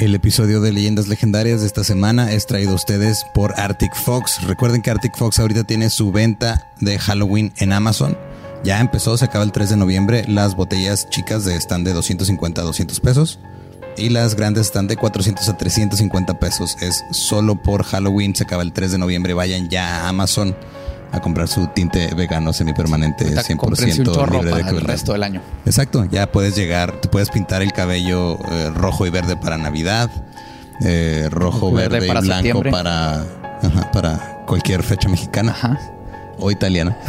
El episodio de Leyendas Legendarias de esta semana es traído a ustedes por Arctic Fox. Recuerden que Arctic Fox ahorita tiene su venta de Halloween en Amazon. Ya empezó, se acaba el 3 de noviembre. Las botellas chicas están de 250 a 200 pesos. Y las grandes están de 400 a 350 pesos. Es solo por Halloween, se acaba el 3 de noviembre. Vayan ya a Amazon a comprar su tinte vegano semipermanente 100% cómprense un chorro libre de para el resto del año. Exacto, ya puedes llegar, te puedes pintar el cabello eh, rojo y verde para Navidad, eh, rojo, Verde verde, para y blanco septiembre. para, ajá, para cualquier fecha mexicana Ajá. o italiana.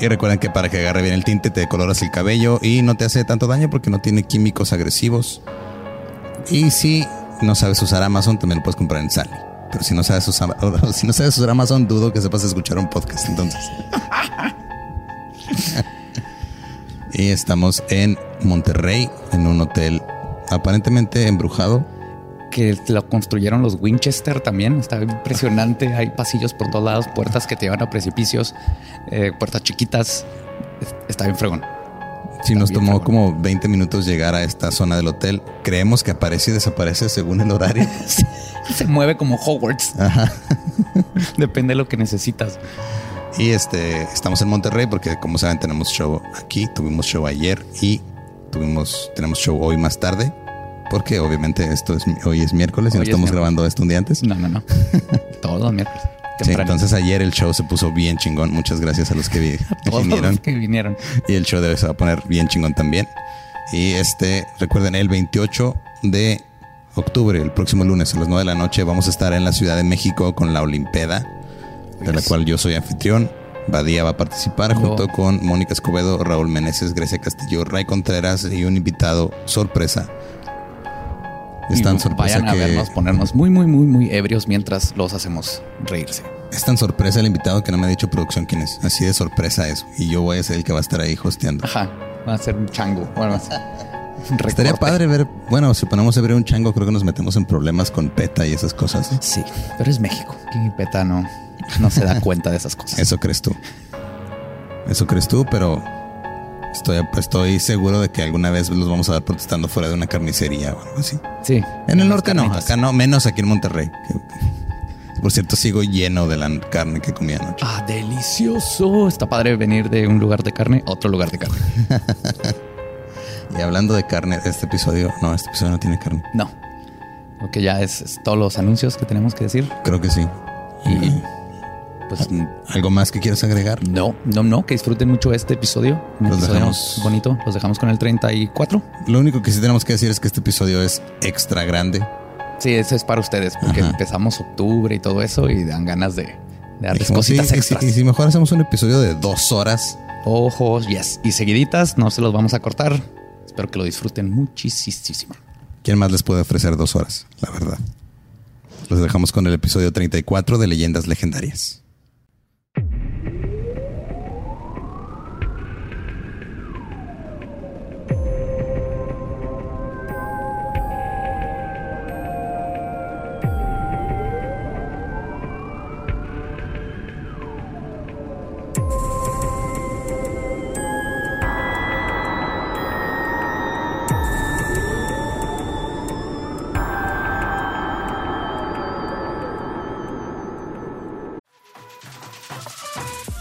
y recuerden que para que agarre bien el tinte te decoloras el cabello y no te hace tanto daño porque no tiene químicos agresivos. Y si no sabes usar Amazon, también lo puedes comprar en Sally. Pero si no sabes usar, si no sabes usar Amazon, dudo que sepas escuchar un podcast entonces. y estamos en Monterrey, en un hotel aparentemente embrujado. Que lo construyeron los Winchester también. Está impresionante. Hay pasillos por todos lados, puertas que te llevan a precipicios, eh, puertas chiquitas. Es- Está bien fregón. Si nos tomó como 20 minutos llegar a esta zona del hotel, creemos que aparece y desaparece según el horario. Se mueve como Hogwarts. Ajá. Depende de lo que necesitas. Y este, estamos en Monterrey porque como saben tenemos show aquí, tuvimos show ayer y tuvimos, tenemos show hoy más tarde. Porque obviamente esto es hoy es miércoles y no es estamos miércoles. grabando esto un día antes. No, no, no. Todos los miércoles. Sí, entonces ayer el show se puso bien chingón. Muchas gracias a los que, vi- que Todos vinieron. los que vinieron. Y el show de hoy se va a poner bien chingón también. Y este, recuerden, el 28 de octubre, el próximo lunes a las 9 de la noche, vamos a estar en la Ciudad de México con la Olimpeda, de la cual yo soy anfitrión. Badía va a participar junto con Mónica Escobedo, Raúl Meneses, Grecia Castillo, Ray Contreras y un invitado sorpresa. Es Y tan sorpresa Vayan a que vernos, ponernos muy, muy, muy, muy ebrios mientras los hacemos reírse. Es tan sorpresa el invitado que no me ha dicho producción quién es. Así de sorpresa es. Y yo voy a ser el que va a estar ahí hosteando. Ajá. Va a ser un chango. Bueno, Estaría padre ver, bueno, si ponemos a ver un chango, creo que nos metemos en problemas con PETA y esas cosas. Sí, pero es México. Y Peta no, no se da cuenta de esas cosas. Eso crees tú. Eso crees tú, pero estoy, estoy seguro de que alguna vez los vamos a ver protestando fuera de una carnicería o algo así. Sí. En el norte no, acá no, menos aquí en Monterrey. que- por cierto, sigo lleno de la carne que comí anoche. Ah, delicioso. Está padre venir de un lugar de carne a otro lugar de carne. Y hablando de carne, este episodio, no, este episodio no tiene carne. No. Lo que ya es, es todos los anuncios que tenemos que decir. Creo que sí. Y pues ¿Algo más que quieras agregar? no, no, no. Que disfruten mucho este episodio. Un Los episodio dejamos- bonito. Los dejamos con el 34. Lo único que sí tenemos que decir es que este episodio es extra grande. Sí, ese es para ustedes, porque Ajá. empezamos octubre y todo eso y dan ganas de, de darles Dijimos, cositas sí, y si mejor hacemos un episodio de dos horas, Ojos, yes. Y seguiditas, no se los vamos a cortar. Espero que lo disfruten muchísimo. ¿quién más les puede ofrecer dos horas? La verdad. Los dejamos con el episodio 34 de Leyendas Legendarias.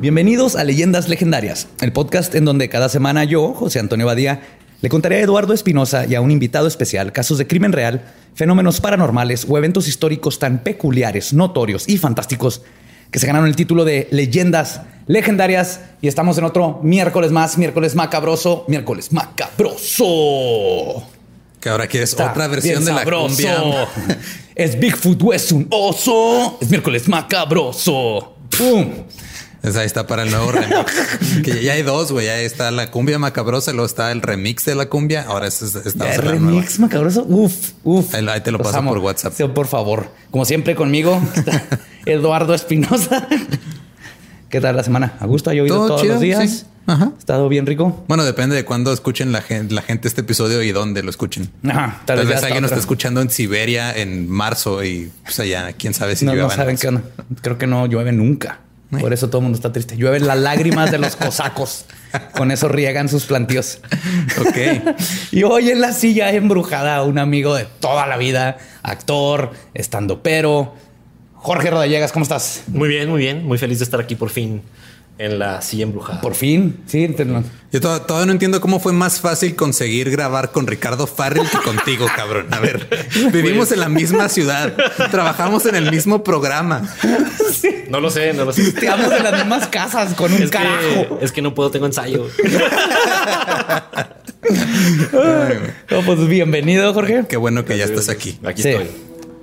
Bienvenidos a Leyendas Legendarias, el podcast en donde cada semana yo, José Antonio Badía, le contaré a Eduardo Espinosa y a un invitado especial casos de crimen real, fenómenos paranormales o eventos históricos tan peculiares, notorios y fantásticos que se ganaron el título de Leyendas Legendarias. Y estamos en otro miércoles más, miércoles macabroso, miércoles macabroso. Que ahora quieres Está otra versión de la cumbia. Es Bigfoot o es un oso. Es miércoles macabroso. ¡Pum! Esa ahí está para el nuevo remix. que ya hay dos, güey. Ya está la cumbia macabrosa, luego está el remix de la cumbia. Ahora es, es- estamos Ya, en la remix macabroso. Uf, uf. Ahí te lo Los paso amo. por WhatsApp. Sí, por favor. Como siempre conmigo está Eduardo Espinosa. ¿Qué tal la semana? ¿A gusto? ¿Ha llovido Todo todos chido, los días? sí. Ajá. ¿Ha estado bien rico? Bueno, depende de cuándo escuchen la gente, la gente este episodio y dónde lo escuchen. Ajá, Tal, ya vez está alguien nos está escuchando en Siberia en marzo y pues allá, quién sabe si no, no llueva en saben qué onda. Creo que no llueve nunca. Por eso todo el mundo está triste. Llueven las lágrimas de los cosacos. Con eso riegan sus plantíos. Ok. Y hoy en la silla embrujada, un amigo de toda la vida, actor, estando pero. Jorge Rodallegas, ¿cómo estás? Muy bien, muy bien. Muy feliz de estar aquí por fin en la silla embrujada. Por fin, sí. te- Yo to- todavía no entiendo cómo fue más fácil conseguir grabar con Ricardo Farrell que contigo, cabrón. A ver, vivimos en la misma ciudad, trabajamos en el mismo programa. No lo sé, no lo sé. Estamos en las mismas casas con un Es carajo. que, es que no puedo, tengo ensayo. No, pues bienvenido, Jorge. Qué bueno que ya estás aquí. Aquí Sí. estoy.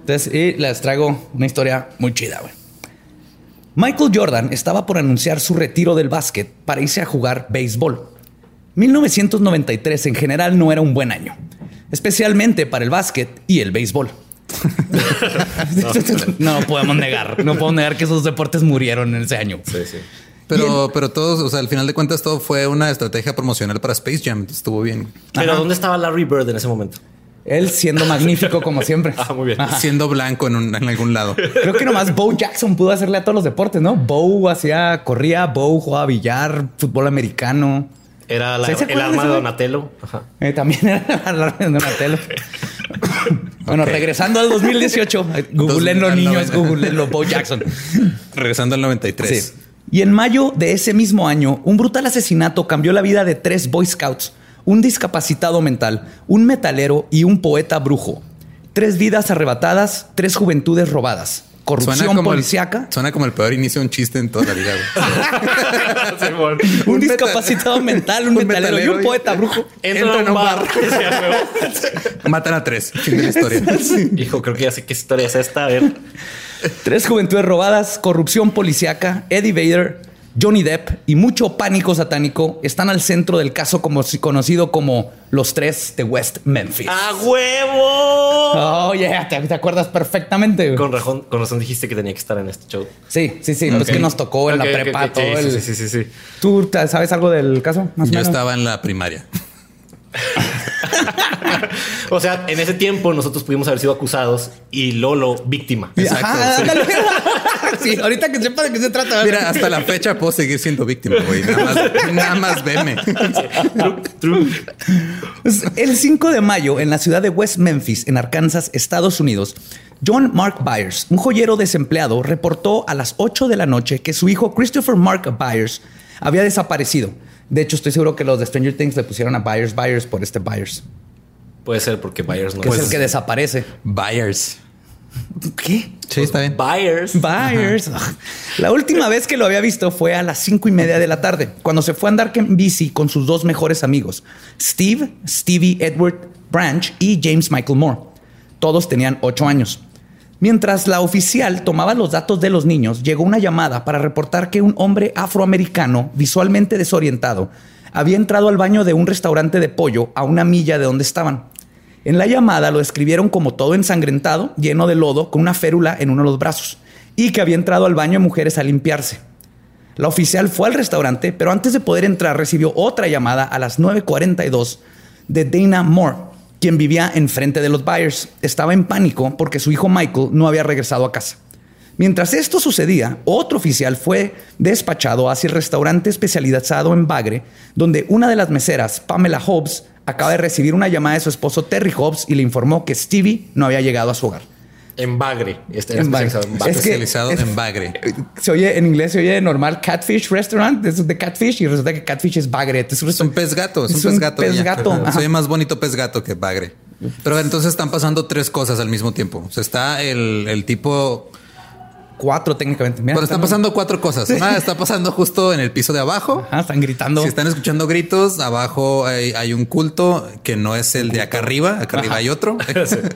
Entonces, y les traigo una historia muy chida, güey. Michael Jordan estaba por anunciar su retiro del básquet para irse a jugar béisbol. 1993 en general no era un buen año, especialmente para el básquet y el béisbol. no podemos negar, no podemos negar que esos deportes murieron en ese año. Sí, sí. Pero, pero todos, o sea, al final de cuentas, todo fue una estrategia promocional para Space Jam. Estuvo bien. Pero Ajá. ¿dónde estaba Larry Bird en ese momento? Él siendo magnífico como siempre. Ah, muy bien. Siendo blanco en, un- en algún lado. Creo que nomás Bo Jackson pudo hacerle a todos los deportes, ¿no? Bo hacía, corría, Bo jugaba billar, fútbol americano. Era la- ¿Sí se el arma de? Donatello. Ajá. Eh, también era la de Donatello. bueno, regresando al 2018, googleen los niños, googleen los Bo Jackson. Regresando al 93. Sí. Y en mayo de ese mismo año, un brutal asesinato cambió la vida de tres Boy Scouts, un discapacitado mental, un metalero y un poeta brujo. Tres vidas arrebatadas, tres juventudes robadas, corrupción el- policíaca, suena como el peor inicio de un chiste en toda la vida. un, un discapacitado mental, un, un metalero, y un y- poeta brujo. Entra en un bar. Matan a tres. Fin de la historia. Hijo, creo que ya sé qué historia es esta. A ver. Tres juventudes robadas, corrupción policíaca, Eddie Vader, Johnny Depp y mucho pánico satánico están al centro del caso como, conocido como los tres de West Memphis. ¡A huevo! Oh, yeah, te, te acuerdas perfectamente. Con razón, con razón dijiste que tenía que estar en este show. Sí, sí, sí. no Es que nos tocó en la prepa todo Sí, el... sí, sí, sí, sí. ¿Tú sabes algo del caso? Más o Yo menos? estaba en la primaria. O sea, en ese tiempo nosotros pudimos haber sido acusados y Lolo víctima. Exacto, Ajá, sí. ahorita que sepa de qué se trata. Mira, hasta la fecha puedo seguir siendo víctima, güey. Nada más, nada más veme. True, true. El 5 de mayo, en la ciudad de West Memphis, en Arkansas, Estados Unidos, John Mark Byers, un joyero desempleado, reportó a las 8 de la noche que su hijo Christopher Mark Byers había desaparecido. De hecho, estoy seguro que los de Stranger Things le pusieron a Byers Byers por este Byers, Puede ser porque Byers no que es es. el que desaparece. Buyers. ¿Qué? Sí, está bien. Byers. Byers. La última vez que lo había visto fue a las cinco y media de la tarde, cuando se fue a andar en bici con sus dos mejores amigos, Steve, Stevie Edward Branch y James Michael Moore. Todos tenían ocho años. Mientras la oficial tomaba los datos de los niños, llegó una llamada para reportar que un hombre afroamericano, visualmente desorientado, había entrado al baño de un restaurante de pollo a una milla de donde estaban. En la llamada lo describieron como todo ensangrentado, lleno de lodo, con una férula en uno de los brazos, y que había entrado al baño de mujeres a limpiarse. La oficial fue al restaurante, pero antes de poder entrar recibió otra llamada a las 9.42 de Dana Moore, quien vivía enfrente de los Byers. Estaba en pánico porque su hijo Michael no había regresado a casa. Mientras esto sucedía, otro oficial fue despachado hacia el restaurante especializado en bagre, donde una de las meseras, Pamela Hobbs, acaba de recibir una llamada de su esposo Terry Hobbs y le informó que Stevie no había llegado a su hogar. En Bagre. Este era En Bagre. especializado en Bagre. Es que- Especializado es- en bagre. Se oye en inglés, se oye normal Catfish Restaurant, eso es de Catfish y resulta que Catfish es bagre. Es un Es un pez gato, es un pez gato. pez gato, ajá. Soy más bonito pez gato que bagre. Pero entonces están pasando tres cosas al mismo tiempo. O sea, está el, el tipo Cuatro técnicamente. Mira, Pero están pasando cuatro cosas. Una está pasando justo en el piso de abajo. Ajá, están gritando. Si están escuchando gritos, abajo hay, hay un culto que no es el de acá arriba. Acá arriba hay otro.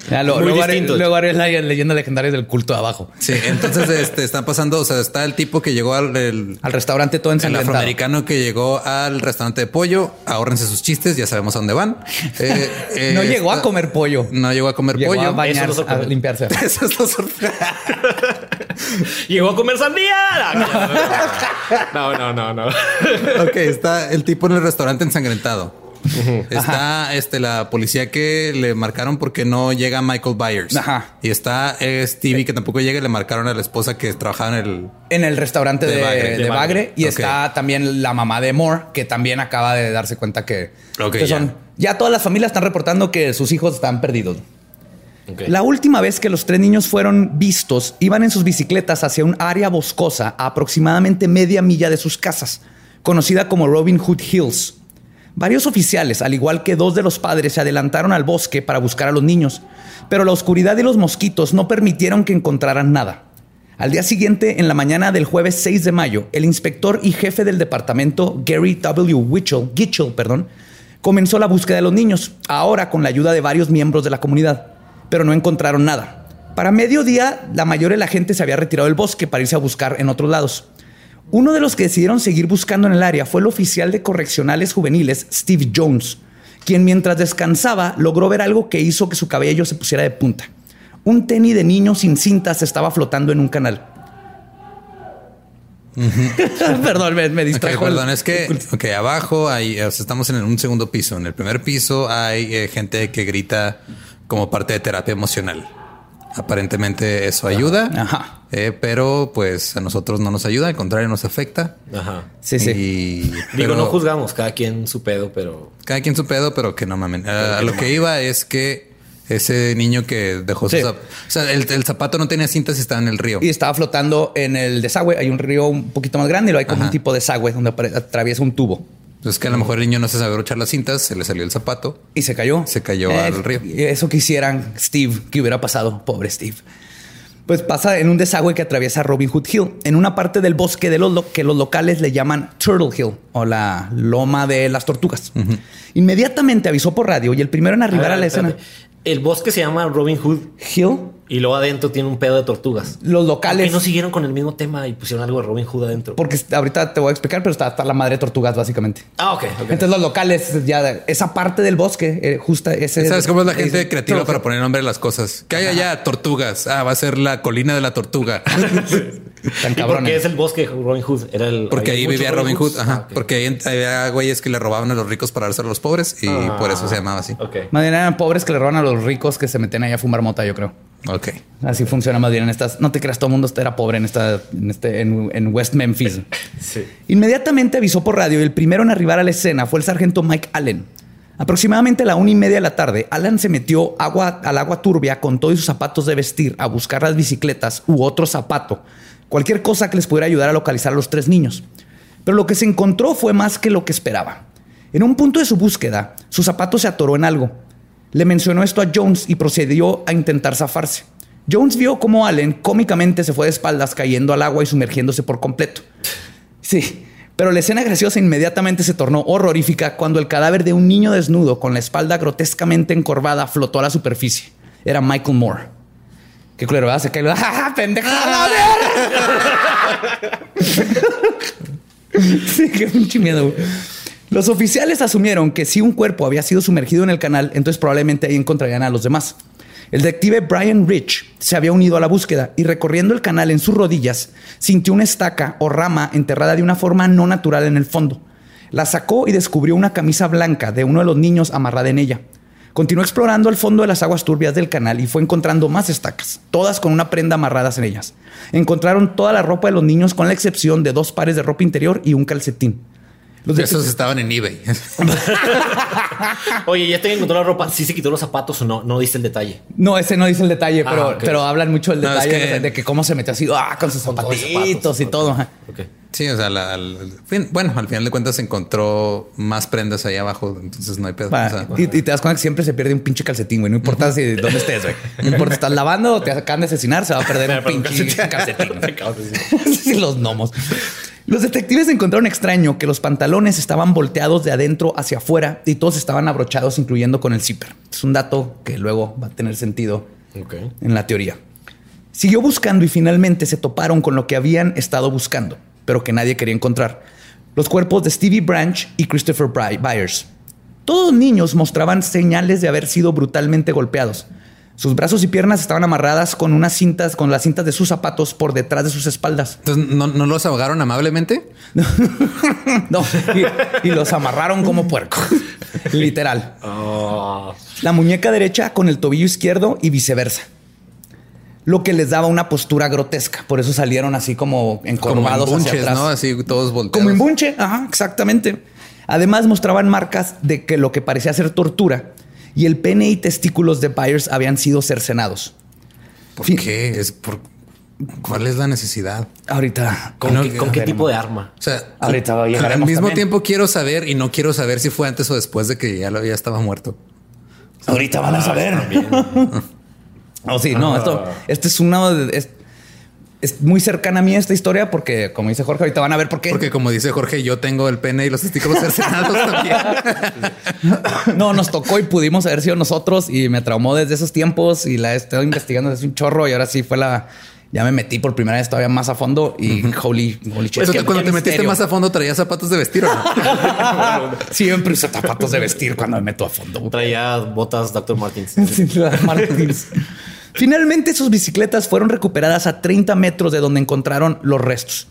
Ya, lo- Muy luego, haré, luego haré la leyenda legendaria del culto de abajo. Sí, entonces este, están pasando. O sea, está el tipo que llegó al el, Al restaurante todo el ensangrentado. afroamericano que llegó al restaurante de pollo. Ahórrense sus chistes, ya sabemos a dónde van. Eh, eh, No llegó a comer pollo. No llegó a comer Llegó pollo. a bañar, Eso no se a limpiarse. Eso es lo. Llegó a comer sandía. No, no, no, no. Ok, está el tipo en el restaurante ensangrentado. Está este, la policía que le marcaron porque no llega Michael Byers. Ajá. Y está eh, Stevie que tampoco llega y le marcaron a la esposa que trabajaba en el. En el restaurante De de, Bagre. de De Bagre. Bagre. Y está también la mamá de Moore, que también acaba de darse cuenta que, Ok, que ya. son. Ya todas las familias están reportando que sus hijos están perdidos. La última vez que los tres niños fueron vistos, iban en sus bicicletas hacia un área boscosa a aproximadamente media milla de sus casas, conocida como Robin Hood Hills. Varios oficiales, al igual que dos de los padres, se adelantaron al bosque para buscar a los niños, pero la oscuridad y los mosquitos no permitieron que encontraran nada. Al día siguiente, en la mañana del jueves 6 de mayo, el inspector y jefe del departamento, Gary W. Gitchell, comenzó la búsqueda de los niños, ahora con la ayuda de varios miembros de la comunidad, pero no encontraron nada. Para mediodía, la mayoría de la gente se había retirado del bosque para irse a buscar en otros lados. Uno de los que decidieron seguir buscando en el área fue el oficial de correccionales juveniles, Steve Jones, quien mientras descansaba logró ver algo que hizo que su cabello se pusiera de punta. Un tenis de niño sin cintas estaba flotando en un canal. Perdón, me, me Ok, distrajo. el- perdón, es que abajo hay, o sea, estamos en un segundo piso. En el primer piso hay eh, gente que grita como parte de terapia emocional. Aparentemente eso ayuda, Ajá. eh, pero pues a nosotros no nos ayuda, al contrario nos afecta. Ajá. Sí, sí. Y, Digo, pero- no juzgamos, cada quien su pedo, pero Cada quien su pedo, pero que no mamen. A, a lo que iba es que ese niño que dejó su zap- O sea, el, el zapato no tenía cintas y estaba en el río. Y estaba flotando en el desagüe. Hay un río un poquito más grande y lo hay como Ajá. un tipo de desagüe donde atraviesa un tubo. Entonces que a lo mejor el niño no se sabe echar las cintas, se le salió el zapato. Y se cayó. Se cayó al río. Eso quisieran Steve, que hubiera pasado. Pobre Steve. Pues pasa en un desagüe que atraviesa Robin Hood Hill, en una parte del bosque de los lo- que los locales le llaman Turtle Hill o la loma de las tortugas. Inmediatamente avisó por radio y el primero en arribar a, la escena. El bosque se llama Robin Hood Hill, y luego adentro tiene un pedo de tortugas. los ¿Por locales. qué no siguieron con el mismo tema y pusieron algo de Robin Hood adentro? Porque ahorita te voy a explicar, pero está la madre de tortugas, básicamente. Ah, ok, ok. Entonces los locales, ya esa parte del bosque, eh, justa ese. ¿Sabes cómo es la gente creativa para poner nombre a las cosas? Que hay allá tortugas. Ah, va a ser la colina de la tortuga. Tan ¿Y por cabrones. qué es el bosque de Robin Hood? Era el, Porque ahí vivía Robin Hood. Ajá. Ah. Porque ahí había güeyes que le robaban a los ricos para dárselo a los pobres y Ah. por eso se llamaba así. Ok. Más bien eran pobres que le roban a los ricos que se meten ahí a fumar mota, yo creo. Ok. Así funciona más bien en estas. No te creas, todo el mundo era pobre en esta, en este, en, en West Memphis. Sí. Inmediatamente avisó por radio y el primero en arribar a la escena fue el sargento Mike Allen. Aproximadamente a la una y media de la tarde, Alan se metió agua, al agua turbia con todos sus zapatos de vestir a buscar las bicicletas u otro zapato, cualquier cosa que les pudiera ayudar a localizar a los tres niños. Pero lo que se encontró fue más que lo que esperaba. En un punto de su búsqueda, su zapato se atoró en algo. Le mencionó esto a Jones y procedió a intentar zafarse. Jones vio cómo Allen cómicamente se fue de espaldas cayendo al agua y sumergiéndose por completo. Sí, pero la escena graciosa inmediatamente se tornó horrorífica cuando el cadáver de un niño desnudo con la espalda grotescamente encorvada flotó a la superficie. Era Michael Moore. Qué culero, ¿verdad? Se cae. ¡Ah, pendeja! sí, qué pinche miedo. Los oficiales asumieron que si un cuerpo había sido sumergido en el canal, entonces probablemente ahí encontrarían a los demás. El detective Brian Rich se había unido a la búsqueda y recorriendo el canal en sus rodillas, sintió una estaca o rama enterrada de una forma no natural en el fondo. La sacó y descubrió una camisa blanca de uno de los niños amarrada en ella. Continuó explorando el fondo de las aguas turbias del canal y fue encontrando más estacas, todas con una prenda amarradas en ellas. Encontraron toda la ropa de los niños con la excepción de dos pares de ropa interior y un calcetín. Los Esos estaban en eBay. Oye, ya te encontró la ropa. ¿Sí se quitó los zapatos o no? No diste el detalle. No, ese no dice el detalle, pero, Ah, pero hablan mucho del No, es detalle que- de que cómo se metió así, ah, con sus Con zapatitos zapatos, y todo. ajá. Sí, o sea, la- al- fin- bueno, al final de cuentas encontró más prendas ahí abajo, entonces no hay pedo. Va, O sea, y, y te das cuenta que siempre se pierde un pinche calcetín, güey. No importa si dónde estés, güey. No importa si estás lavando o te acaban de asesinar, se va a perder un pinche calcetín. Los gnomos. Los detectives encontraron extraño que los pantalones estaban volteados de adentro hacia afuera y todos estaban abrochados, incluyendo con el zipper. Es un dato que luego va a tener sentido en la teoría. Siguió buscando y finalmente se toparon con lo que habían estado buscando, pero que nadie quería encontrar. Los cuerpos de Stevie Branch y Christopher Byers. Todos los niños mostraban señales de haber sido brutalmente golpeados. Sus brazos y piernas estaban amarradas con unas cintas, con las cintas de sus zapatos por detrás de sus espaldas. Entonces, ¿no, no los ahogaron amablemente? No, y, y los amarraron como puerco. Literal. Oh, La muñeca derecha con el tobillo izquierdo y viceversa. Lo que les daba una postura grotesca. Por eso salieron así como Como en encorvados hacia bunches, atrás. ¿no? Así todos volteados. Como en bunche, ajá, exactamente. Además mostraban marcas de que lo que parecía ser tortura y el pene y testículos de Byers habían sido cercenados. ¿Por Fin- qué? Es por... ¿Cuál es la necesidad? Ahorita. ¿Con, No, qué, con tipo de arma? O sea, Ahorita al- mismo también. tiempo quiero saber y no quiero saber si fue antes o después de que ya lo ya estaba muerto. Ahorita van a saber. Oh, sí, no, esto, este es una. de- Es, es muy cercana a mí esta historia porque, como dice Jorge, ahorita van a ver por qué. Porque como dice Jorge, yo tengo el pene y los testículos cercenados también. No, nos tocó y pudimos haber sido nosotros y me traumó desde esos tiempos y la he estado investigando desde un chorro y ahora sí fue la... Ya me metí por primera vez todavía más a fondo y holy, holy shit. Que cuando te metiste más a fondo traías zapatos de vestir o no? Siempre uso zapatos de vestir cuando me meto a fondo. Traía botas Dr. Martins. Martins. Finalmente sus bicicletas fueron recuperadas a 30 metros de donde encontraron los restos.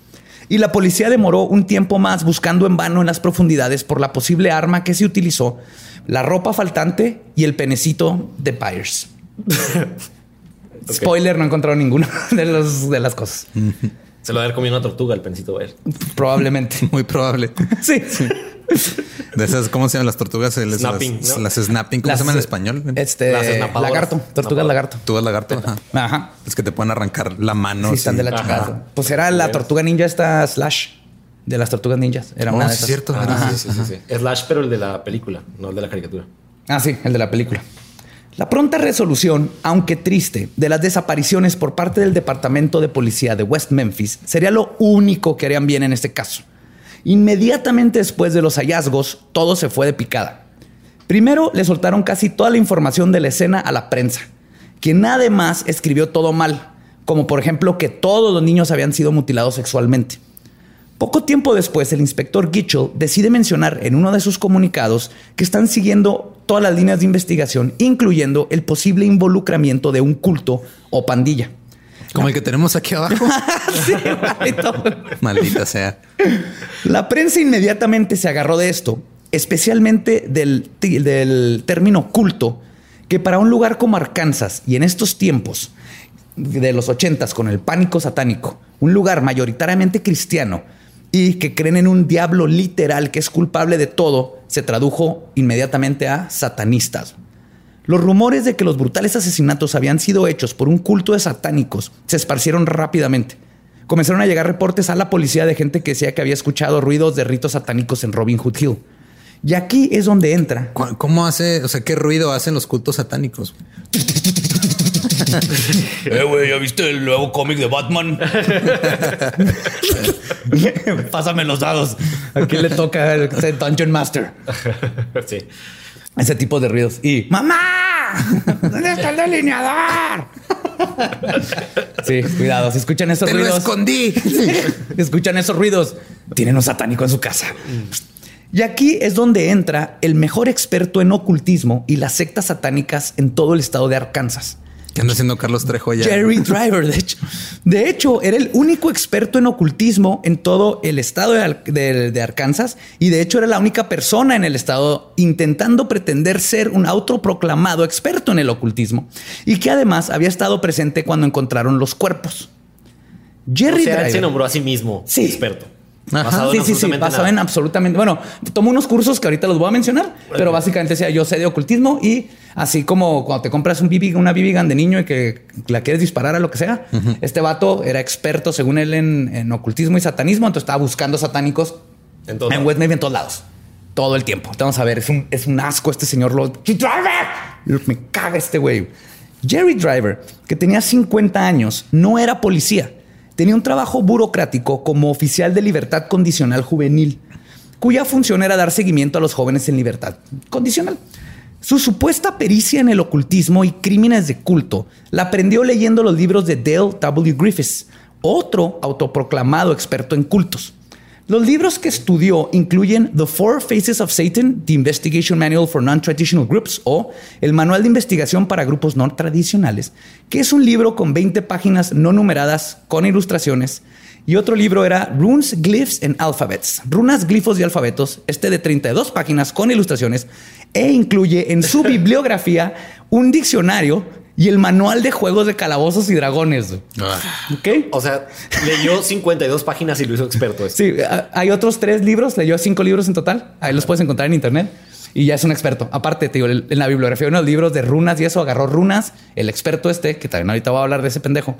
Y la policía demoró un tiempo más buscando en vano en las profundidades por la posible arma que se utilizó, la ropa faltante y el penecito de Byers. Spoiler, no encontraron ninguna de, los, de las cosas. Se lo había comido una tortuga el pensito ver. Probablemente. Muy probable. Sí. De esas, ¿cómo se llaman las tortugas? El- Snapping, Las, ¿no? las snapping, ¿cómo Las- se llaman en español? Este, Las lagarto, tortugas lagarto. Tortugas lagarto. Ajá. Ajá. Es que te pueden arrancar la mano. sí, están de la chingada. Pues era la tortuga ninja esta Slash de las tortugas ninjas. Era Oh, una de sí, esas. cierto. Ajá. Sí, sí, sí, sí. Slash, pero el de la película, no el de la caricatura. Ah, sí, el de la película. La pronta resolución, aunque triste, de las desapariciones por parte del Departamento de Policía de West Memphis sería lo único que harían bien en este caso. Inmediatamente después de los hallazgos, todo se fue de picada. Primero le soltaron casi toda la información de la escena a la prensa, quien además escribió todo mal, como por ejemplo que todos los niños habían sido mutilados sexualmente. Poco tiempo después, el inspector Gitchell decide mencionar en uno de sus comunicados que están siguiendo todas las líneas de investigación, incluyendo el posible involucramiento de un culto o pandilla. Como el que tenemos aquí abajo. Sí. Maldita sea. La prensa inmediatamente se agarró de esto, especialmente del, del término culto, que para un lugar como Arkansas y en estos tiempos de los ochentas con el pánico satánico, un lugar mayoritariamente cristiano y que creen en un diablo literal que es culpable de todo, se tradujo inmediatamente a satanistas. Los rumores de que los brutales asesinatos habían sido hechos por un culto de satánicos se esparcieron rápidamente. Comenzaron a llegar reportes a la policía de gente que decía que había escuchado ruidos de ritos satánicos en Robin Hood Hill. Y aquí es donde entra. ¿Cu- ¿Cómo hace, o sea, qué ruido hacen los cultos satánicos? Eh, güey, ¿ya viste el nuevo cómic de Batman? Pásame los dados. ¿A quién le toca el ser Dungeon Master? sí. Ese tipo de ruidos. Y ¡Mamá! ¿Dónde está el delineador? Sí, cuidado. Si escuchan esos ¡Te lo ruidos. escondí! escuchan esos ruidos. Tienen un satánico en su casa. Y aquí es donde entra el mejor experto en ocultismo y las sectas satánicas en todo el estado de Arkansas. ¿Qué anda haciendo Carlos Trejo ya? Jerry Driver, de hecho. De hecho, era el único experto en ocultismo en todo el estado de, de- de Arkansas y de hecho era la única persona en el estado intentando pretender ser un autoproclamado experto en el ocultismo y que además había estado presente cuando encontraron los cuerpos. O Jerry sea, él se Driver. nombró a sí mismo Sí. experto. Ajá. Sí, en sí, sí, basado en absolutamente. Bueno, tomo unos cursos que ahorita los voy a mencionar, pero básicamente decía yo sé de ocultismo y así como cuando te compras un BB, una BB gun de niño y que la quieres disparar a lo que sea, este vato era experto, según él, en, en ocultismo y satanismo, entonces estaba buscando satánicos En. West Navy en todos lados. Todo el tiempo. Vamos a ver, es un, es un asco este señor. Lo, Driver. Me caga este güey. Jerry Driver, que tenía 50 años, no era policía. Tenía un trabajo burocrático como oficial de libertad condicional juvenil, cuya función era dar seguimiento a los jóvenes en libertad condicional. Su supuesta pericia en el ocultismo y crímenes de culto la aprendió leyendo los libros de Dale W. Griffiths, otro autoproclamado experto en cultos. Los libros que estudió incluyen The Four Faces of Satan, The Investigation Manual for Non-Traditional Groups o El Manual de Investigación para Grupos No Tradicionales, que es un libro con 20 páginas no numeradas con ilustraciones. Y otro libro era Runes, Glyphs and Alphabets, runas, glifos y alfabetos, este de 32 páginas con ilustraciones, e incluye en su bibliografía un diccionario y el manual de juegos de calabozos y dragones. ¿Ok? O sea, leyó 52 páginas y lo hizo experto. este. Sí, hay otros tres libros, leyó cinco libros en total. Ahí los puedes encontrar en internet. Y ya es un experto. Aparte, te digo, el- en la bibliografía de unos libros de runas y eso, agarró runas, el experto este, que también ahorita voy a hablar de ese pendejo.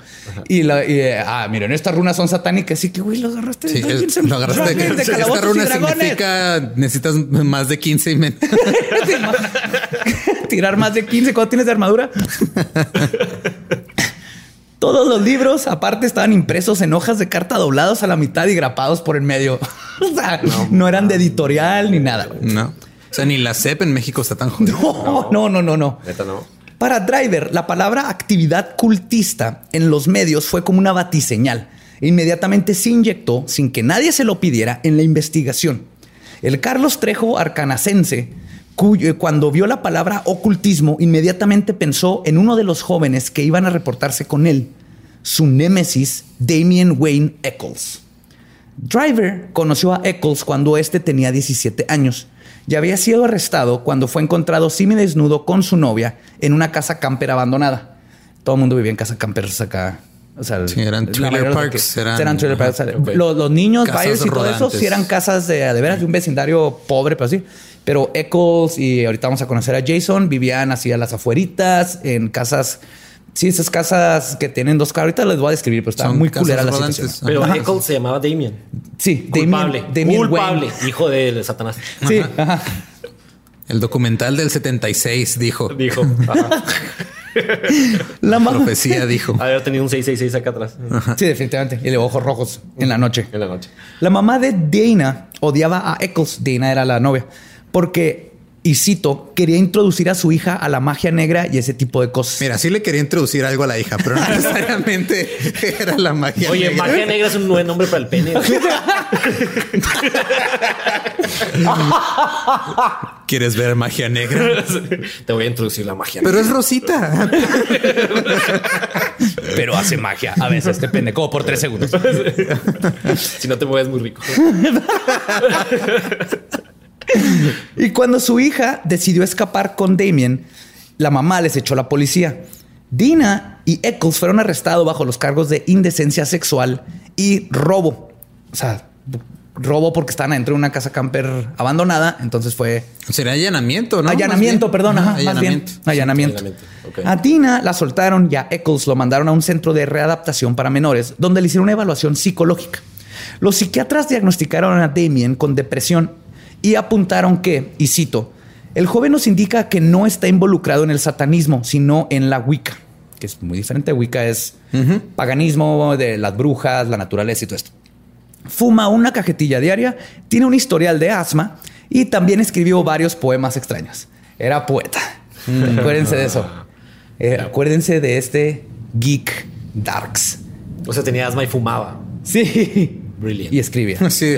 Y, la, y, eh, ah, miren, estas runas son satánicas. Sí, que güey, lo agarraste. Sí, es- lo agarraste. de- de Esta runa significa necesitas más de 15 y menos. Tirar más de 15 cuando tienes de armadura. Todos los libros, aparte, estaban impresos en hojas de carta doblados a la mitad y grapados por el medio. o sea, no, eran de editorial ni nada. No. O sea, ni la CEP en México está tan jodida. No, no, no, no, no. Neta, no. Para Driver, la palabra actividad cultista en los medios fue como una batiseñal. Inmediatamente se inyectó, sin que nadie se lo pidiera, en la investigación. El Carlos Trejo arcanacense, cuyo- cuando vio la palabra ocultismo, inmediatamente pensó en uno de los jóvenes que iban a reportarse con él, su némesis, Damien Wayne Eccles. Driver conoció a Eccles cuando este tenía 17 años y había sido arrestado cuando fue encontrado semidesnudo con su novia en una casa camper abandonada. Todo el mundo vivía en casa campers acá. O sea, Sí, eran trailer parks, eran- trailer parks. ajá, O sea, los, los niños, buyers y todo eso, sí eran casas de, de veras de un vecindario pobre, pero así. Pero Eccles y ahorita vamos a conocer a Jason vivían así a las afueritas, en casas. Sí, esas casas que tienen dos carros. Ahorita les voy a describir, pero está Son muy casas culera la rodantes. situación. Pero. Eccles se llamaba Damien. Sí, Culpable. Damien, Damien Culpable. Wayne. Hijo de Satanás. Sí, ajá. El documental del 76 dijo. Dijo. Ajá. La ma- Profecía dijo. Haber tenido un 666 acá atrás. Sí, definitivamente. Y de ojos rojos en la noche. En la noche. La mamá de Dana odiaba a Eccles. Dana era la novia. Porque, y cito, quería introducir a su hija a la magia negra y ese tipo de cosas. Mira, sí le quería introducir algo a la hija, pero no necesariamente era la magia. Oye, negra. magia negra es un buen nombre para el pene. ¿Quieres ver magia negra? Te voy a introducir la magia Pero es Rosita. Pero hace magia. A veces te pende como por tres segundos. Si no te mueves muy rico. Y cuando su hija decidió escapar con Damien, la mamá les echó a la policía. Dina y Eccles fueron arrestados bajo los cargos de indecencia sexual y robo. O sea, robo porque estaban adentro de una casa camper abandonada. Entonces fue Sería allanamiento, ¿no? allanamiento, Más bien. perdón, ajá, Ajá, más bien. allanamiento. A Dina la soltaron y a Eccles lo mandaron a un centro de readaptación para menores, donde le hicieron una evaluación psicológica. Los psiquiatras diagnosticaron a Damien con depresión y apuntaron que, y cito, el joven nos indica que no está involucrado en el satanismo, sino en la Wicca, que es muy diferente. Wicca es paganismo de las brujas, la naturaleza y todo esto. Fuma una cajetilla diaria, tiene un historial de asma y también escribió varios poemas extraños. Era poeta. Acuérdense de eso. Eh, acuérdense de este geek darks. O sea, tenía asma y fumaba. Sí. Brilliant. Y escribía. Sí.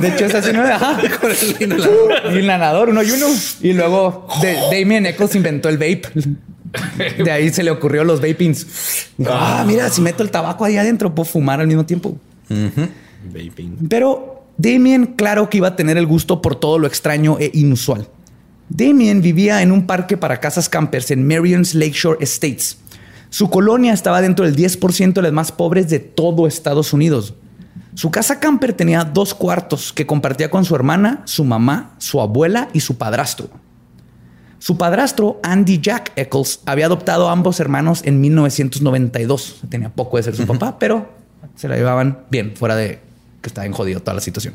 De hecho, es así, ¿no? Ajá. Y inhalador, uno y uno. Y luego de, Damien Eccles inventó el vape. De ahí se le ocurrió los vapings. Dijo, ah, mira, si meto el tabaco ahí adentro, puedo fumar al mismo tiempo. Vaping. Pero Damien, claro que iba a tener el gusto por todo lo extraño e inusual. Damien vivía en un parque para casas campers en Marion's Lakeshore Estates. Su colonia estaba dentro del 10% de las más pobres de todo Estados Unidos. Su casa camper tenía dos cuartos que compartía con su hermana, su mamá, su abuela y su padrastro. Su padrastro, Andy Jack Eccles, había adoptado a ambos hermanos en 1992. Tenía poco de ser su papá, pero se la llevaban bien, fuera de que estaba en jodido toda la situación.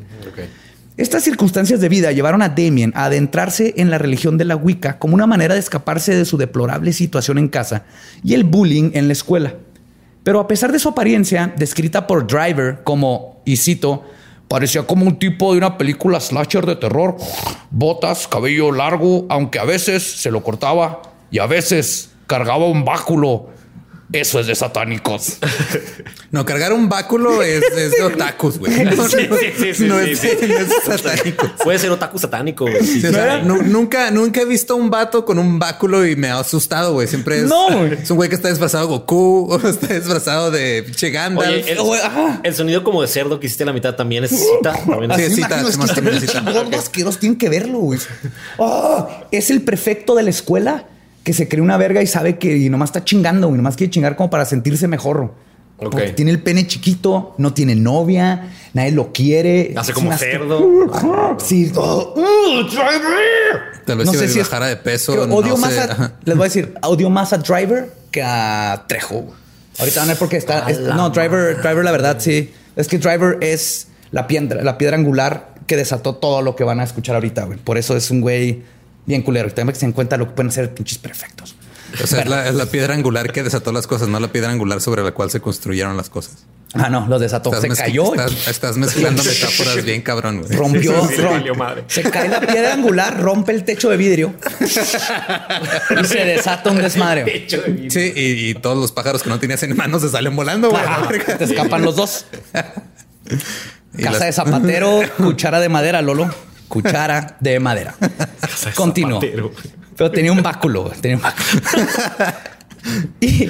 Estas circunstancias de vida llevaron a Damien a adentrarse en la religión de la Wicca como una manera de escaparse de su deplorable situación en casa y el bullying en la escuela. Pero a pesar de su apariencia, descrita por Driver como, y cito, parecía como un tipo de una película slasher de terror, botas, cabello largo, aunque a veces se lo cortaba y a veces cargaba un báculo. Eso es de satánicos. No, cargar un báculo es, es de otakus, güey. No, Sí, sí, sí, sí, no sí, es, sí. no es satánico. Puede ser otaku satánico, o sea, nunca, nunca he visto un vato con un báculo y me ha asustado, güey. Siempre es, No, güey. es un güey que está disfrazado de Goku o está disfrazado de pinche Gandalf. Oye, el, ajá. el sonido como de cerdo que hiciste a la mitad también es cita. También es- Sí, es que tienen que verlo, güey. Oh, es el prefecto de la escuela que se cree una verga y sabe que y nomás está chingando, güey. Nomás quiere chingar como para sentirse mejor. Ok. Porque tiene el pene chiquito, no tiene novia, nadie lo quiere. Hace como cerdo. Sí. Driver. Tal vez si bajara de peso, creo- no odio sé. más a, les voy a decir, odio más a Driver que a Trejo. Ahorita van a ver porque está. Es- no, Driver, Driver, la verdad, sí. Es que Driver es la piedra, la piedra angular que desató todo lo que van a escuchar ahorita, güey. Por eso es un güey bien culero. Y también que se den cuenta de lo que pueden ser pinches perfectos. O sea, es la, es la piedra angular que desató las cosas, no la piedra angular sobre la cual se construyeron las cosas. Ah, no, los desató. se cayó. Estás, estás mezclando metáforas bien cabrón, güey. Rompió, Sí, rom- valió madre. se cae la piedra angular, rompe el techo de vidrio y se desata un desmadre. Pecho de vidrio. Sí, y, y todos los pájaros que no tenías en manos se salen volando, güey. Te escapan los dos. Casa las- de zapatero, cuchara de madera, Lolo. Cuchara de madera. Continuó. Pero tenía un báculo, güey, tenía un báculo. y,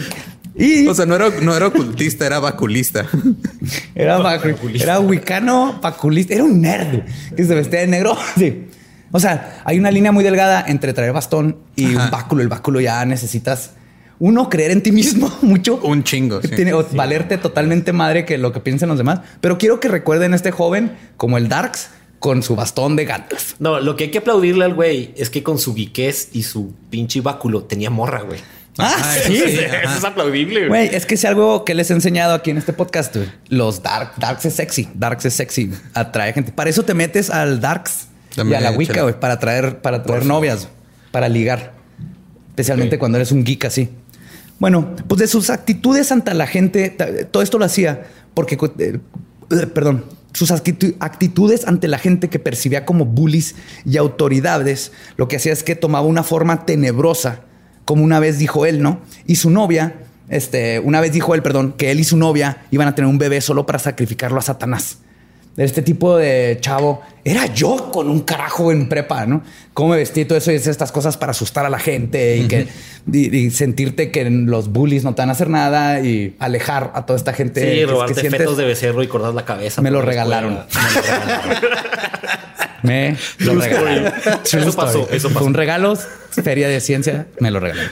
y O sea, no era, no era ocultista, era vaculista. era, bacu- era wicano, baculista, era un nerd que se vestía de negro. Sí. O sea, hay una línea muy delgada entre traer bastón y Ajá. un báculo. El báculo ya necesitas uno creer en ti mismo mucho. Un chingo. sí. Tiene, o valerte totalmente madre que lo que piensen los demás. Pero quiero que recuerden a este joven como el Darks con su bastón de Gandalf. No, lo que hay que aplaudirle al güey es que con su guiquez y su pinche báculo tenía morra, güey. Ah, Ajá, sí. Eso es aplaudible, güey. Güey, es que es algo que les he enseñado aquí en este podcast. güey. Los dark, darks es sexy, darks es sexy, atrae gente. Para eso te metes al darks y a la Wicca, güey, para traer, para traer novias, para ligar, especialmente cuando eres un geek así. Bueno, pues de sus actitudes ante la gente, todo esto lo hacía porque, eh, perdón, sus actitu- actitudes ante la gente que percibía como bullies y autoridades, lo que hacía es que tomaba una forma tenebrosa, como una vez dijo él, ¿no? Y su novia, este, una vez dijo él, perdón, que él y su novia iban a tener un bebé solo para sacrificarlo a Satanás. Este tipo de chavo era yo con un carajo en prepa, ¿no? Cómo me vestí todo eso y hacía estas cosas para asustar a la gente y que y, y sentirte que los bullies no te van a hacer nada y alejar a toda esta gente. que- Sí, que robarte sientes- fetos de becerro y cortar la cabeza. Me lo regalaron. Me lo regalaron. story. True Eso story. pasó, eso Fue pasó. un regalo, feria de ciencia, me lo regalaron.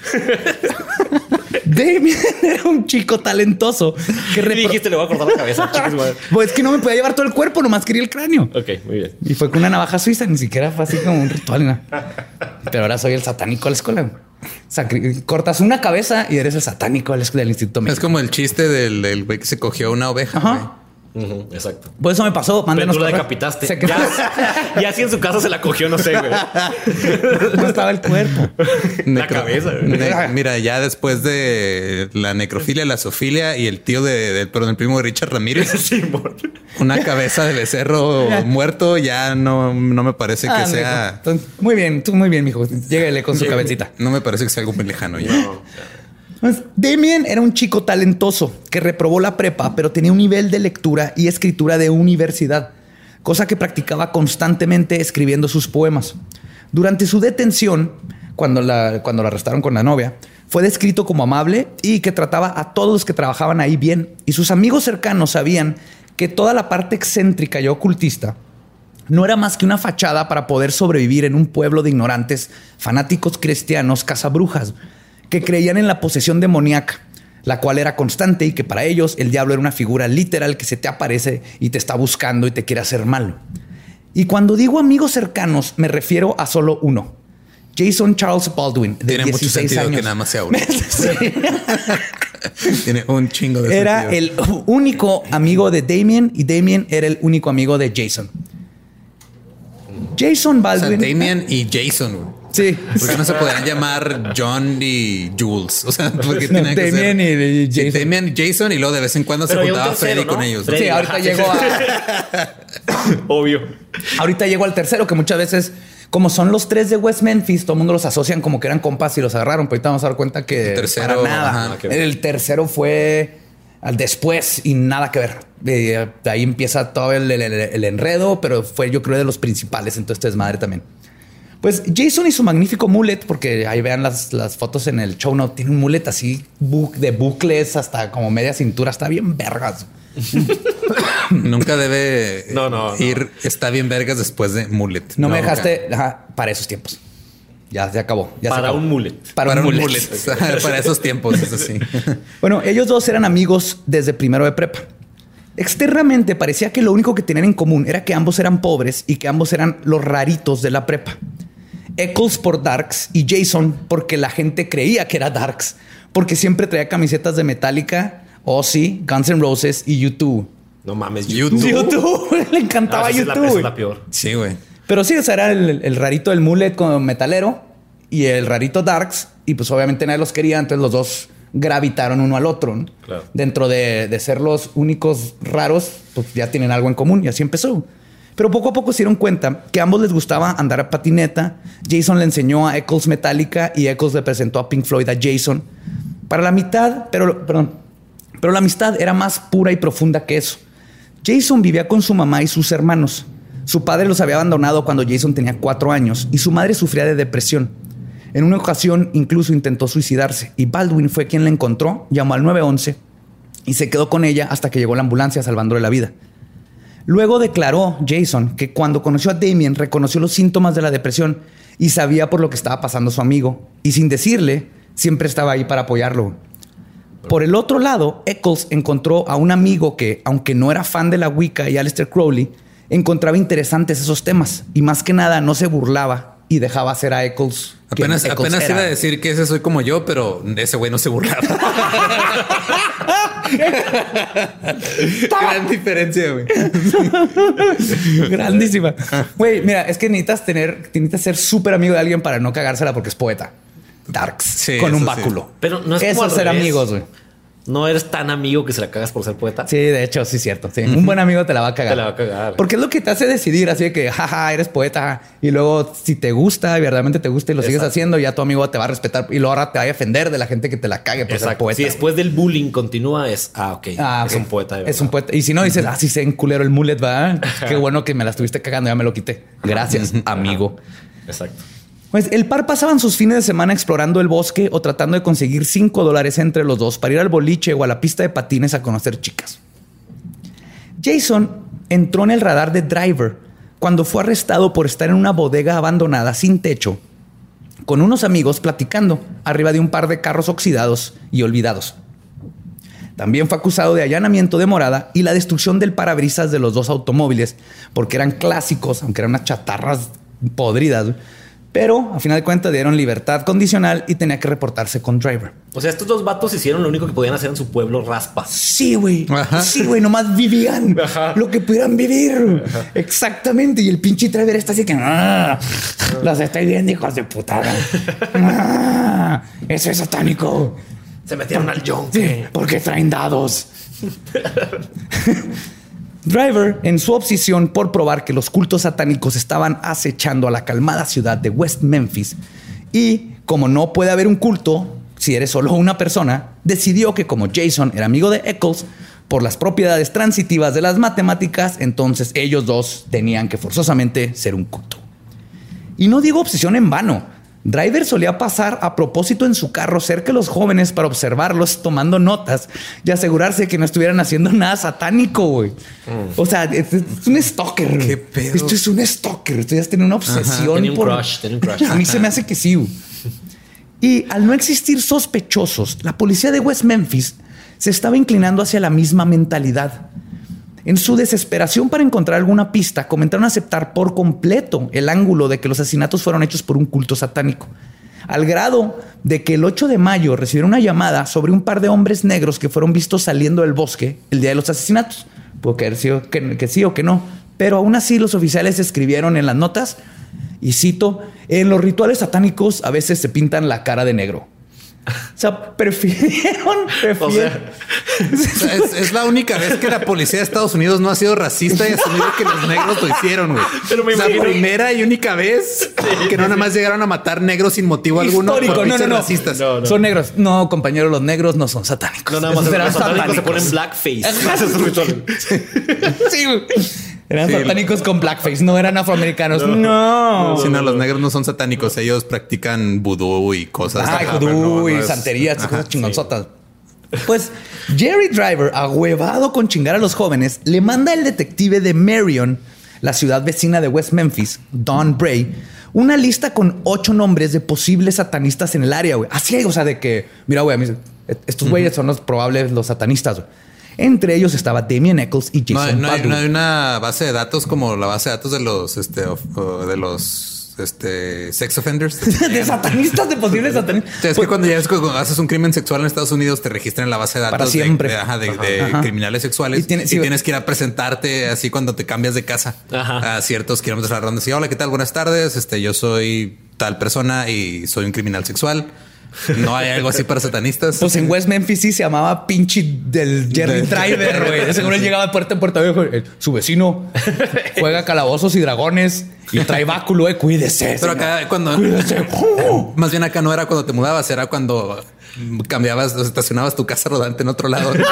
Damien era un chico talentoso que repro- dijiste, le voy a cortar la cabeza. chicos. Pues es que no me podía llevar todo el cuerpo, nomás quería el cráneo. Ok, muy bien. Y fue con una navaja suiza, ni siquiera fue así como un ritual. Pero ahora soy el satánico de la escuela. Sacri- cortas una cabeza y eres el satánico de la escuela del Instituto Es como el chiste del del güey que se cogió una oveja. Exacto. Por eso me pasó. Pero Mándenos tú la correo. decapitaste. Se Ya, ya si en su casa se la cogió, no sé, güey. no estaba el cuerpo. La cabeza, güey. Ne- Mira, ya después de la necrofilia, la zoofilia y el tío de, perdón, el primo de Richard Ramírez, Simón. una cabeza de becerro muerto ya no, no me parece que Ah, sea. mijo. Muy bien, tú muy bien, mijo. Lléguele con su cabecita. No me parece que sea algo muy lejano ya. Damien era un chico talentoso que reprobó la prepa, pero tenía un nivel de lectura y escritura de universidad, cosa que practicaba constantemente escribiendo sus poemas. Durante su detención, cuando la, cuando la arrestaron con la novia, fue descrito como amable y que trataba a todos los que trabajaban ahí bien. Y sus amigos cercanos sabían que toda la parte excéntrica y ocultista no era más que una fachada para poder sobrevivir en un pueblo de ignorantes, fanáticos cristianos, cazabrujas, que creían en la posesión demoníaca, la cual era constante y que para ellos el diablo era una figura literal que se te aparece y te está buscando y te quiere hacer mal. Y cuando digo amigos cercanos, me refiero a solo uno. Jason Charles Baldwin, de Tiene mucho 16 sentido años. que nada más sea uno. Tiene un chingo de Era sentido. el único amigo de Damien y Damien era el único amigo de Jason. Jason O sea, Baldwin. Damien y Jason. Sí. ¿Por qué no se podrían llamar John y Jules? O sea, porque No, tienen que ser- y- Jason. Damien y Jason y luego de vez en cuando Pero se juntaba tercero, Freddy ¿no? con ellos. Freddy. Sí, ahorita llegó a, Obvio. ahorita llegó al tercero, que muchas veces, como son los tres de West Memphis, todo el mundo los asocian como que eran compas y los agarraron. Pero ahorita vamos a dar cuenta que El tercero, para nada. ajá, ver. el tercero fue al después y nada que ver. Eh, de ahí empieza todo el, el- el- el enredo, pero fue yo creo de los principales en todo este desmadre también. Pues Jason y su magnífico mullet, porque ahí vean las, las fotos en el show note, tiene un mullet así bu- de bucles hasta como media cintura, está bien vergas. Nunca debe No, no, no. ir, está bien vergas después de mullet. No, me dejaste ajá, para esos tiempos. Ya se acabó. ya se Para acabó. un mullet. Para, Para un un mullet. mullet. Para esos tiempos, eso sí. Bueno, ellos dos eran amigos desde primero de prepa. Externamente parecía que lo único que tenían en común era que ambos eran pobres y que ambos eran los raritos de la prepa. Eccles por Darks y Jason porque la gente creía que era Darks, porque siempre traía camisetas de Metallica, Ozzy, Guns N' Roses y YouTube. No mames, YouTube. YouTube, le encantaba Ah, esa es la- YouTube. esa es güey. la peor. Sí, güey. Pero sí, o sea, era el, el rarito del mullet con metalero y el rarito darks. Y pues obviamente nadie los quería, entonces los dos gravitaron uno al otro. ¿no? Claro. Dentro de, de ser los únicos raros, pues ya tienen algo en común y así empezó. Pero poco a poco se dieron cuenta que a ambos les gustaba andar a patineta. Jason le enseñó a Eccles Metallica y Eccles le presentó a Pink Floyd a Jason. Para la mitad, pero, perdón, pero la amistad era más pura y profunda que eso. Jason vivía con su mamá y sus hermanos. Su padre los había abandonado cuando Jason tenía cuatro años y su madre sufría de depresión. En una ocasión incluso intentó suicidarse y Baldwin fue quien la encontró, llamó al 911 y se quedó con ella hasta que llegó la ambulancia salvándole la vida. Luego declaró Jason que cuando conoció a Damien reconoció los síntomas de la depresión y sabía por lo que estaba pasando su amigo y sin decirle siempre estaba ahí para apoyarlo. Por el otro lado, Eccles encontró a un amigo que, aunque no era fan de la Wicca y Aleister Crowley, encontraba interesantes esos temas y más que nada no se burlaba y dejaba hacer a Eccles. Apenas, apenas iba a decir que ese soy como yo, pero ese güey no se burlaba. Gran diferencia, güey. Grandísima. Güey, mira, es que necesitas tener, necesitas ser súper amigo de alguien para no cagársela porque es poeta. Darks. Sí, con un sí. báculo. Pero no es Eso como al es ser revés. amigos, güey. No eres tan amigo que se la cagas por ser poeta. Sí, de hecho, sí es cierto. Sí. Un buen amigo te la va a cagar. Te la va a cagar. Porque es lo que te hace decidir, así de que, jaja, eres poeta. Y luego, si te gusta y verdaderamente te gusta y lo sigues haciendo, ya tu amigo te va a respetar y luego ahora te va a defender de la gente que te la cague por ser poeta. Si después del bullying continúa, es ah, ok. Ah, es un poeta. de Es un poeta. Y si no dices, ah, sí sé en culero el mullet, va. Qué bueno que me la estuviste cagando, ya me lo quité. Gracias, amigo. Exacto. Pues el par pasaban sus fines de semana explorando el bosque o tratando de conseguir 5 dólares entre los dos para ir al boliche o a la pista de patines a conocer chicas. Jason entró en el radar de Driver cuando fue arrestado por estar en una bodega abandonada sin techo con unos amigos platicando arriba de un par de carros oxidados y olvidados. También fue acusado de allanamiento de morada y la destrucción del parabrisas de los dos automóviles, porque eran clásicos, aunque eran unas chatarras podridas. Pero a final de cuentas dieron libertad condicional y tenía que reportarse con driver. O sea, estos dos vatos hicieron lo único que podían hacer en su pueblo, raspa. Sí, güey. Sí, güey. Nomás vivían Ajá. lo que pudieran vivir. Exactamente. Y el pinche driver está así que "Ah, los estoy viendo, hijos de putada. Ah, eso es satánico. Se metieron al Sí, yonke. porque traen dados. Driver, en su obsesión por probar que los cultos satánicos estaban acechando a la calmada ciudad de West Memphis, y como no puede haber un culto si eres solo una persona, decidió que como Jason era amigo de Eccles, por las propiedades transitivas de las matemáticas, entonces ellos dos tenían que forzosamente ser un culto. Y no digo obsesión en vano. Driver solía pasar a propósito en su carro cerca de los jóvenes para observarlos tomando notas y asegurarse que no estuvieran haciendo nada satánico, güey. O sea, es, es un stalker. ¿Qué pedo? Esto es un stalker. Esto ya tiene una obsesión Tenía un por... crush, tenía un crush. A mí se me hace que sí. güey. Y al no existir sospechosos, la policía de West Memphis se estaba inclinando hacia la misma mentalidad. En su desesperación para encontrar alguna pista, comentaron aceptar por completo el ángulo de que los asesinatos fueron hechos por un culto satánico, al grado de que el 8 de mayo recibieron una llamada sobre un par de hombres negros que fueron vistos saliendo del bosque el día de los asesinatos. Puede haber que, que sí o que no, pero aún así los oficiales escribieron en las notas, y cito, en los rituales satánicos a veces se pintan la cara de negro. O sea, prefirieron, O sea, O sea, es, es la única vez que la policía de Estados Unidos no ha sido racista y asumido que los negros lo hicieron, güey. Pero me Es la imagino- primera y única vez que no nada más llegaron a matar negros sin motivo alguno Histórico, por no, no, racistas. No, no. Son negros. No, compañero, los negros no son satánicos. no nada más los satánicos se ponen blackface. Sí, güey. Eran Sí. satánicos con blackface, no eran afroamericanos. No. Sí, no, los negros no son satánicos, ellos practican vudú y cosas. Pero vudú no- no y es- santerías, Ajá, cosas chingonzotas. Pues Jerry Driver, ahuevado con chingar a los jóvenes, le manda al detective de Marion, la ciudad vecina de West Memphis, Don Bray, una lista con ocho nombres de posibles satanistas en el área, güey. Así, o sea, de que, mira, güey, estos güeyes son los probables los satanistas, güey. Entre ellos estaba Damien Eccles y Jason no hay, no hay una base de datos como la base de datos de los este de los este sex offenders. de satanistas, de posibles satanistas. Es que cuando ya es cuando haces un crimen sexual en Estados Unidos te registran en la base de datos Para de- siempre. de, ajá, de- de Ajá. criminales sexuales Y y, tiene- sí, tienes que ir a presentarte así cuando te cambias de casa Ajá. a ciertos kilómetros a la ronda. Sí, hola, ¿qué tal? Buenas tardes. Este, yo soy tal persona y soy un criminal sexual. No hay algo así para satanistas. Pues en West Memphis sí se llamaba pinche del Jerry Driver, güey. Seguro él llegaba de puerta en puerta. dijo, eh, Su vecino juega calabozos y dragones y trae báculo, eh. Cuídese. Pero señor. acá cuando Cuídese. más bien acá no era cuando te mudabas, era cuando cambiabas, o estacionabas tu casa rodante en otro lado.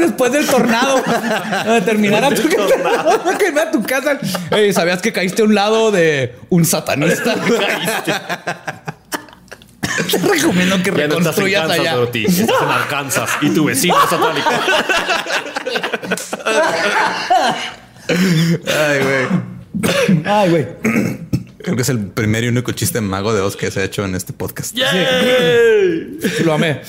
Después del tornado, a terminar a tu, a terminar tu casa. Ey, ¿Sabías que caíste a un lado de un satanista? Te recomiendo que Ya no estás en reconstruyas Kansas, allá. Dorothy. Estás en Arkansas y tu vecino es satánico. Ay, güey. Ay, güey. Creo que es el primer y único chiste mago de Oz que se ha hecho en este podcast. Sí, Lo amé.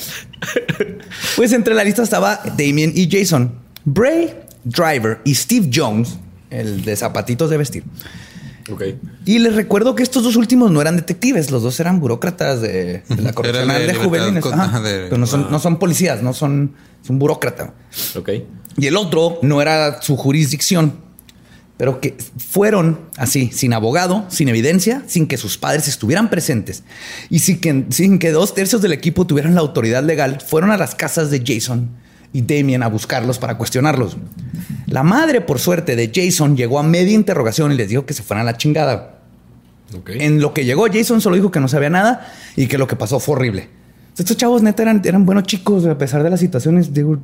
Pues entre la lista estaba Damien y Jason, Bray, Driver y Steve Jones, el de zapatitos de vestir. Y les recuerdo que estos dos últimos no eran detectives, los dos eran burócratas de, de la Eran de de, juveniles. con- Ajá. ajá, de- Pero no son, no son policías, no son, son burócratas. Ok. Y el otro no era su jurisdicción, pero que fueron así, sin abogado, sin evidencia, sin que sus padres estuvieran presentes y sin que, sin que dos tercios del equipo tuvieran la autoridad legal, fueron a las casas de Jason y Damien a buscarlos para cuestionarlos. La madre, por suerte, de Jason llegó a media interrogación y les dijo que se fueran a la chingada. En lo que llegó, Jason solo dijo que no sabía nada y que lo que pasó fue horrible. Estos chavos neta eran, eran buenos chicos a pesar de las situaciones. Digo,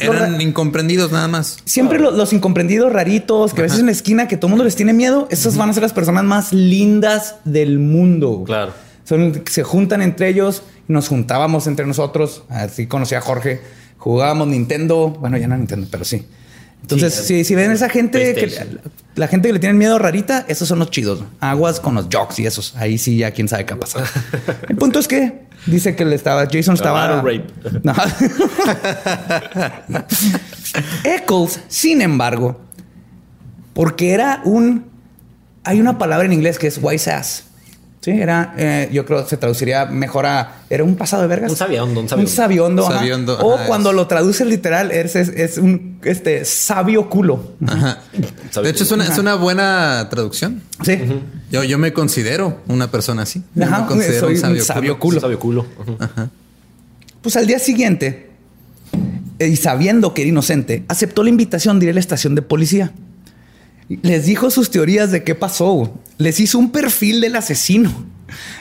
Eran, incomprendidos nada más. Siempre lo- los incomprendidos raritos, que a veces en la esquina que todo el mundo les tiene miedo, esas van a ser las personas más lindas del mundo. Claro. Son, se juntan entre ellos, nos juntábamos entre nosotros. Así conocí a Jorge. Jugábamos Nintendo. Bueno, ya no Nintendo, pero sí. Entonces, Sí, si, si ven esa gente, que, la gente que le tienen miedo rarita, esos son los chidos. Aguas con los jocks y esos. Ahí sí, ya quién sabe qué ha pasado. El punto es que dice que le estaba, Jason estaba. No. Eccles, sin embargo, porque era un. Hay una palabra en inglés que es wise ass. Sí, era, eh, yo creo que se traduciría mejor a. Era un pasado de vergas. Un sabiondo, un sabiondo. Un sabiondo. ajá. Sabiondo, o ajá, cuando es- lo traduce literal, es, es, es un este, sabio culo. Ajá. De hecho, es una, es una buena traducción. Sí. Yo, yo me considero una persona así. Yo Ajá, me considero soy un sabio, un sabio culo. culo. Sabio culo. Ujú. Pues al día siguiente, eh, y sabiendo que era inocente, aceptó la invitación de ir a la estación de policía. Les dijo sus teorías de qué pasó. Les hizo un perfil del asesino.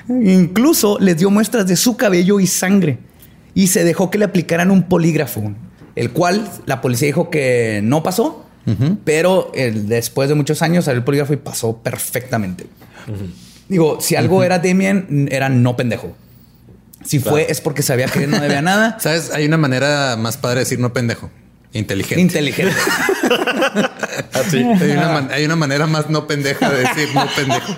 Incluso les dio muestras de su cabello y sangre. Y se dejó que le aplicaran un polígrafo, el cual la policía dijo que no pasó, pero después de muchos años salió el polígrafo y pasó perfectamente. Digo, si algo era Damien, era no pendejo. Si fue, es porque sabía que no debía nada. ¿Sabes? Hay una manera más padre de decir no pendejo. Inteligente. Inteligente. Así. hay, una man- hay una manera más no pendeja de decir no pendejo.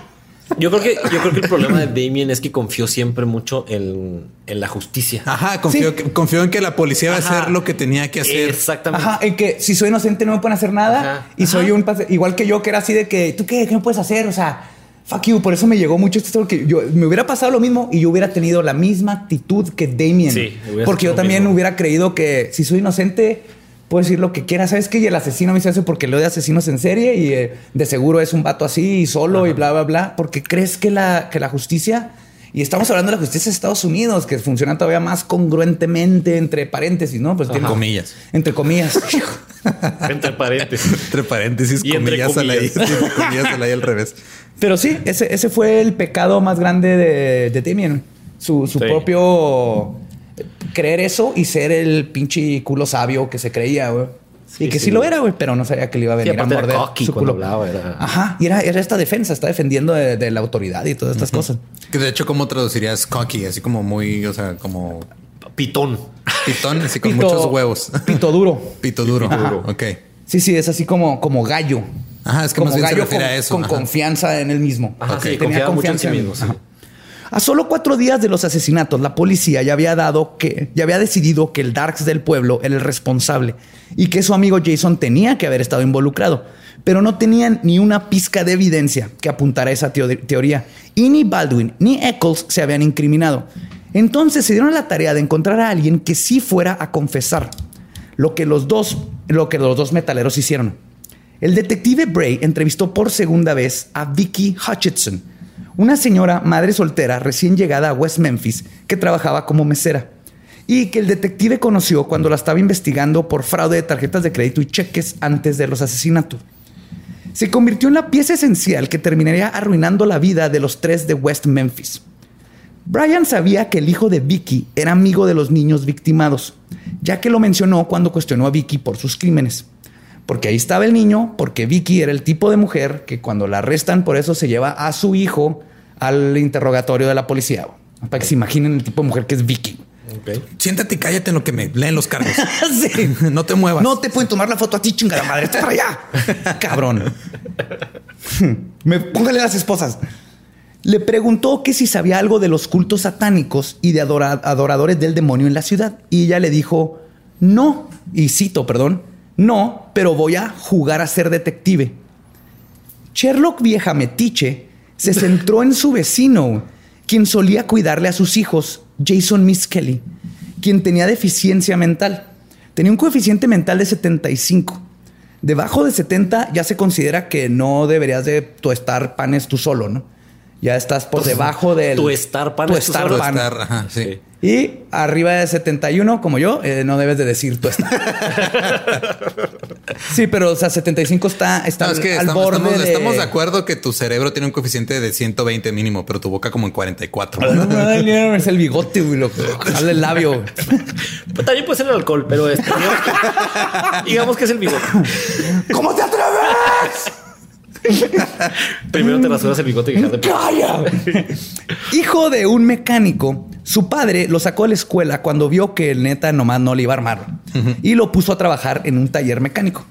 Yo creo que, yo creo que el problema de Damien es que confió siempre mucho en, en la justicia. Ajá, confió, que- confió en que la policía iba a hacer lo que tenía que hacer. Exactamente. Ajá, en que si soy inocente no me pueden hacer nada. Ajá, Y soy un igual que yo, que era así de que, ¿tú qué? ¿Qué me puedes hacer? O sea, fuck you. Por eso me llegó mucho esto que yo me hubiera pasado lo mismo y yo hubiera tenido la misma actitud que Damien. Sí, porque yo también mismo. hubiera creído que si soy inocente, puedo decir lo que quiera. ¿Sabes qué? Y el asesino me hizo eso porque lo de asesinos en serie y eh, de seguro es un vato así y solo y bla, bla, bla. Porque crees que la, que la justicia. Y estamos hablando de la justicia de Estados Unidos, que funciona todavía más congruentemente entre paréntesis, ¿no? Pues tiene- Comillas. entre comillas. Entre paréntesis. Entre paréntesis, Y entre comillas, a la I, comillas. a la I al revés. Pero sí, ese, ese fue el pecado más grande de, de Damien. Su, su Sí. propio creer eso y ser el pinche culo sabio que se creía, güey. Sí, y que sí. sí. lo era, güey, pero no sabía que le iba a Sí, venir a aparte era morder su cuando culo. hablaba, era- Ajá, y era, era esta defensa, está defendiendo de, de la autoridad y todas estas cosas. Que de hecho, ¿cómo traducirías cocky? Así como muy, o sea, como Pitón. pitón, así con Pito- muchos huevos. Pito duro. Pito duro. Ajá. Ok. Sí, sí, es así como, como gallo. Ajá, es que como más bien se gallo refiere con, a eso. con Ajá. confianza en él mismo. Ajá, sí, Tenía mucho en sí mismo. sí. A solo cuatro días de los asesinatos, la policía ya había dado que, ya había decidido que el Darks del pueblo era el responsable y que su amigo Jason tenía que haber estado involucrado, pero no tenían ni una pizca de evidencia que apuntara a esa teo- teoría. Y ni Baldwin ni Eccles se habían incriminado. Entonces se dieron la tarea de encontrar a alguien que sí fuera a confesar lo que los dos, lo que los dos metaleros hicieron. El detective Bray entrevistó por segunda vez a Vicky Hutchinson, una señora madre soltera recién llegada a West Memphis que trabajaba como mesera y que el detective conoció cuando la estaba investigando por fraude de tarjetas de crédito y cheques antes de los asesinatos. Se convirtió en la pieza esencial que terminaría arruinando la vida de los tres de West Memphis. Brian sabía que el hijo de Vicky era amigo de los niños victimados, ya que lo mencionó cuando cuestionó a Vicky por sus crímenes. Porque ahí estaba el niño, porque Vicky era el tipo de mujer que cuando la arrestan por eso se lleva a su hijo al interrogatorio de la policía. Para que se imaginen el tipo de mujer que es Vicky. Ok. Siéntate y cállate en lo que me leen los cargos. Sí. no te muevas. No te pueden tomar la foto a ti, chingada madre. Está para allá. Cabrón. Me póngale las esposas. Le preguntó que si sabía algo de los cultos satánicos y de adora- adoradores del demonio en la ciudad. Y ella le dijo, no. Y cito, perdón. No, pero voy a jugar a ser detective. Sherlock vieja metiche se centró en su vecino, quien solía cuidarle a sus hijos, Jason Miss Kelly, quien tenía deficiencia mental. Tenía un coeficiente mental de 75. Debajo de 70 ya se considera que no deberías de tuestar panes tú solo, ¿no? Ya estás por debajo del... tuestar panes tú tuestar solo. pan. Estar, ajá, sí. Y arriba de 71, como yo, eh, no debes de decir tuestar. sí, pero o sea, 75 está, está No, es que al estamos, borde estamos- de... estamos de acuerdo que tu cerebro tiene un coeficiente de 120 mínimo, pero tu boca como en 44. Ay, no, es el bigote, güey, lo que sale el labio. Pues también puede ser el alcohol, pero este, digamos, digamos que es el bigote. ¿Cómo te atreves? Primero te rasuras el bigote y de ¡Calla! Hijo de un mecánico, su padre lo sacó de la escuela cuando vio que el neta nomás no le iba a armar y lo puso a trabajar en un taller mecánico.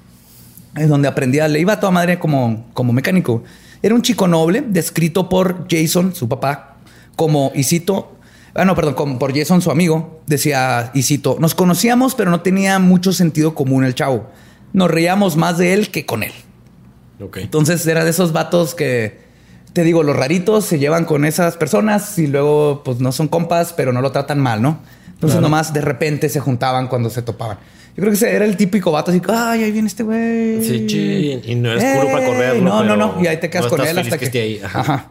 Es donde aprendía, le iba a toda madre como, como mecánico. Era un chico noble, descrito por Jason, su papá, como, y cito, ah, no, perdón, como por Jason, su amigo, decía, y cito, nos conocíamos, pero no tenía mucho sentido común el chavo. Nos reíamos más de él que con él. Entonces era de esos vatos que, te digo, los raritos se llevan con esas personas y luego pues no son compas, pero no lo tratan mal, ¿no? Entonces nomás de repente se juntaban cuando se topaban. Yo creo que ese era el típico vato así, ay, ahí viene este güey. Sí, chin, y no es puro para correrlo, No, no, no. Y ahí te quedas no con él hasta que que, ahí. Ajá. Ajá.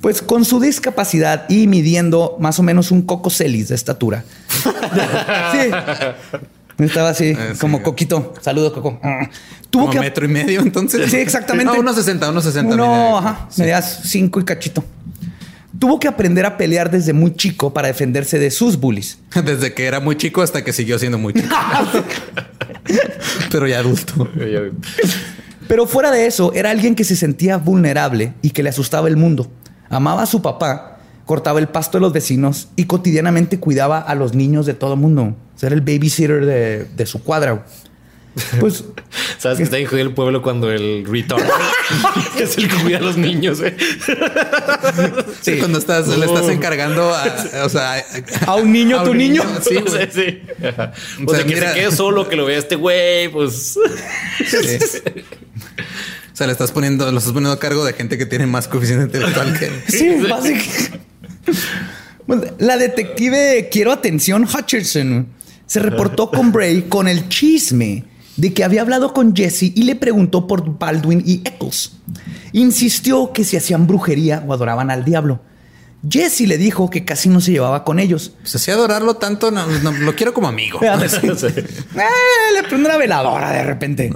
Pues con su discapacidad y midiendo más o menos un coco celis de estatura. sí. Estaba así, Ah, sí. como coquito. Saludos, Coco. Tuvo Como que metro y medio, entonces. Sí, exactamente. No, unos 60, unos 60. Uno, mide. ajá, medías cinco y cachito. Tuvo que aprender a pelear desde muy chico para defenderse de sus bullies. Desde que era muy chico hasta que siguió siendo muy chico. Pero ya adulto. Pero fuera de eso, era alguien que se sentía vulnerable y que le asustaba el mundo. Amaba a su papá, cortaba el pasto de los vecinos y cotidianamente cuidaba a los niños de todo el mundo. O sea, era el babysitter de, de su cuadra. Pues Sabes que está jodido el pueblo cuando el retard es el que cuida a los niños, güey. Sí, cuando estás, le estás encargando a, o sea, a un niño, a tu un niño. Sí, Sí, güey. sí. O O sea, sea, que mira- se quede solo, que lo vea este güey, pues. Sí. O sea, le estás poniendo, lo estás poniendo a cargo de gente que tiene más coeficiente intelectual que Sí, básicamente. Bueno, La detective Quiero Atención Hutcherson se reportó con Bray con el chisme de que había hablado con Jesse y le preguntó por Baldwin y Eccles. Insistió que si hacían brujería o adoraban al diablo. Jesse le dijo que casi no se llevaba con ellos. pues así adorarlo tanto, no, no, lo quiero como amigo. Sí. Eh, le prende una veladora de repente.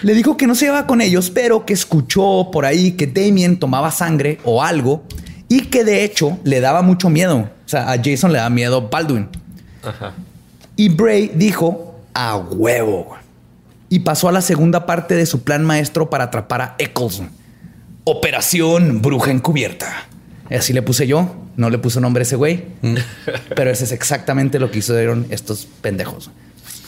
Le dijo que no se llevaba con ellos, pero que escuchó por ahí que Damien tomaba sangre o algo y que de hecho le daba mucho miedo. O sea, a Jason le da miedo Baldwin. Y Bray dijo a huevo. Y pasó a la segunda parte de su plan maestro para atrapar a Eccles. Operación Bruja Encubierta. Así le puse yo. No le puso nombre a ese güey. Pero ese es exactamente lo que hicieron estos pendejos.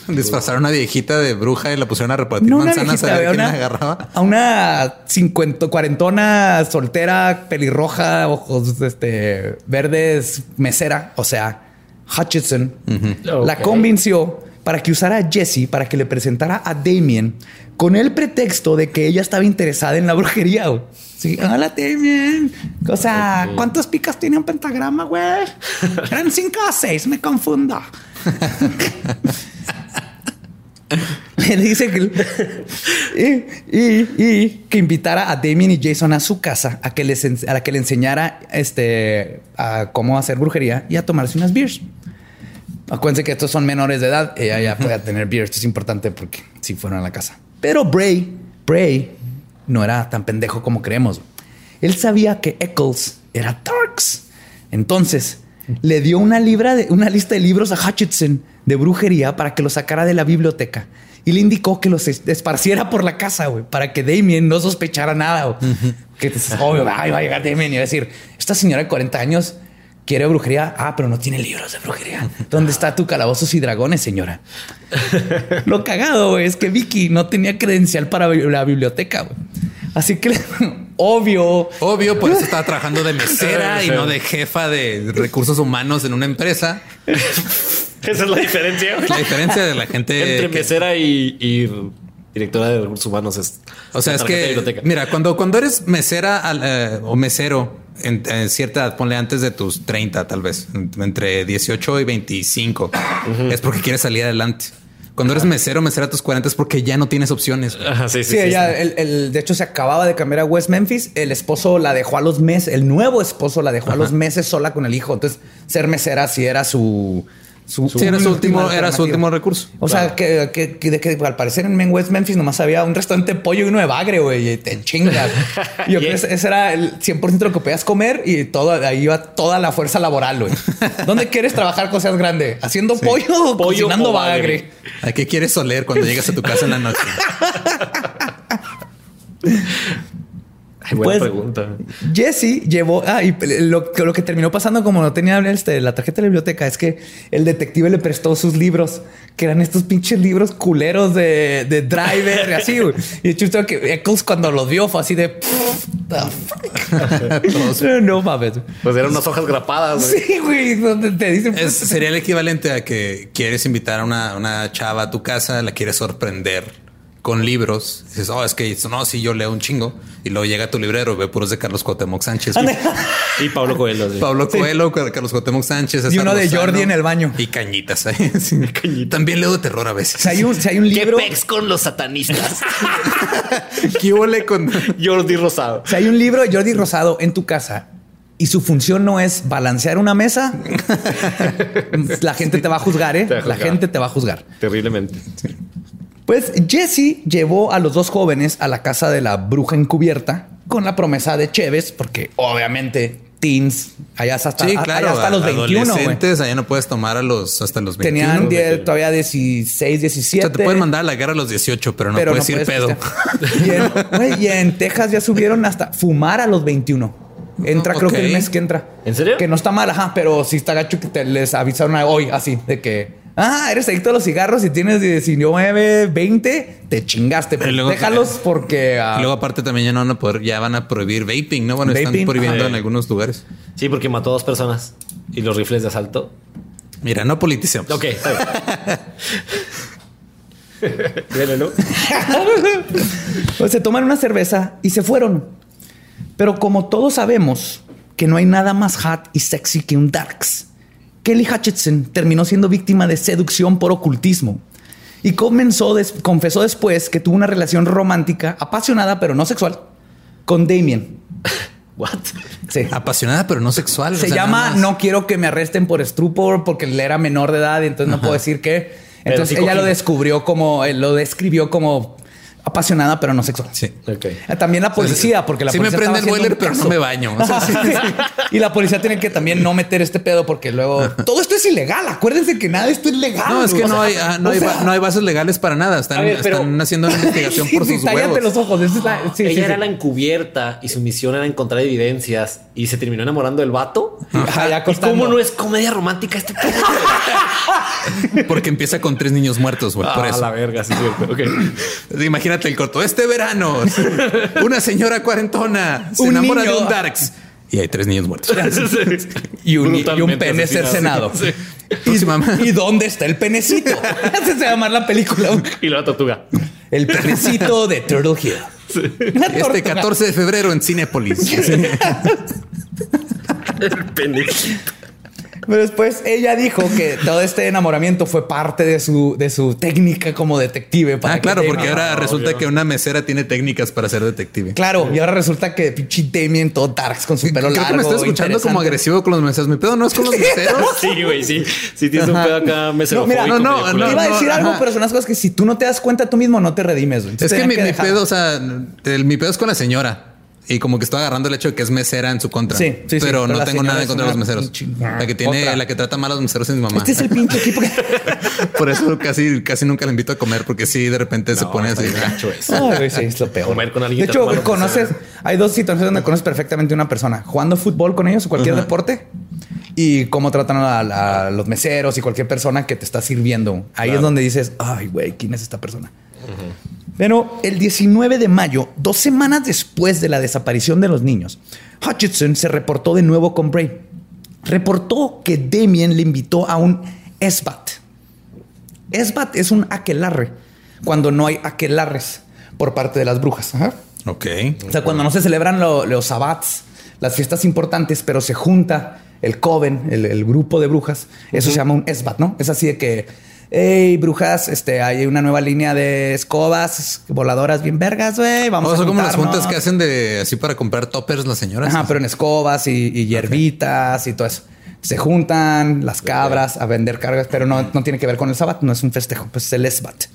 Disfrazaron a una viejita de bruja y la pusieron a repartir No manzanas viejita, a ver quién la agarraba. A una 50, cuarentona soltera, pelirroja, ojos este, verdes, mesera, o sea, Hutchinson, la Ok. convenció para que usara a Jesse para que le presentara a Damien con el pretexto de que ella estaba interesada en la brujería. güey. Sí, hola Damien. O sea, ¿cuántas picas tiene un pentagrama, güey? Eran cinco o seis, me confundo. Le dice que y, y- y que invitara a Damien y Jason a su casa a que les a que le enseñara este a cómo hacer brujería y a tomarse unas beers. Acuérdense que estos son menores de edad. Ella ya puede tener beers. Esto es importante porque si fueron a la casa. Pero Bray, Bray no era tan pendejo como creemos. Él sabía que Eccles era Tarks. Entonces le dio una, libra de, una lista de libros a Hutchinson de brujería para que los sacara de la biblioteca y le indicó que los es- esparciera por la casa, güey, para que Damien no sospechara nada. Que es obvio, ay, va a llegar Damien y va a decir: Esta señora de 40 años quiere brujería. Ah, pero no tiene libros de brujería. ¿Dónde está tu calabozos y dragones, señora? Lo cagado güey, es que Vicky no tenía credencial para la biblioteca. güey. Así que, obvio, Obvio, por eso estaba trabajando de mesera y no de jefa de recursos humanos en una empresa. Esa es la diferencia. güey. La diferencia de la gente. Entre que- mesera y, y directora de recursos humanos es. o sea, la es que, biblioteca. mira, cuando, cuando eres mesera al- eh, o mesero en, en cierta edad, ponle antes de tus 30, tal vez, en- entre 18 y 25, es porque quieres salir adelante. Cuando eres mesero, mesera a tus 40 es porque ya no tienes opciones. Ajá, sí, sí. Sí, sí, ella, sí. El, el- de hecho, se acababa de cambiar a West Memphis. El esposo la dejó a los meses, el nuevo esposo la dejó a los meses sola con el hijo. Entonces, ser mesera sí era su. Su Sí, era su último, era su último recurso. O sea, que, que, que- de que al parecer en West Memphis nomás había un restaurante de pollo y uno de bagre, güey, y te chingas. Yo creo que ese era el 100% de lo que podías comer y todo, ahí iba toda la fuerza laboral, güey. ¿Dónde quieres trabajar cuando seas grande? ¿Haciendo pollo o Pollo cocinando o bagre? ¿A qué quieres oler cuando llegas a tu casa en la noche? Ay, buena Pues- pregunta. Jesse llevó. Ah, y lo, lo que terminó pasando, como no tenía este, la tarjeta de la biblioteca, es que el detective le prestó sus libros, que eran estos pinches libros culeros de, de Driver y así. güey. Y de hecho, creo que Eccles cuando los vio fue así de. "Pff, the fuck". Todos- no mames. Pues eran unas hojas grapadas. Sí, güey, donde te dicen. Es- sería el equivalente a que quieres invitar a una, una chava a tu casa, la quieres sorprender con libros. Dices, oh, es que no, si yo leo un chingo. Y luego llega tu librero, ve puros de Carlos Cuauhtémoc Sánchez. Y Pablo Coelho. sí. Pablo Coelho, Carlos Cuauhtémoc Sánchez. Y uno de Jordi en el baño. Y cañitas. También leo de terror a veces. Si hay un, si hay un libro. con los satanistas? ¿Qué huele con...? Jordi Rosado. Si hay un libro de Jordi Rosado en tu casa y su función no es balancear una mesa, la gente te va a juzgar, ¿eh? La gente te va a juzgar. Terriblemente. Pues Jesse llevó a los dos jóvenes a la casa de la bruja encubierta con la promesa de Cheves, porque obviamente teens, allá hasta, Sí, allá claro. hasta los 21, güey. adolescentes, allá no puedes tomar a los hasta los 21. Tenían todavía 16, 17. O sea, te pueden mandar a la guerra a los 18, pero no pero puedes ir puedes pedo. Y en, güey, y en Texas ya subieron hasta fumar a los 21. Entra, creo que el mes que entra. ¿En serio? Que no está mal, ajá, pero sí está gacho que te les avisaron hoy así de que Ah, eres adicto a los cigarros y tienes 19, 20, te chingaste. Y luego- Déjalos porque. ah, Y luego aparte también ya no van a poder, ya van a prohibir vaping, ¿no? Bueno, están Vaping, prohibiendo ah, en algunos lugares. Sí, porque mató a dos personas. Y los rifles de asalto. Mira, no politicemos. Ok, está bien. Dele, ¿no? Pues se toman una cerveza y se fueron. Pero como todos sabemos que no hay nada más hot y sexy que un Darks, Kelly Hutchinson terminó siendo víctima de seducción por ocultismo y comenzó des- confesó después que tuvo una relación romántica, apasionada pero no sexual, con Damien. What? Sí. Apasionada, pero no sexual. o Se sea, llama. No quiero que me arresten por estupor porque él era menor de edad y entonces no puedo decir que. Entonces ella lo descubrió como, eh, lo describió como apasionada pero no sexual. Sí. Ok. Eh, También la policía, porque la Sí me policía prende estaba el boiler, pero no me baño. O sea, Ajá, sí. Y la policía tiene que también no meter este pedo porque luego todo esto es ilegal. Acuérdense que nada de esto es legal. No, es que no sea, hay, ah, no, hay sea, no hay bases legales para nada. Están, A ver, pero- están haciendo una investigación sí, por sus cállate huevos. los ojos. Esa es la- sí, Ella sí, era sí. la encubierta y su misión era encontrar evidencias y se terminó enamorando del vato. Ajá, ya ¿Y cómo no es comedia romántica este pedo? Porque empieza con tres niños muertos, güey. por Ah, eso. la verga, sí, cierto. Ok. Imagínate el corto. Este verano, una señora cuarentona se Un enamora niño. de un Darks. Y hay tres niños muertos. Y un, y un pene cercenado. Sí. ¿Y dónde está el penecito? Esa se llama la película. Y la tortuga. El penecito de Turtle Hill. Este tortuga. 14 de febrero en Cinépolis. El pene. Pero después ella dijo que todo este enamoramiento fue parte de su, de su técnica como detective. para Ah, claro, Damien- porque ahora Ah, resulta obvio. que una mesera tiene técnicas para ser detective. Claro, y ahora resulta que pinche Damien todo darks con su pelo Creo largo. que me está escuchando como agresivo con los meseros. Mi pedo no es con los meseros. Sí, güey, sí. Sí, tienes un pedo acá No, mira, no, no, no, iba a decir algo, ajá. pero son las cosas que si tú no te das cuenta tú mismo no te redimes. güey. Es que mi, mi pedo, o sea, el- mi pedo es con la señora. Y como que estoy agarrando el hecho de que es mesera en su contra. Sí, sí, sí, pero no tengo nada en es contra de los meseros. La que tiene, Otra. la que trata mal a los meseros es mi mamá. Este es el pinche equipo que... Por eso casi, casi nunca la invito a comer, porque sí, de repente se pone así. Güey, sí, es lo peor. Comer con alguien de hecho, conoces, hay dos situaciones donde conoces perfectamente a una persona jugando fútbol con ellos o cualquier deporte y cómo tratan a, a los meseros y cualquier persona que te está sirviendo. Ahí es donde dices, ay, güey, ¿quién es esta persona? Pero el 19 de mayo, dos semanas después de la desaparición de los niños, Hutchinson se reportó de nuevo con Bray. Reportó que Damien le invitó a un esbat. Esbat es un aquelarre cuando no hay aquelarres por parte de las brujas. Ajá. Ok. O sea, cuando no se celebran lo- los sabbats, las fiestas importantes, pero se junta el coven, el, el grupo de brujas, eso se llama un esbat, ¿no? Es así de que, hey, brujas, este, hay una nueva línea de escobas voladoras bien vergas, güey, vamos O a son como las juntas que hacen de así para comprar toppers las señoras. Ajá, pero en escobas y, y hierbitas y todo eso. Se juntan las cabras a vender cargas, pero no, no tiene que ver con el sabbat, no es un festejo, pues es el esbat.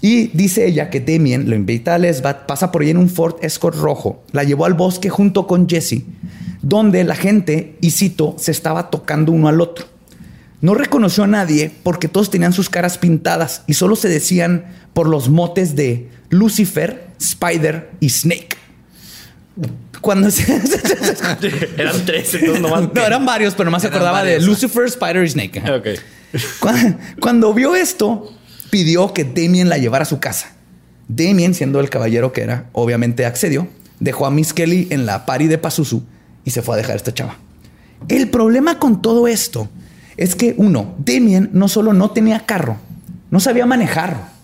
Y dice ella que Damien lo invita al esbat, pasa por ahí en un Ford Escort rojo, la llevó al bosque junto con Jesse, donde la gente, y cito, se estaba tocando uno al otro. No reconoció a nadie porque todos tenían sus caras pintadas y solo se decían por los motes de Lucifer, Spider y Snake. Cuando se... Eran tres, entonces nomás. No, eran varios, pero nomás se acordaba de. Lucifer, Spider y Snake. Cuando vio esto, pidió que Damien la llevara a su casa. Damien, siendo el caballero que era, obviamente accedió. Dejó a Miss Kelly en la party de Pazuzu y se fue a dejar a esta chava. El problema con todo esto es que, uno, Damien no solo no tenía carro, no sabía manejar.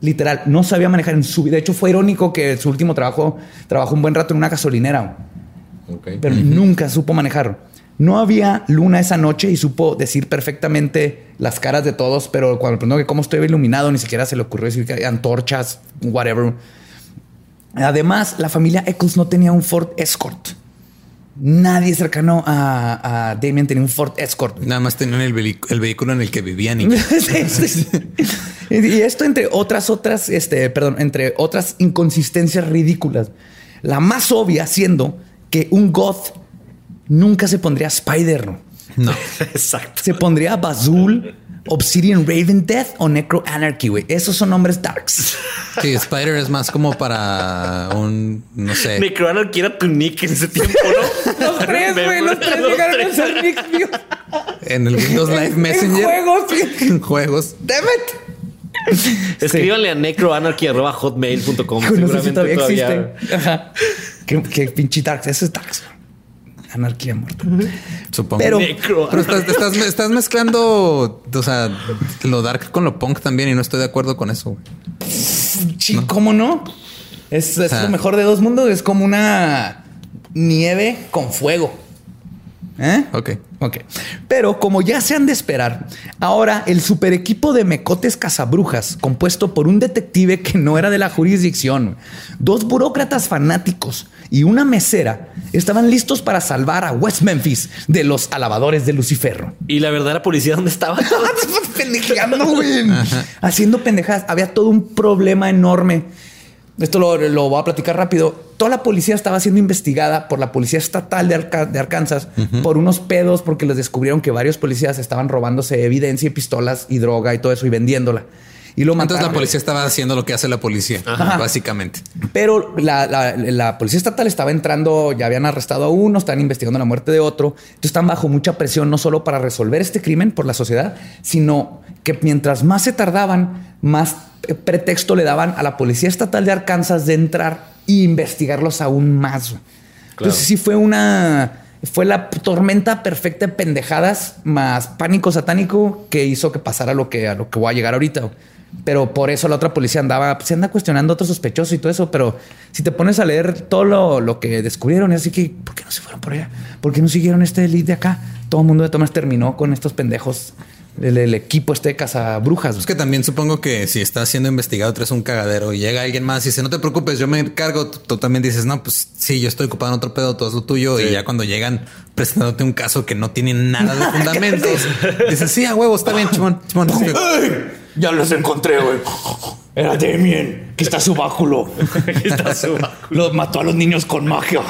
Literal, no sabía manejar en su vida. De hecho, fue irónico que su último trabajo trabajó un buen rato en una gasolinera Ok. pero nunca supo manejar. No había luna esa noche y supo decir perfectamente las caras de todos, pero cuando preguntó que cómo estoy iluminado, ni siquiera se le ocurrió decir que antorchas, whatever. Además, la familia Eccles no tenía un Ford Escort. Nadie cercano a, a Damien tenía un Ford Escort. Nada más tenían el, vehículo en el que vivían y Sí, sí, sí. Y esto entre otras, otras, este, perdón, entre otras inconsistencias ridículas. La más obvia siendo que un goth nunca se pondría Spider. no. Exacto. Se pondría Bazul, Obsidian Raven Death o Necro Anarchy, güey. Esos son nombres darks. Sí, Spider es más como para un, no sé. Necroanarchy era tu nick en ese tiempo, ¿no? Los tres, güey, los tres Los llegaron a tres. ser Nick, tío. en el Windows Live Messenger. En juegos. En juegos. Damn it. Escríbanle a necroanarchy.hotmail.com. No sé si Seguramente todavía todavía. existe. Ajá. Qué, qué pinche Dark. Eso es Dark. Anarquía muerta. Supongo. Pero-. Pero estás, estás, estás mezclando, o sea, lo dark con lo punk también y no estoy de acuerdo con eso. Sí, ¿cómo no? Es, es sea- lo mejor de dos mundos. Es como una nieve con fuego. ¿Eh? Ok. Ok. Pero como ya se han de esperar, ahora el super equipo de mecotes cazabrujas, compuesto por un detective que no era de la jurisdicción, dos burócratas fanáticos y una mesera, estaban listos para salvar a West Memphis de los alabadores de Luciferro. Y la verdadera policía, ¿dónde estaba? pendejeando, güey. Haciendo pendejadas. Había todo un problema enorme. Esto lo, lo voy a platicar rápido. Toda la policía estaba siendo investigada por la policía estatal de, Arca- de Arkansas por unos pedos porque les descubrieron que varios policías estaban robándose evidencia y pistolas y droga y todo eso y vendiéndola. Y lo Entonces la mataron. policía estaba haciendo lo que hace la policía, básicamente. Pero la, la- la policía estatal estaba entrando, ya habían arrestado a uno, están investigando la muerte de otro. Entonces están bajo mucha presión, no solo para resolver este crimen por la sociedad, sino que mientras más se tardaban, más eh, pretexto le daban a la policía estatal de Arkansas de entrar e investigarlos aún más. Entonces sí fue una... Fue la tormenta perfecta de pendejadas más pánico satánico que hizo que pasara lo que, a lo que voy a llegar ahorita. Pero por eso la otra policía andaba, se anda cuestionando a otro sospechoso y todo eso. Pero si te pones a leer todo lo, lo que descubrieron, es así que, ¿por qué no se fueron por allá? ¿Por qué no siguieron este lead de acá? Todo el mundo de Tomás terminó con estos pendejos, el, el equipo este de cazabrujas. Es que también supongo que si estás siendo investigado, traes un cagadero y llega alguien más y dice, no te preocupes, yo me encargo. Tú, tú también dices, no, pues sí, yo estoy ocupado en otro pedo, todo es lo tuyo. Y ya cuando llegan presentándote un caso que no tiene nada de fundamentos, dices, sí, a huevo, está bien, chimón, chimón. Ya los encontré, güey. Era Damien, que está su báculo. Está su báculo. Los mató a los niños con magia.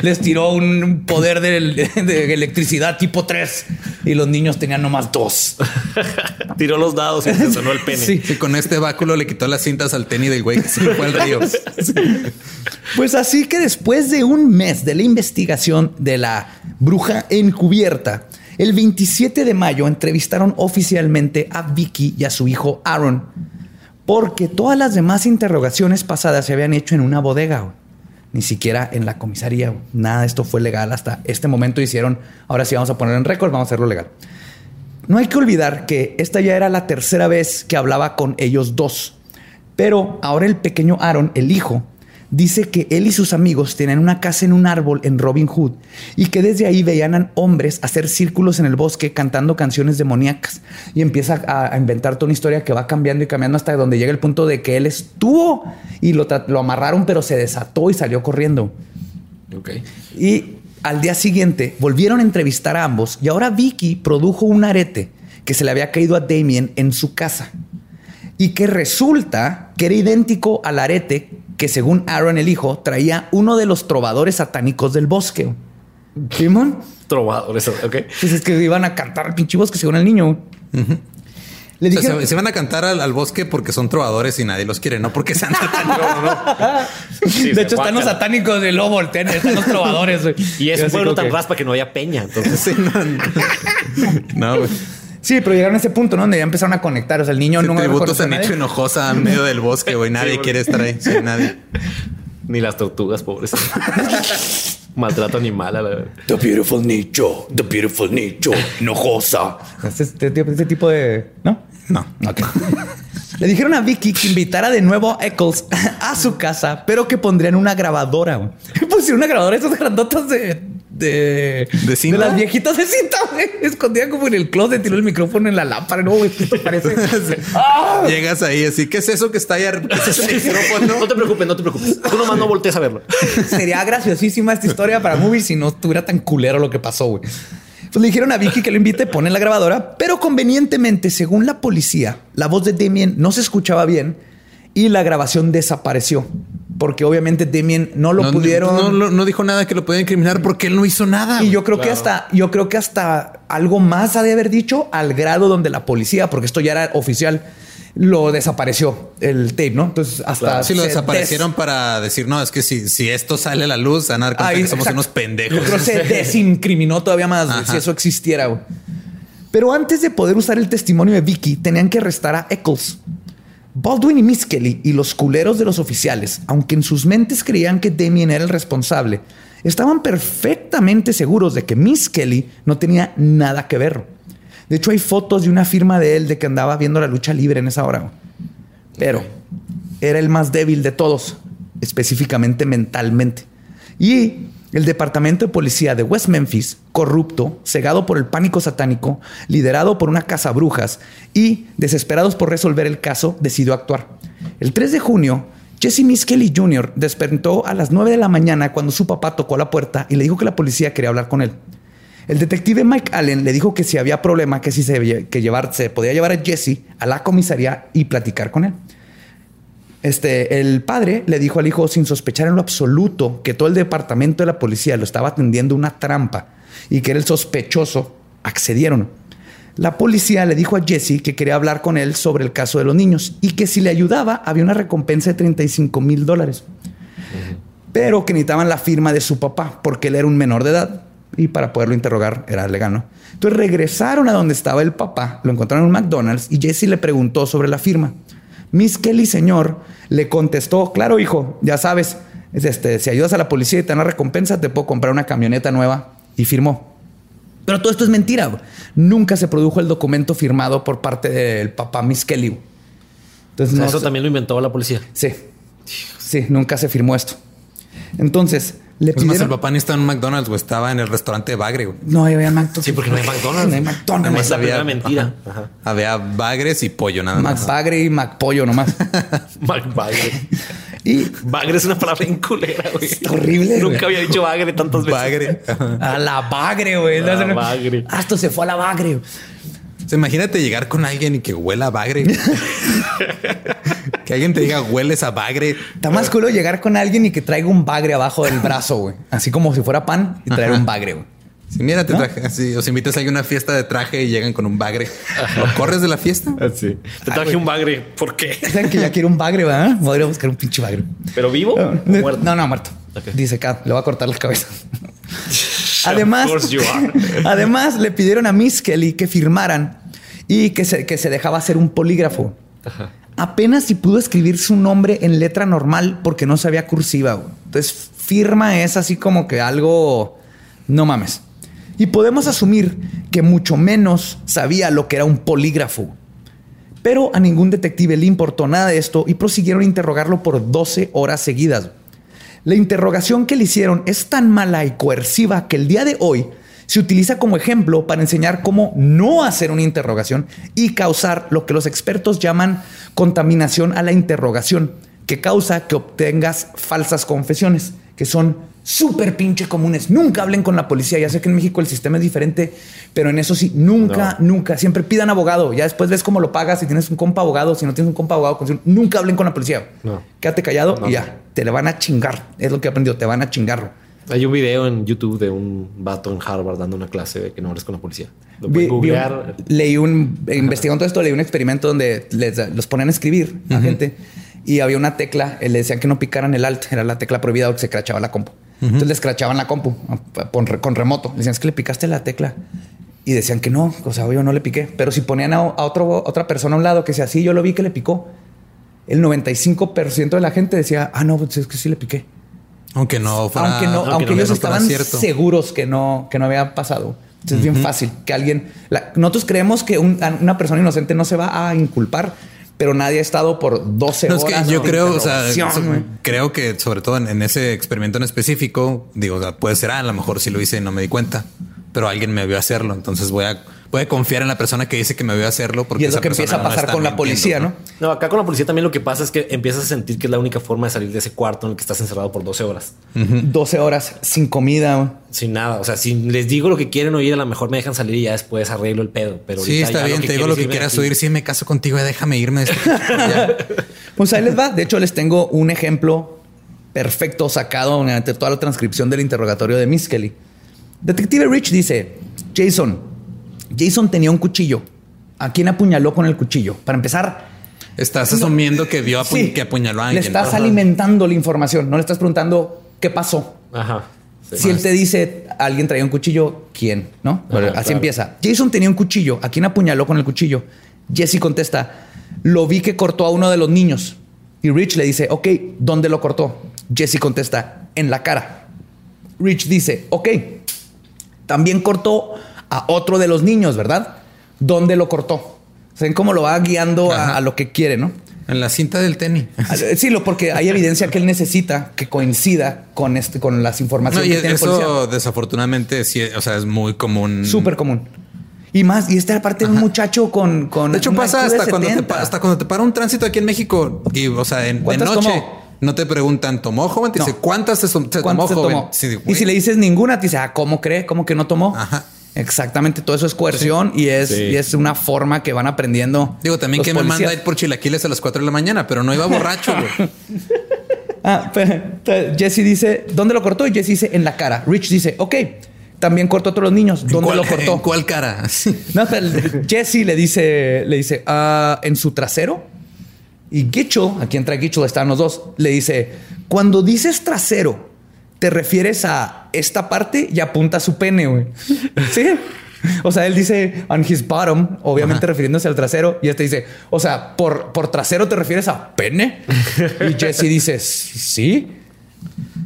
Les tiró un poder de, de electricidad tipo 3 y los niños tenían nomás dos. Tiró los dados y se sonó el pene. Sí. Sí, con este báculo le quitó las cintas al tenis del güey que se fue al río. Pues así que después de un mes de la investigación de la bruja encubierta, el 27 de mayo entrevistaron oficialmente a Vicky y a su hijo Aaron, porque todas las demás interrogaciones pasadas se habían hecho en una bodega, ni siquiera en la comisaría. Nada de esto fue legal hasta este momento. Hicieron, ahora sí vamos a poner en récord, vamos a hacerlo legal. No hay que olvidar que esta ya era la tercera vez que hablaba con ellos dos. Pero ahora el pequeño Aaron, el hijo, dice que él y sus amigos tenían una casa en un árbol en Robin Hood y que desde ahí veían a hombres hacer círculos en el bosque cantando canciones demoníacas. Y empieza a, a inventar toda una historia que va cambiando y cambiando hasta donde llega el punto de que él estuvo y lo, lo amarraron pero se desató y salió corriendo. Y al día siguiente volvieron a entrevistar a ambos y ahora Vicky produjo un arete que se le había caído a Damien en su casa y que resulta que era idéntico al arete que según Aaron el hijo traía uno de los trovadores satánicos del bosque. Simón, Trovadores, ok. pues es que iban a cantar al pinche bosque según el niño. Le O sea, dijeron, se, se van a cantar al, al bosque porque son trovadores y nadie los quiere, no porque sean satánicos. Sí, de hecho, están los satánicos de lobo, están los trovadores. Y es un pueblo tan que- raspa que no había peña. Entonces, Sí, no, no, güey. Sí, pero llegaron a ese punto, ¿no? Donde ya empezaron a conectar. O sea, el niño Sí, no tributos nadie. hecho enojosa en medio del bosque, güey. Nadie Sí, quiere estar ahí. Sí, nadie. ni las tortugas, pobres. Maltrato animal a la The beautiful nicho, the beautiful nicho, enojosa. Este, este- este tipo de. ¿No? No. Ok. Le dijeron a Vicky que invitara de nuevo a Eccles a su casa, pero que pondrían una grabadora. güey. Pusieron una grabadora esas grandotas de. De, ¿De cinta? las viejitas de cinta, güey. Escondían como en el closet, tiró el micrófono en la lámpara. No, güey, ¿qué te parece? ¡Ah! Llegas ahí así. ¿Qué es eso que está ahí? ar- ¿Qué es micrófono? No te preocupes, no te preocupes. Tú nomás no voltees a verlo. Sería graciosísima esta historia para movies si no estuviera tan culero lo que pasó, güey. Pues le dijeron a Vicky que lo invite, pone la grabadora, pero convenientemente, según la policía, la voz de Damien no se escuchaba bien y la grabación desapareció. Porque obviamente Damien no lo No, pudieron. No, no- no dijo nada que lo pudiera incriminar porque él no hizo nada. y yo creo que hasta, yo creo que hasta algo más ha de haber dicho al grado donde la policía, porque esto ya era oficial, lo desapareció el tape, ¿no? Entonces hasta Sí, lo desaparecieron para decir, no, es que si, si esto sale a la luz, van a dar cuenta Ahí, que somos exacto. unos pendejos. Yo creo que se desincriminó todavía más Ajá. si eso existiera. güey. Pero antes de poder usar el testimonio de Vicky, tenían que arrestar a Eccles. Baldwin y Miss Kelly y los culeros de los oficiales, aunque en sus mentes creían que Damien era el responsable, estaban perfectamente seguros de que Miss Kelly no tenía nada que ver. De hecho, hay fotos de una firma de él de que andaba viendo la lucha libre en esa hora. Pero era el más débil de todos, específicamente mentalmente. Y el departamento de policía de West Memphis, corrupto, cegado por el pánico satánico, liderado por una casa brujas y desesperados por resolver el caso, decidió actuar. El 3 de junio, Jesse Miss Kelly Jr. despertó a las 9 de la mañana cuando su papá tocó la puerta y le dijo que la policía quería hablar con él. El detective Mike Allen le dijo que si había problema, que si se, que llevar, se podía llevar a Jesse a la comisaría y platicar con él. Este, el padre le dijo al hijo sin sospechar en lo absoluto que todo el departamento de la policía lo estaba atendiendo una trampa y que era el sospechoso, accedieron. La policía le dijo a Jesse que quería hablar con él sobre el caso de los niños y que si le ayudaba había una recompensa de 35 mil dólares. Pero que necesitaban la firma de su papá porque él era un menor de edad y para poderlo interrogar era legal, ¿no? Entonces regresaron a donde estaba el papá, lo encontraron en un McDonald's y Jesse le preguntó sobre la firma. Miss Kelly, señor, le contestó, claro, hijo, ya sabes, este, si ayudas a la policía y te dan la recompensa, te puedo comprar una camioneta nueva. Y firmó. Pero todo esto es mentira. Nunca se produjo el documento firmado por parte del papá Miss Kelly. Entonces, eso también lo inventó la policía. Sí. Sí, nunca se firmó esto. Entonces, le es más, el papá ni estaba en McDonald's o estaba en el restaurante Bagre. No, había McDonald's. Sí, porque no hay McDonald's. No hay McDonald's. la había, mentira. Había Bagres y pollo nada más. McBagre y McPollo nomás. McBagre. y Bagre es una palabra inculera, güey. Es horrible. Nunca había dicho Bagre tantas veces. Bagre. a la Bagre, güey. La Bagre. Hasta se fue a la Bagre. imagínate llegar con alguien y que huela a bagre. que alguien te diga hueles a bagre. Está más culo llegar con alguien y que traiga un bagre abajo del brazo, güey. Así como si fuera pan y traer un bagre, güey. Si mira, te traje así, os invitas a una fiesta de traje y llegan con un bagre. ¿Lo corres de la fiesta? Sí. Te traje un bagre. ¿Por qué? Dicen que ya quiero un bagre, ¿verdad? Podría buscar un pinche bagre. ¿Pero vivo no, muerto? No, no, muerto. Dice acá, le va a cortar la cabeza. además, además, le pidieron a Miss Kelly que firmaran y que se, que se dejaba hacer un polígrafo. Apenas si pudo escribir su nombre en letra normal porque no sabía cursiva. Entonces, firma es así como que algo, no mames. Y podemos asumir que mucho menos sabía lo que era un polígrafo. Pero a ningún detective le importó nada de esto y prosiguieron a interrogarlo por 12 horas seguidas. La interrogación que le hicieron es tan mala y coerciva que el día de hoy se utiliza como ejemplo para enseñar cómo no hacer una interrogación y causar lo que los expertos llaman contaminación a la interrogación, que causa que obtengas falsas confesiones, que son súper pinche comunes. Nunca hablen con la policía. Ya sé que en México el sistema es diferente, pero en eso sí, nunca, nunca. Siempre pidan abogado. Ya después ves cómo lo pagas. Si tienes un compa abogado, si no tienes un compa abogado, nunca hablen con la policía. Quédate callado y ya, te le van a chingar. Es lo que he aprendido, te van a chingar. Hay un video en YouTube de un vato en Harvard dando una clase de que no hables con la policía. Lo leí un, investigando todo esto, leí un experimento donde les, los ponen a escribir a gente y había una tecla, le decían que no picaran el alt, era la tecla prohibida o que se crachaba la compu. Entonces les crachaban la compu con, remoto. Le decían, es que le picaste la tecla. Y decían que no, o sea, yo no le piqué. Pero si ponían a, otro, otra persona a un lado que sea así, yo lo vi que le picó. El 95% de la gente decía, ah, no, pues es que sí le piqué. Aunque no fuera, aunque, no, aunque, ellos estaban seguros que no, que no había pasado. Entonces es bien fácil que alguien. nosotros creemos que una persona inocente no se va a inculpar, pero nadie ha estado por 12 horas. Es que yo creo, o sea, creo que sobre todo en, ese experimento en específico, digo, puede ser, ah, a lo mejor si lo hice y no me di cuenta, pero alguien me vio hacerlo. Entonces voy a puede confiar en la persona que dice que me voy a hacerlo porque y es lo que empieza a pasar con la policía, ¿no? ¿no? acá con la policía también lo que pasa es que empiezas a sentir que es la única forma de salir de ese cuarto en el que estás encerrado por 12 horas. 12 horas sin comida. Sin nada. O sea, si les digo lo que quieren oír, a lo mejor me dejan salir y ya después arreglo el pedo. Pero sí, está bien. Te digo lo que quieras oír. Si me caso contigo, déjame irme. pues ahí les va. De hecho, les tengo un ejemplo perfecto sacado de toda la transcripción del interrogatorio de Miss Kelly. Detective Rich dice, Jason, Jason tenía un cuchillo. ¿A quién apuñaló con el cuchillo? Para empezar, Estás asumiendo que vio que apuñaló a alguien. Le estás alimentando la información, no le estás preguntando qué pasó. Ajá. Si él te dice, alguien traía un cuchillo. ¿Quién? ¿No? Ajá, Así claro. empieza. Jason tenía un cuchillo. ¿A quién apuñaló con el cuchillo? Jesse contesta, lo vi que cortó a uno de los niños. Y Rich le dice, ok, ¿dónde lo cortó? Jesse contesta, en la cara. Rich dice, ok, también cortó a otro de los niños, ¿verdad? ¿Dónde lo cortó? ¿Saben cómo lo va guiando a, Ajá. a lo que quiere, no? En la cinta del tenis. Ah, Sí, lo porque hay evidencia que él necesita que coincida con este, con las No, informaciones y que tiene el eso desafortunadamente sí, o sea, es muy común. Súper común. Y más, y esta parte de un muchacho con, con De hecho, pasa hasta cuando, te, 70. pa- hasta cuando te para un tránsito aquí en México y, o sea, en, de ¿Cuántas noche tomó? no te preguntan, ¿tomó joven? Te No. dice, ¿cuántas se, se ¿Cuánto tomó se joven? tomó? Sí, y si le dices ninguna, te dice, ah, ¿cómo cree? ¿Cómo que no tomó? Ajá. Exactamente, todo eso es coerción y, es, Sí. y es una forma que van aprendiendo. Digo, también que me manda ir por chilaquiles a las 4 de la mañana, pero no iba borracho, güey. Ah, pero, Jesse dice, ¿dónde lo cortó? Y Jesse dice, en la cara. Rich dice, ok, también cortó a todos los niños. ¿En ¿Dónde cuál- lo cortó? ¿En cuál cara? Sí. No, pero Jesse le dice, le dice, "Ah, en su trasero. Y Gitchell, aquí entra Gitchell, están los dos, le dice, cuando dices trasero, te refieres a esta parte y apunta a su pene, güey. Sí. O sea, él dice on his bottom, obviamente refiriéndose al trasero, y este dice, o sea, por, por trasero te refieres a pene. Y Jesse dice, sí.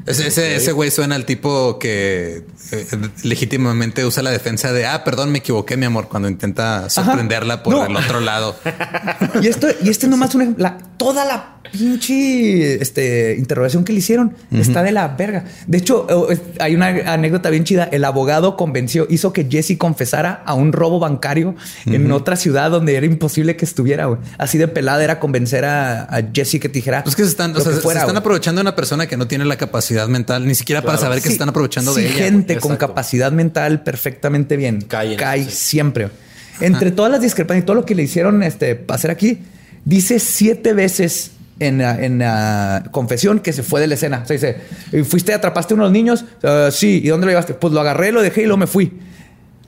Ese, ese, ese güey suena al tipo que eh, legítimamente usa la defensa de, ah, perdón, me equivoqué, mi amor, cuando intenta sorprenderla por No. el otro lado. Y esto, y este nomás una, la, toda la pinche este, interrogación que le hicieron está de la verga. De hecho, hay una anécdota bien chida. El abogado convenció, hizo que Jesse confesara a un robo bancario en otra ciudad donde era imposible que estuviera. güey. Así de pelada era convencer a, a Jesse que te dijera. Pues que se están, o sea, que se están aprovechando de una persona que no tiene la capacidad mental, ni siquiera para saber que Sí, se están aprovechando sí, de ella. gente con Exacto. capacidad mental perfectamente bien. Cae Cae, sí. siempre. Entre todas las discrepancias y todo lo que le hicieron este, hacer aquí, dice siete veces en la, en la confesión que se fue de la escena. O sea, dice, ¿fuiste, atrapaste a unos niños? "Ah, sí. ¿Y dónde lo llevaste? Pues lo agarré, lo dejé y luego me fui.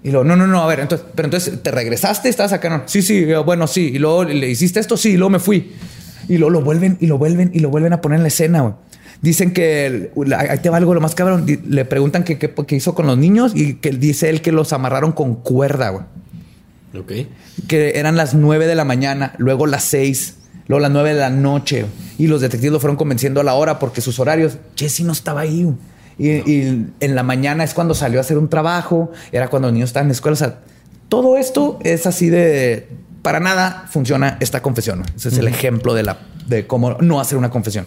Y luego, no, no, no, a ver, entonces, pero entonces, ¿te regresaste? ¿Estabas acá? No. Sí, sí, eh, bueno, sí. Y luego le hiciste esto, sí, y luego me fui. Y luego lo vuelven y lo vuelven y lo vuelven a poner en la escena, güey. Dicen que ahí te va algo lo más cabrón. Le preguntan qué qué hizo con los niños y que dice él que los amarraron con cuerda, güey. Ok. Que eran las nueve de la mañana, luego las seis, luego las nueve de la noche. Y los detectives lo fueron convenciendo a la hora porque sus horarios, Jesse no estaba ahí. güey. Y, y en la mañana es cuando salió a hacer un trabajo, era cuando los niños estaban en la escuela. O sea, todo esto es así de para nada funciona esta confesión. Ese es el ejemplo de la de cómo no hacer una confesión.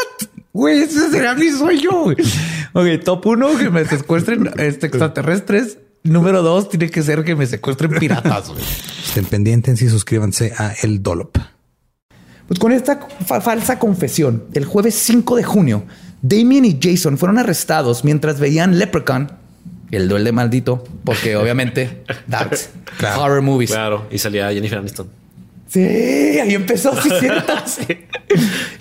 Güey, ese será mi sueño. güey. Ok, top uno, que me secuestren este, extraterrestres. Número dos, tiene que ser que me secuestren piratas. güey. Estén pendientes y suscríbanse a El Dolop. Pues con esta fa- falsa confesión, el jueves 5 de junio, Damien y Jason fueron arrestados mientras veían Leprechaun, el duende maldito, porque obviamente that's Claro. horror movies. Claro. Y salía Jennifer Aniston. Sí, ahí empezó, sí, cierto.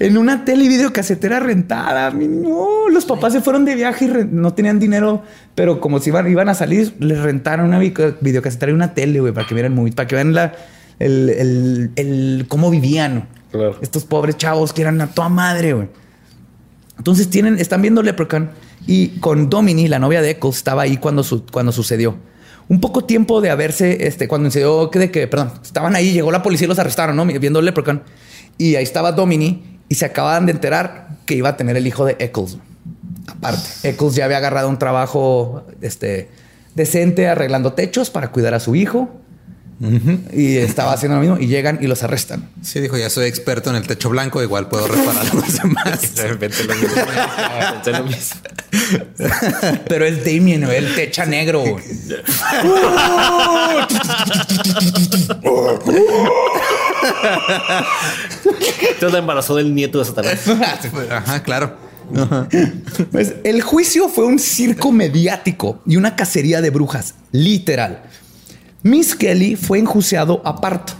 En una tele y videocasetera rentada. No, los papás se fueron de viaje y no tenían dinero, pero como si iban, iban a salir, les rentaron una vi- videocasetera y una tele, güey, para que vieran muy, para que vean la, el, el- el- cómo vivían. Claro. Estos pobres chavos que eran a toda madre, güey. Entonces tienen, están viendo Leprechaun y con Domini, la novia de Eccles, estaba ahí cuando, su- cuando sucedió. Un poco tiempo de haberse, este, cuando sucedió que de que, perdón, estaban ahí, llegó la policía y los arrestaron, ¿no? Viendo Leprechaun. Y ahí estaba Domini y se acababan de enterar que iba a tener el hijo de Eccles. Aparte, Eccles ya había agarrado un trabajo, este, decente arreglando techos para cuidar a su hijo. Y estaba haciendo lo mismo y llegan y los arrestan. Sí, dijo, ya soy experto en el techo blanco, igual puedo reparar a los demás. Pensé lo mismo. Pensé lo mismo. Pero es Damien, güey, él te echa negro. Entonces la embarazó del nieto de Satanás. Ajá, claro. Pues el juicio fue un circo mediático y una cacería de brujas, literal. Miss Kelly fue enjuiciado aparte.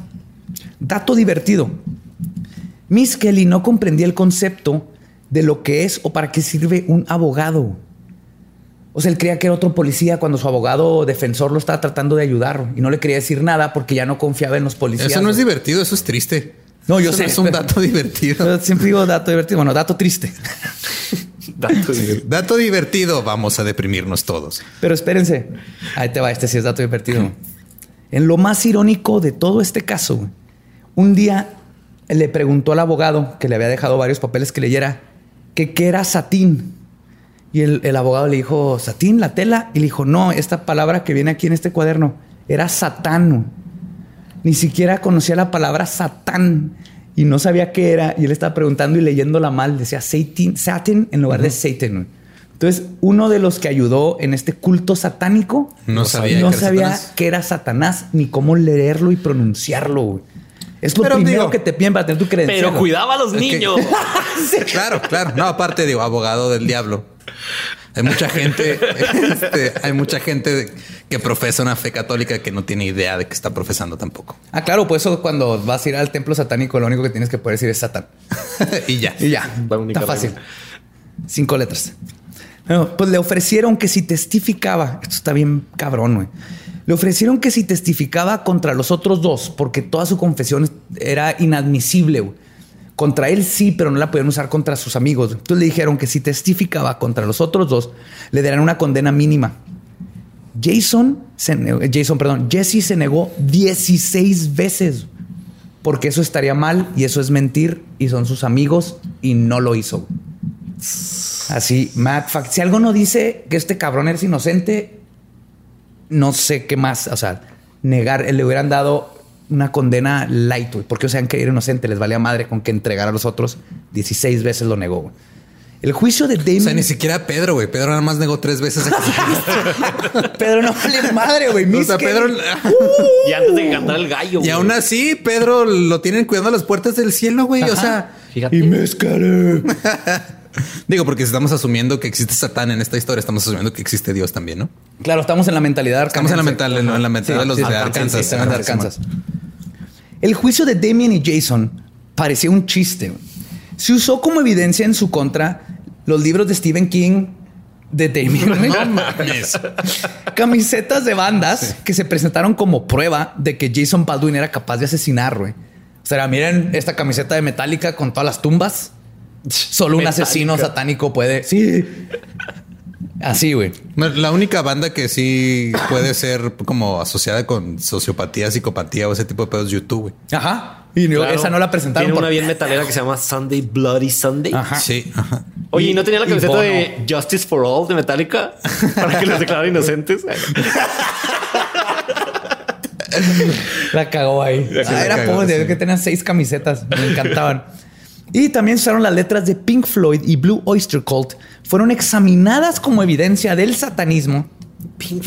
Dato divertido. Miss Kelly no comprendía el concepto de lo que es o para qué sirve un abogado. O sea, él creía que era otro policía cuando su abogado defensor lo estaba tratando de ayudar y no le quería decir nada porque ya no confiaba en los policías. Eso no es divertido, eso es triste. No, yo Eso sé. Es un dato divertido. Pero siempre digo dato divertido. Bueno, dato triste. Dato de- Dato divertido, vamos a deprimirnos todos. Pero espérense. Ahí te va, este sí es dato divertido. En lo más irónico de todo este caso, güey, un día le preguntó al abogado que le había dejado varios papeles que leyera que qué era satín. Y el, el abogado le dijo, ¿satín, la tela? Y le dijo, no, esta palabra que viene aquí en este cuaderno era satano. Ni siquiera conocía la palabra satán y no sabía qué era. Y él estaba preguntando y leyéndola mal. Decía satin, satin en lugar de satan. Entonces, uno de los que ayudó en este culto satánico No sabía no que era sabía Satanás. que era Satanás ni cómo leerlo y pronunciarlo. güey. Es lo Pero primero digo- que te piden para tener tu credencial. Pero cuidaba a los niños. Claro, claro. No, aparte digo, abogado del diablo. Hay mucha gente, este, hay mucha gente que profesa una fe católica que no tiene idea de que está profesando tampoco. Ah, claro, pues eso cuando vas a ir al templo satánico, lo único que tienes que poder decir es Satán. y ya. Y ya, La única está fácil. regla. Cinco letras. Pues le ofrecieron que si testificaba, esto está bien cabrón, güey. Le ofrecieron que si testificaba contra los otros dos, porque toda su confesión era inadmisible. Contra él sí, pero no la podían usar contra sus amigos. Entonces le dijeron que si testificaba contra los otros dos, le darían una condena mínima. Jason, negó- Jason, perdón, Jesse se negó 16 veces porque eso estaría mal y eso es mentir y son sus amigos y no lo hizo. Así, Matt, Fact, si algo no dice que este cabrón es inocente, no sé qué más, o sea, negar, le hubieran dado una condena light, güey, porque o sea, que era inocente, les valía madre con que entregara a los otros, 16 veces lo negó. güey. El juicio de O Damon... sea, ni siquiera Pedro, güey. Pedro nada más negó tres veces. Pedro no vale madre, güey. o sea, Pedro. Y antes de que cantara el gallo. Y güey. aún así, Pedro lo tienen cuidando las puertas del cielo, güey. O sea, Fíjate. Y mezcale. digo, porque si estamos asumiendo que existe Satán en esta historia, estamos asumiendo que existe Dios también, ¿no? Claro, estamos en la mentalidad Estamos en la mental, en la mentalidad de los de Arkansas. sí, sí, de Ajá, Arkansas. El juicio de Damien y Jason parecía un chiste. Se usó como evidencia en su contra los libros de Stephen King de Damien. güey. Camisetas de bandas que se presentaron como prueba de que Jason Baldwin era capaz de asesinar, güey. O sea, miren esta camiseta de Metallica con todas las tumbas. Solo un Metallica. asesino satánico puede. Sí. Así, güey. La única banda que sí puede ser como asociada con sociopatía, psicopatía o ese tipo de pedos es YouTube, güey. Ajá. Y no- Claro. esa no la presentaron. Tiene por- una bien metalera que se llama Sunday Bloody Sunday. Ajá. Sí, ajá. Oye, ¿y no tenía la camiseta de Justice for All de Metallica? Para que los declaren inocentes. La cagó ahí. La Ah, era pobre, sí. que tenían seis camisetas. Me encantaban. y también usaron las letras de Pink Floyd y Blue Oyster Cult. Fueron examinadas como evidencia del satanismo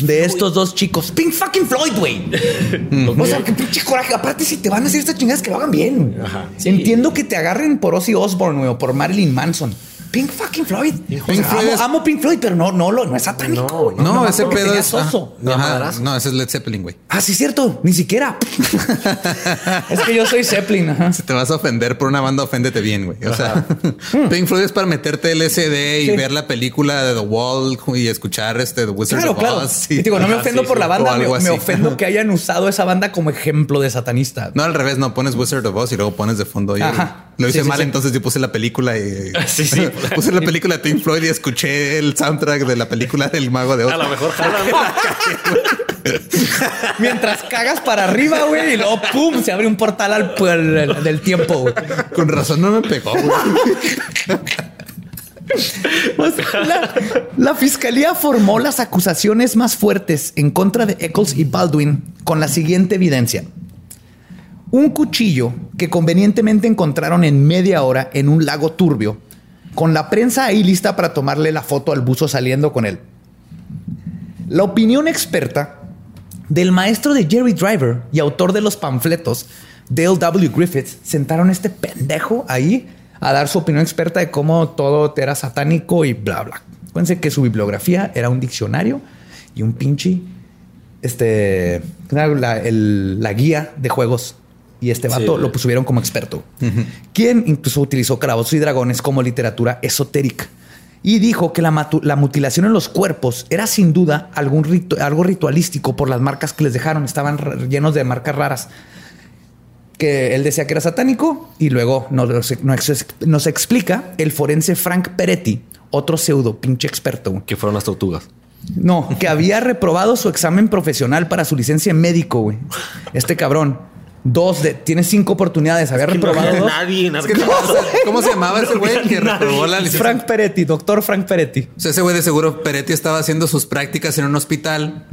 de estos dos chicos. Pink fucking Floyd, güey. o sea, qué pinche coraje. Aparte, si te van a hacer estas chingadas, que lo hagan bien. güey. Entiendo que te agarren por Ozzy Osbourne güey, o por Marilyn Manson. Pink fucking Floyd. O sea, Floyd amo, es- amo Pink Floyd, pero no, no, lo- no es satánico. No, ese pedo es. soso. ajá, no, ese es Led Zeppelin, güey. Ah, sí, cierto. Ni siquiera. es que yo soy Zeppelin. Ajá. Si te vas a ofender por una banda, oféndete bien, güey. O sea, Pink Floyd es para meterte el SD y Sí. ver la película de The Wall y escuchar este The Wizard Claro, of claro. Oz. Y digo, no me Ah, ofendo sí, por sí. la banda, me, ofendo que hayan usado esa banda como ejemplo de satanista. No, al revés, no pones Wizard of Oz y luego pones de fondo. Yo lo hice mal, entonces yo puse la película y Sí, sí. puse la película de Pink Floyd y escuché el soundtrack de la película del Mago de Oz. A lo mejor jala, ¿no? Mientras cagas para arriba, güey, y luego pum, se abre un portal al, al- al- del tiempo. güey. Con razón no me pegó, güey. La, la fiscalía formó las acusaciones más fuertes en contra de Eccles y Baldwin con la siguiente evidencia. Un cuchillo que convenientemente encontraron en media hora en un lago turbio, con la prensa ahí lista para tomarle la foto al buzo saliendo con él. La opinión experta del maestro de Jerry Driver y autor de los panfletos, Dale W. Griffiths, sentaron a este pendejo ahí a dar su opinión experta de cómo todo era satánico y bla, bla. Acuérdense que su bibliografía era un diccionario y un pinche, este, la, guía de juegos. Y este vato Sí. lo pusieron como experto, quien incluso utilizó calabozos y dragones como literatura esotérica. Y dijo que la, la mutilación en los cuerpos era sin duda algún ritu- algo ritualístico por las marcas que les dejaron. Estaban llenos de marcas raras que él decía que era satánico y luego nos, nos- nos explica el forense Frank Peretti, otro pseudo pinche experto. Que fueron las tortugas. No, que había reprobado su examen profesional para su licencia en médico, güey. Este cabrón. Dos de, tiene cinco oportunidades. Había Que no reprobado había dos. nadie en Es que no, ¿Cómo se llamaba ese güey que reprobó la licencia? Frank Peretti, doctor Frank Peretti. O sea, ese güey de seguro Peretti estaba haciendo sus prácticas en un hospital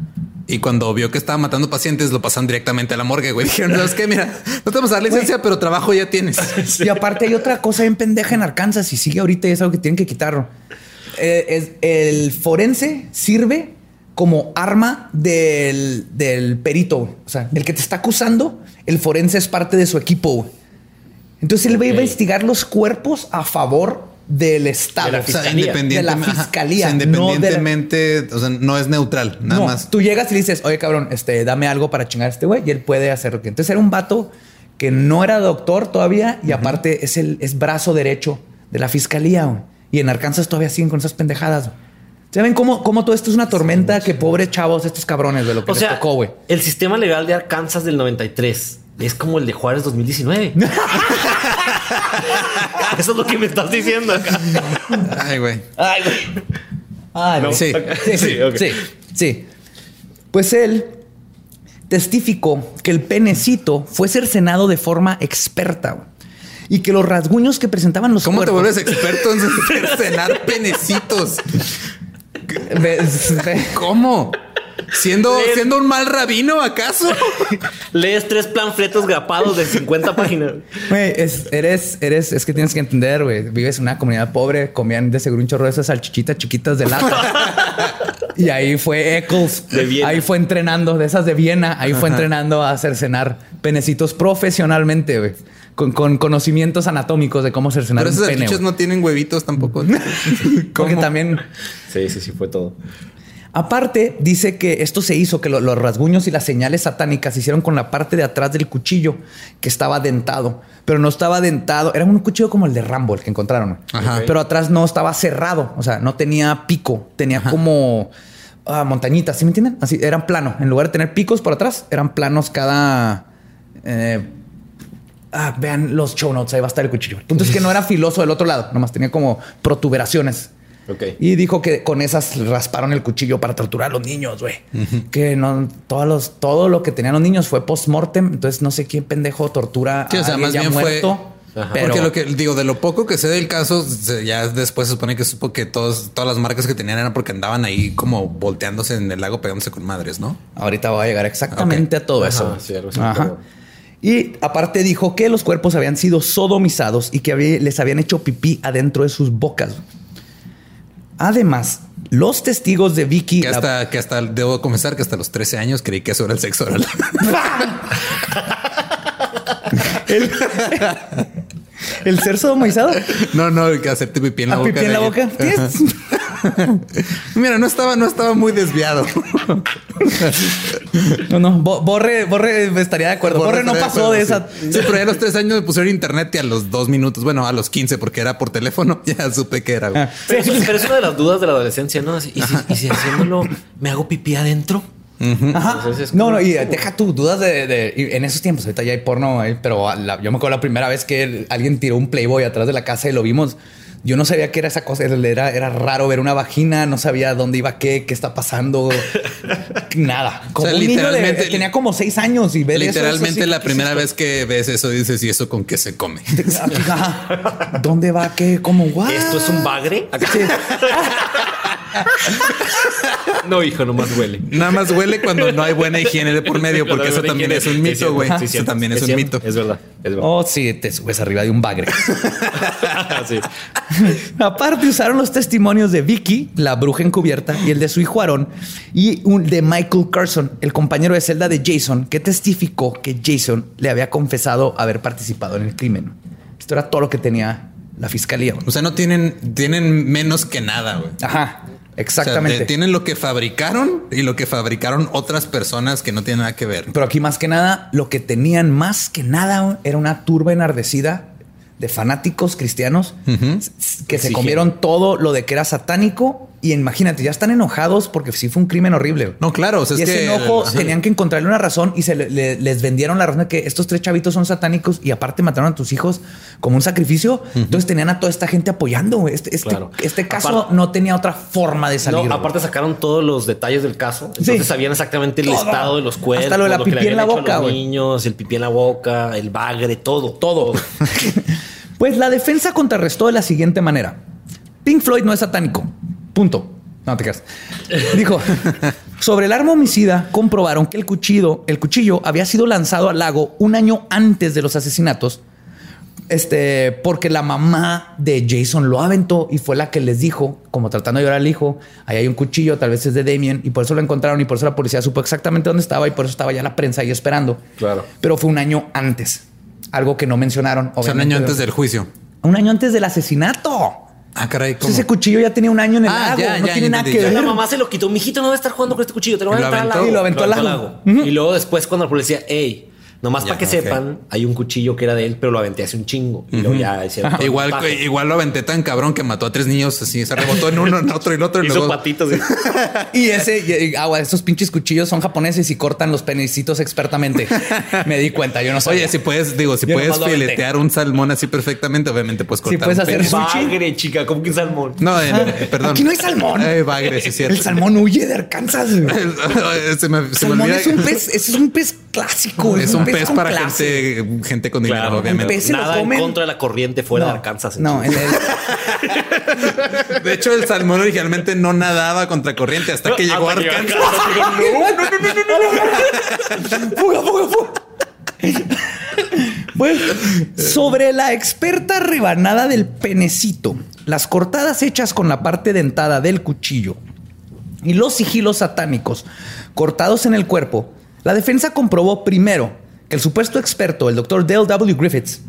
y cuando vio que estaba matando pacientes lo pasaron directamente a la morgue, güey. Dijeron, ¿sabes qué? Mira, no te vamos a dar licencia, pero trabajo ya tienes. Y aparte hay otra cosa bien pendeja en Arkansas y sigue ahorita y es algo que tienen que quitarlo. Eh, es- el forense sirve como arma del, del perito. güey. O sea, el que te está acusando, el forense es parte de su equipo. güey. Entonces él va a investigar los cuerpos a favor del Estado. De la O sea, Fiscalía. De la ajá. fiscalía. O sea, no la- independientemente, o sea, no es neutral, nada no, más. Tú llegas y dices, oye, cabrón, este, dame algo para chingar a este güey y él puede hacer lo que. Entonces era un vato que no era doctor todavía y aparte es el es brazo derecho de la fiscalía. güey. Y en Arkansas todavía siguen con esas pendejadas. güey. ¿Saben cómo, cómo todo esto es una tormenta? Que pobres chavos, estos cabrones de lo que O les sea, tocó, güey. el sistema legal de Arkansas del 93 es como el de Juárez 2019. Eso es lo que me estás diciendo acá. Ay, güey. Ay, güey. Ay, No, güey. sí. Sí, sí, Sí, ok. sí, sí. Pues él testificó que el penecito fue cercenado de forma experta güey, y que los rasguños que presentaban los ¿Cómo te vuelves experto en cenar penecitos? ¿Cómo? ¿Siendo, Lees- ¿Siendo un mal rabino, acaso? Lees tres panfletos grapados de 50 páginas. Güey, es, eres, eres, es que tienes que entender, güey. Vives en una comunidad pobre, comían de seguro un chorro de esas salchichitas chiquitas de lata. y ahí fue Eccles. De Viena. Ahí fue entrenando, de esas de Viena. Ahí fue entrenando a hacer cenar penecitos profesionalmente, güey. Con, con conocimientos anatómicos de cómo cercenar Pero un esos pene. no tienen huevitos tampoco. Porque también Sí, sí, sí, fue todo. Aparte, dice que esto se hizo, que lo- los rasguños y las señales satánicas se hicieron con la parte de atrás del cuchillo que estaba dentado, pero no estaba dentado. Era un cuchillo como el de Rambo, el que encontraron. Ajá. Pero atrás no estaba cerrado, o sea, no tenía pico, tenía como ah, montañitas, ¿sí me entienden? Así, eran plano. En lugar de tener picos por atrás, eran planos cada... eh, ah, vean los show notes, ahí va a estar el cuchillo. El punto es que no era filoso del otro lado, nomás tenía como protuberaciones. Y dijo que con esas rasparon el cuchillo para torturar a los niños, güey. Que no, todos los, todo lo que tenían los niños fue post-mortem. Entonces no sé quién pendejo tortura Sí, o a sea, alguien más ya bien fue- muerto. Ajá. Pero Porque lo que digo, de lo poco que sé del caso, ya después se supone que supo que todos, todas las marcas que tenían eran porque andaban ahí como volteándose en el lago pegándose con madres, ¿no? ahorita voy a llegar exactamente a todo Ajá, eso. sí, algo así, Ajá. Y aparte dijo que los cuerpos habían sido sodomizados y que había- les habían hecho pipí adentro de sus bocas. Además, los testigos de Vicky... Que la- hasta, que hasta, debo confesar que hasta los 13 años creí que eso era el sexo oral. ¿El ser sodomizado? no, no, que hacerte pipí en la ¿A boca. pipí en la boca? Mira, no estaba, no estaba muy desviado. No, no, Bo- Borre, Borre estaría de acuerdo. Borre, no pasó de esa. Sí, Sí, pero ya a los tres años me pusieron internet y a los dos minutos, bueno, a los 15, porque era por teléfono, ya supe que era. Ah. Pero, eso- pero es una de las dudas de la adolescencia, ¿no? ¿Y si, y si haciéndolo me hago pipí adentro? Ajá. Entonces es No, no, y deja tú dudas de, en esos tiempos. Ahorita ya hay porno, eh, pero la- yo me acuerdo la primera vez que alguien tiró un Playboy atrás de la casa y lo vimos. Yo no sabía qué era esa cosa. Era, era raro ver una vagina. No sabía dónde iba qué, qué está pasando. Nada. Como sea, un niño de- literalmente- tenía como seis años y ver Literalmente eso sí, la ¿qué primera vez que ves eso dices, ¿y eso con qué se come? ¿Dónde va qué? ¿Cómo? ¿What? ¿Esto es un bagre? No, hijo, nomás huele. Nada más huele cuando no hay buena higiene de por medio, porque eso también es un mito, güey. Sí, Eso también es un mito. Es verdad. Es verdad. Oh, sí, te subes arriba de un bagre. Sí. Aparte, usaron los testimonios de Vicky, la bruja encubierta, y el de su hijo Aaron, y un de Michael Carson, el compañero de celda de Jason, que testificó que Jason le había confesado haber participado en el crimen. Esto era todo lo que tenía la fiscalía. O sea, no tienen, tienen menos que nada, güey. Ajá, O sea, exactamente. te- tienen lo que fabricaron y lo que fabricaron otras personas que no tienen nada que ver. Pero aquí más que nada, lo que tenían más que nada era una turba enardecida de fanáticos cristianos que se comieron todo lo de que era satánico. Y imagínate, ya están enojados porque sí fue un crimen horrible. No, claro, o sea, y es ese que enojo tenían que encontrarle una razón y se le- le- les vendieron la razón de que estos tres chavitos son satánicos y aparte mataron a tus hijos como un sacrificio. Entonces tenían a toda esta gente apoyando. Este, este, Claro. este caso Aparte- no tenía otra forma de salir. No, aparte sacaron todos los detalles del caso. Entonces Sí. sabían exactamente el Todo. estado de los cuerpos, Hasta lo de la pipí en la boca, los niños, el pipí en la boca, el bagre, todo. todo. pues la defensa contrarrestó de la siguiente manera. Pink Floyd no es satánico. Punto. No te creas. Dijo, sobre el arma homicida comprobaron que el cuchillo, el cuchillo había sido lanzado al lago un año antes de los asesinatos. Este, porque la mamá de Jason lo aventó y fue la que les dijo, como tratando de llorar al hijo, ahí hay un cuchillo, tal vez es de Damien, y por eso lo encontraron y por eso la policía supo exactamente dónde estaba y por eso estaba ya la prensa ahí esperando. Claro. Pero fue un año antes, algo que no mencionaron. O sea, un año antes del juicio. Un año antes del asesinato. Ah, caray, ¿cómo? ese cuchillo ya tenía un año en el Ah, lago. ya, no ya, tiene nada que ya. ver. La mamá se lo quitó. Mijito, no va a estar jugando con este cuchillo. Te lo voy a aventar al lago. Y lo aventó al lago. Y luego después cuando la policía, hey, nomás para que sepan, hay un cuchillo que era de él, pero lo aventé hace un chingo. Y luego ya hicieron Igual, igual lo aventé tan cabrón que mató a tres niños así, se rebotó en uno, en otro y en otro. y Hizo luego- patitos. ¿eh? Y ese, y- agua, esos pinches cuchillos son japoneses y cortan los penecitos expertamente. Me di cuenta, yo no sabía. Oye, si puedes, digo, si Yo puedes filetear un salmón así perfectamente, obviamente puedes cortar. puedes un hacer sushi. Bagre, chica, como que un salmón. No, en- eh, perdón. Aquí no hay salmón. Eh, bagre, sí, es cierto. El salmón huye de Arkansas. güey. se me, se me salmón olvida. es un pez, ese es un pez clásico. Es un pez con para clase. gente, gente con dinero, Claro, obviamente. Pez lo Nada en contra de la corriente fuera de Arkansas. No, en el- De hecho, el salmón originalmente no nadaba contra corriente hasta que llegó a Arkansas. fuga, fuga, fuga. Bueno, sobre la experta rebanada del penecito, las cortadas hechas con la parte dentada del cuchillo y los sigilos satánicos cortados en el cuerpo, la defensa comprobó primero el supuesto experto, el doctor Dale W. Griffiths,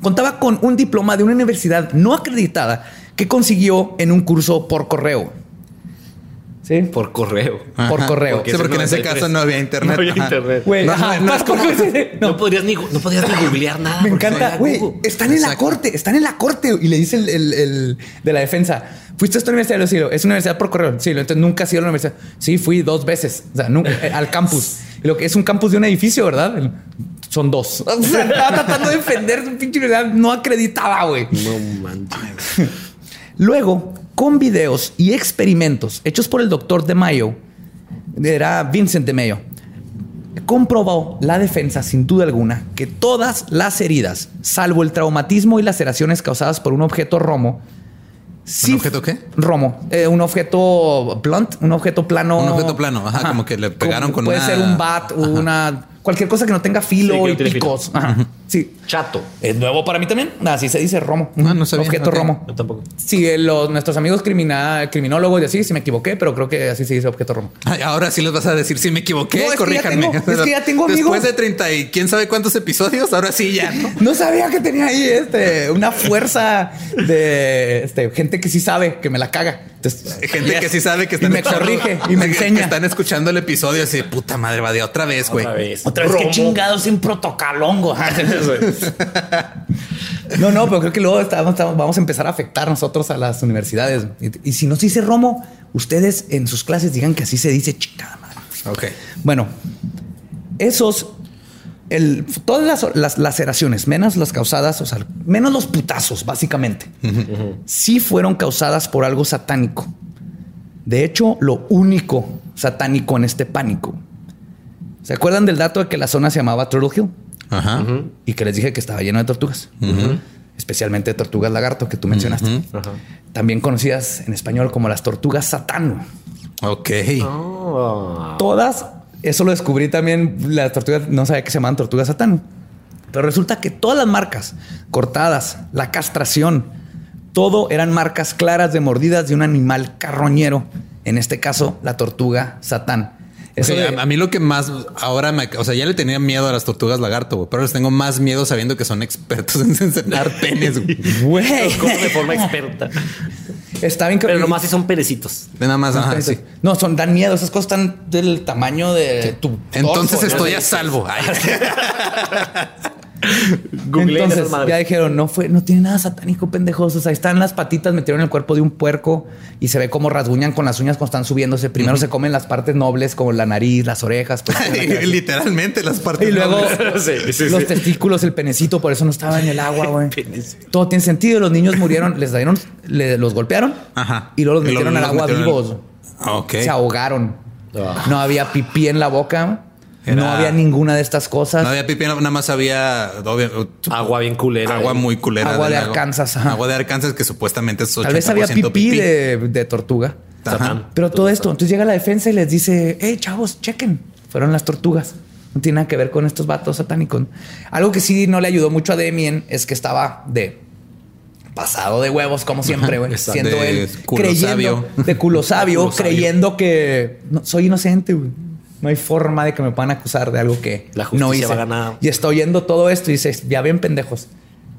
contaba con un diploma de una universidad no acreditada que consiguió en un curso por correo. ¿Sí? Por correo. Por correo. Sí, porque en ese 93. caso no había internet. No había internet. No, ajá, no, no es como- No, no. podrías ni, no podrías ni googlear nada. Me porque encanta, güey. Están en la corte, están en la corte. Y le dice el, el- el de la defensa: ¿Fuiste a esta universidad? Le digo, es una universidad por correo. Sí, entonces nunca has ido a la universidad. Sí, fui dos veces. O sea, nunca, eh, al campus. Y lo que es un campus de un edificio, ¿verdad? El- Son dos. O sea, estaba tratando de defender su pinche universidad no acreditada, güey. No manches. Luego, con videos y experimentos hechos por el doctor de Mayo, era Vincent de Mayo, comprobó la defensa, sin duda alguna, que todas las heridas, salvo el traumatismo y laceraciones causadas por un objeto romo, sí- objeto qué? Romo. Eh, un objeto blunt, un objeto plano. Un objeto plano, ajá, como que le pegaron con Puede una- ser un bat o una. Cualquier cosa que no tenga Sí, filo que y no picos. Ajá. Sí. Chato. Es nuevo para mí también. Así se dice romo. Ah, no sabía. Objeto romo. Yo tampoco. Sí, eh, los, nuestros amigos crimina- criminólogos y así, si me equivoqué, pero creo que así se dice objeto romo. Ay, ahora sí les vas a decir si me equivoqué, No, es que ya corríjanme. tengo- es que ya tengo amigos. Después de 30 y quién sabe cuántos episodios, ahora sí ya, ¿no? No sabía que tenía ahí este, una fuerza de este, gente que sí sabe que me la caga. Entonces, Gente yes. que sí sabe que y están me escuchando- corrige y me enseña. Que están escuchando el episodio así, puta madre, va de otra vez, güey. Otra vez. Otra vez, qué chingados sin protocolongo. no, no, pero creo que luego estamos- estamos- vamos a empezar a afectar nosotros a las universidades. Y, y si no se dice Romo, ustedes en sus clases digan que así se dice chingada madre. Ok. Bueno, esos el, todas las, las laceraciones, menos las causadas, o sea, menos los putazos, básicamente, sí fueron causadas por algo satánico. De hecho, lo único satánico en este pánico. ¿Se acuerdan del dato de que la zona se llamaba Turtle Hill? Ajá. Y que les dije que estaba lleno de tortugas. Especialmente de tortugas lagarto que tú mencionaste. También conocidas en español como las tortugas satano. Ok. Oh. Todas, eso lo descubrí también, las tortugas, no sabía que se llamaban tortugas satano. Pero resulta que todas las marcas cortadas, la castración, todo eran marcas claras de mordidas de un animal carroñero. En este caso, la tortuga satán. Eso Sí, de- a, a mí lo que más ahora me, o sea, ya le tenía miedo a las tortugas lagarto, güey, pero les tengo más miedo sabiendo que son expertos en enseñar penes. güey. De forma experta. está bien que Pero nomás si son perecitos. De nada más, ajá, sí. No, son dan miedo. Esas cosas están del tamaño de tu. Entonces torso, estoy ¿no? a salvo. Entonces ya dijeron, no fue, no tiene nada satánico, pendejos. O sea, ahí están las patitas, metieron el cuerpo de un puerco y se ve cómo rasguñan con las uñas cuando están subiéndose. Primero se comen las partes nobles, como la nariz, las orejas. pues, la. Literalmente las partes. y luego nobles. Sí, sí, los sí. testículos, el penecito, por eso no estaba en el agua, güey. Todo tiene sentido. Los niños murieron, les dieron, le- los golpearon Ajá. y luego los metieron al agua metieron vivos. Ok. Se ahogaron. Ah. No había pipí en la boca. No había ninguna de estas cosas. No había pipi, nada más había obvio, Agua bien culera. agua muy culera. Agua de. Arkansas. Agua de Arkansas que supuestamente es 80% Tal vez había pipí, De, de tortuga. Ajá. Pero todo esto, entonces llega la defensa y les dice, hey chavos, chequen, fueron las tortugas. No tiene nada que ver con estos vatos satánicos. Algo que sí no le ayudó mucho a Demien es que estaba de pasado de huevos, como siempre, güey. Siendo De él culo creyendo, sabio. de culo sabio, Culo sabio. creyendo que no, soy inocente, güey. No hay forma de que me puedan acusar de algo que La justicia no hice. va a ganar. Y está oyendo todo esto y dice, ya ven, pendejos.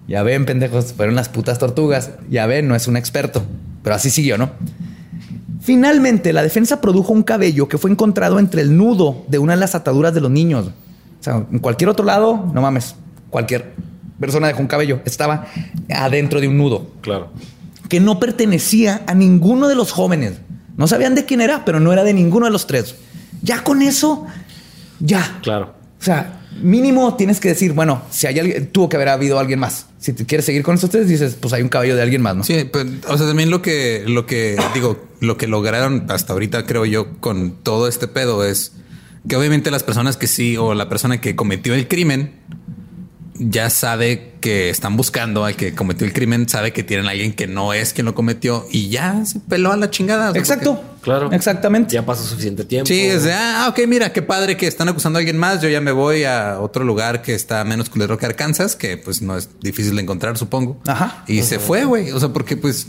Ya ven, pendejos, fueron las putas tortugas. Ya ven, no es un experto. Pero así siguió, ¿no? Finalmente, la defensa produjo un cabello que fue encontrado entre el nudo de una de las ataduras de los niños. O sea, en cualquier otro lado, no mames, cualquier persona dejó un cabello. Estaba adentro de un nudo Claro. que no pertenecía a ninguno de los jóvenes. No sabían de quién era, pero no era de ninguno de los tres. Ya con eso, ya. Claro. O sea, mínimo tienes que decir, bueno, si hay alguien, tuvo que haber habido alguien más. Si te quieres seguir con estos tres, dices, pues hay un cabello de alguien más, ¿no? Sí, pues, o sea, también lo que, lo que digo, lo que lograron hasta ahorita, creo yo, con todo este pedo es que obviamente las personas que sí, o la persona que cometió el crimen, ya sabe que están buscando al que cometió el crimen, sabe que tienen a alguien que no es quien lo cometió y ya se peló a la chingada. Exacto. Claro. Exactamente. Ya pasó suficiente tiempo. Sí, es de, ah, ok, mira, qué padre que están acusando a alguien más. Yo ya me voy a otro lugar que está menos culero que Arkansas, que pues no es difícil de encontrar, supongo. Ajá. Y se fue, güey. O sea, porque pues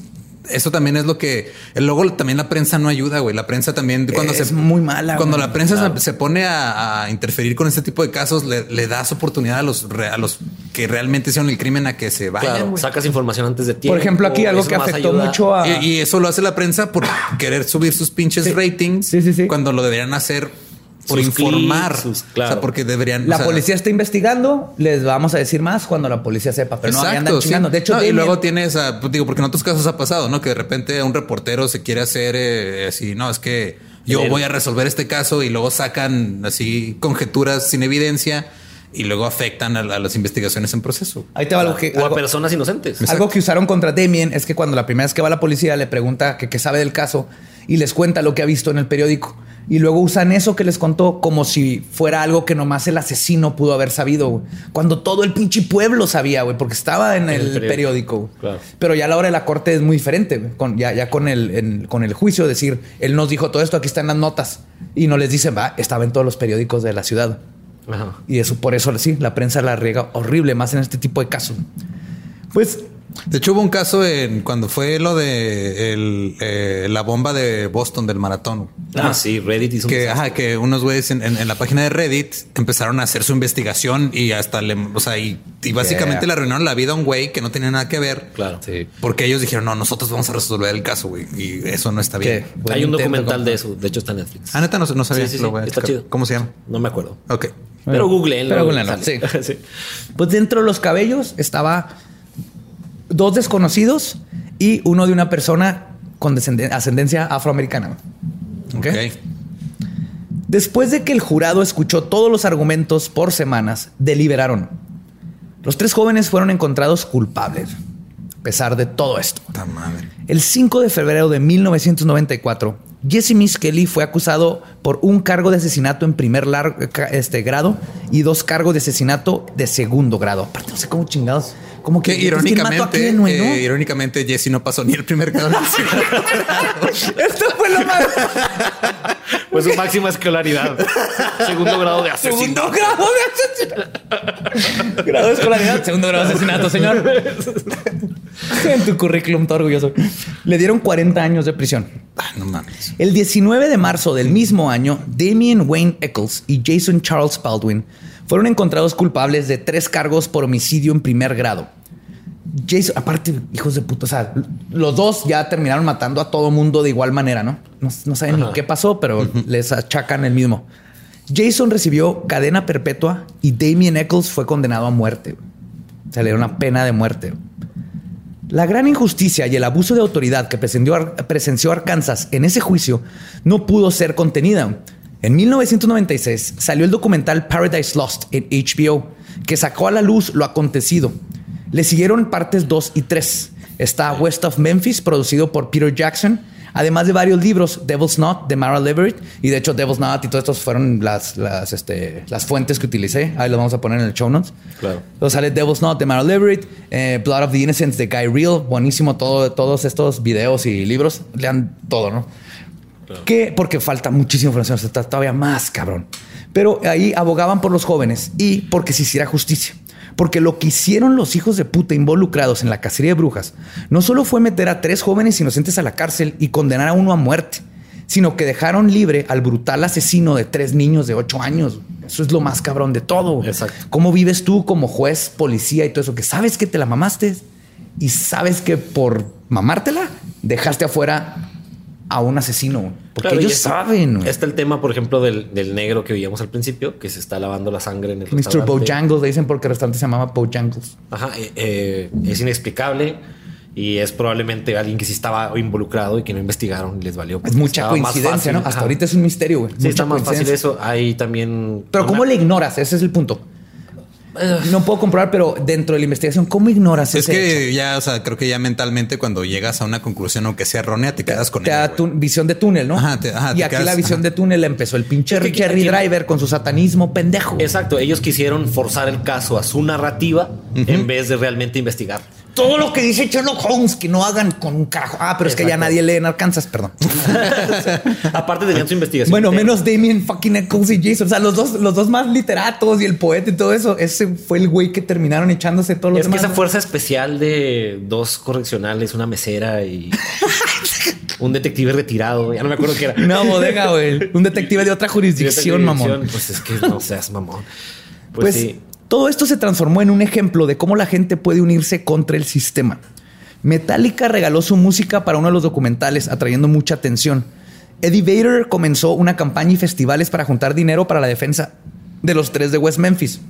eso también es lo que luego también la prensa no ayuda, güey. La prensa también cuando Es se muy mala, Cuando güey. la prensa se, se pone a, a interferir con este tipo de casos, le, le das oportunidad a los re- a los que realmente hicieron el crimen a que se vayan. Claro. güey. Sacas información antes de tiempo. Por ejemplo, aquí algo que afectó ayuda. mucho a... Y, y eso lo hace la prensa por querer subir sus pinches Sí. ratings Sí, sí, sí. cuando lo deberían hacer por Sus informar. clics, sus- O sea, porque deberían. La o sea, policía está investigando, les vamos a decir más cuando la policía sepa, pero no ahí andan Exacto, sí. chingando. De hecho, No, y luego tienes, a, pues, digo, porque en otros casos ha pasado, ¿no? Que de repente un reportero se quiere hacer eh, así, no, es que yo El- voy a resolver este caso y luego sacan así conjeturas sin evidencia y luego afectan a, a las investigaciones en proceso. ahí te va algo que... O a algo- personas inocentes. Algo que usaron contra Damien es que cuando la primera vez que va la policía le pregunta que qué sabe del caso y les cuenta lo que ha visto en el periódico. Y luego usan eso que les contó como si fuera algo que nomás el asesino pudo haber sabido, güey. Cuando todo el pinche pueblo sabía, güey, porque estaba en, En el, el periódico. periódico. güey. Claro. Pero ya a la hora de la corte es muy diferente, güey. Con, ya, ya con, el, en- con el juicio, decir, él nos dijo todo esto, aquí están las notas. Y no les dicen, va, estaba en todos los periódicos de la ciudad. Ajá. Y eso por eso sí, la prensa la riega horrible, más en este tipo de casos. Pues De hecho, hubo un caso en cuando fue lo de el, eh, la bomba de Boston del maratón. Ah, sí, Reddit hizo que, ajá, que unos güeyes en, en- en la página de Reddit empezaron a hacer su investigación y hasta le, o sea, y, y básicamente Yeah. le arruinaron la vida a un güey que no tenía nada que ver. Claro. Sí. Porque ellos dijeron, no, nosotros vamos a resolver el caso, güey. Y eso no está bien. Hay un documental de eso. De hecho, está en Netflix. Ah, neta, no, no sabía. Sí, sí, Lo sí, está chido. ¿Cómo se llama? No me acuerdo. Ok. Pero googleenlo. Pero googleenlo, sale. sí. Pues dentro de los cabellos estaba dos desconocidos y uno de una persona con ascendencia afroamericana. Ok. Después de que el jurado escuchó todos los argumentos por semanas, deliberaron. Los tres jóvenes fueron encontrados culpables, a pesar de todo esto. Madre. El 5 de febrero de 1994, Jesse Miss Kelly fue acusado por un cargo de asesinato en primer este, grado y dos cargos de asesinato de segundo grado. Aparte, no sé cómo chingados. Como que Que pues, ¿quién mató a irónicamente, no? eh, irónicamente, Jesse no pasó ni el primer grado. Esto fue lo más. Pues su máxima escolaridad. Segundo grado de asesino. Segundo grado de asesinato. grado de escolaridad, segundo grado de asesinato, señor. en tu currículum, todo orgulloso. Le dieron 40 años de prisión. Ah, no mames. El 19 de marzo del mismo año, Damien Wayne Eccles y Jason Charles Baldwin fueron encontrados culpables de tres cargos por homicidio en primer grado. Jason, aparte, hijos de puta, o sea, los dos ya terminaron matando a todo mundo de igual manera, ¿no? No, no saben ni qué pasó, pero les achacan el mismo. Jason recibió cadena perpetua y Damien Eccles fue condenado a muerte. O sea, le dieron una pena de muerte. La gran injusticia y el abuso de autoridad que presenció Arkansas en ese juicio no pudo ser contenida. En 1996 salió el documental Paradise Lost en HBO, que sacó a la luz lo acontecido. Le siguieron partes 2 y 3. Está West of Memphis, producido por Peter Jackson, además de varios libros, Devil's Knot de Mara Leverett, y de hecho Devil's Knot y todos estos fueron las, las, este, las fuentes que utilicé. Ahí lo vamos a poner en el show notes. Claro. Luego sale Devil's Knot de Mara Leverett, eh, Blood of the Innocents de Guy Real, buenísimo todo, todos estos videos y libros, lean todo, ¿no? Que porque falta muchísima información, está todavía más cabrón. Pero ahí abogaban por los jóvenes y porque se hiciera justicia. Porque lo que hicieron los hijos de puta involucrados en la cacería de brujas no solo fue meter a tres jóvenes inocentes a la cárcel y condenar a uno a muerte, sino que dejaron libre al brutal asesino de tres niños de ocho años. Eso es lo más cabrón de todo. Exacto. ¿Cómo vives tú como juez, policía y todo eso? Que sabes que te la mamaste y sabes que por mamártela dejaste afuera a un asesino. Porque Claro, ellos está- saben. güey. Está el tema, por ejemplo, del, del negro que veíamos al principio, que se está lavando la sangre en el Mr. Bojangles, le dicen porque el restaurante se llamaba Bojangles. Ajá, eh, eh, es inexplicable y es probablemente alguien que sí estaba involucrado y que no investigaron y les valió. Es mucha coincidencia. ¿no? Hasta Ajá. ahorita es un misterio, güey. Sí, Mucha está más fácil eso. Hay también. Pero una- ¿cómo le ignoras? Ese es el punto. No puedo comprobar, pero dentro de la investigación, ¿cómo ignoras Es ese hecho? que ya, o sea, creo que ya mentalmente cuando llegas a una conclusión, aunque sea errónea, te quedas con te ella. da güey. tu visión de túnel, ¿no? Ajá, te- ajá, y te aquí quedas- la visión ajá. de túnel empezó el pinche Es que Jerry Driver con su satanismo pendejo. Exacto, ellos quisieron forzar el caso a su narrativa en vez de realmente investigar. Todo lo que dice Sherlock Holmes que no hagan con un carajo. Ah, pero es que ya nadie lee en Arkansas, perdón. Aparte tenían su investigación. bueno, menos Damien fucking Eccles y Jason. O sea, los dos, los dos más literatos y el poeta y todo eso. Ese fue el güey que terminaron echándose todos los Es que esa ¿no? fuerza especial de dos correccionales, una mesera y un detective retirado, ya no me acuerdo qué era. Una bodega, güey. Un detective de otra jurisdicción, mamón. Pues es que no seas mamón. Pues, Pues, sí. Todo esto se transformó en un ejemplo de cómo la gente puede unirse contra el sistema. Metallica regaló su música para uno de los documentales, atrayendo mucha atención. Eddie Vedder comenzó una campaña y festivales para juntar dinero para la defensa de los tres de West Memphis.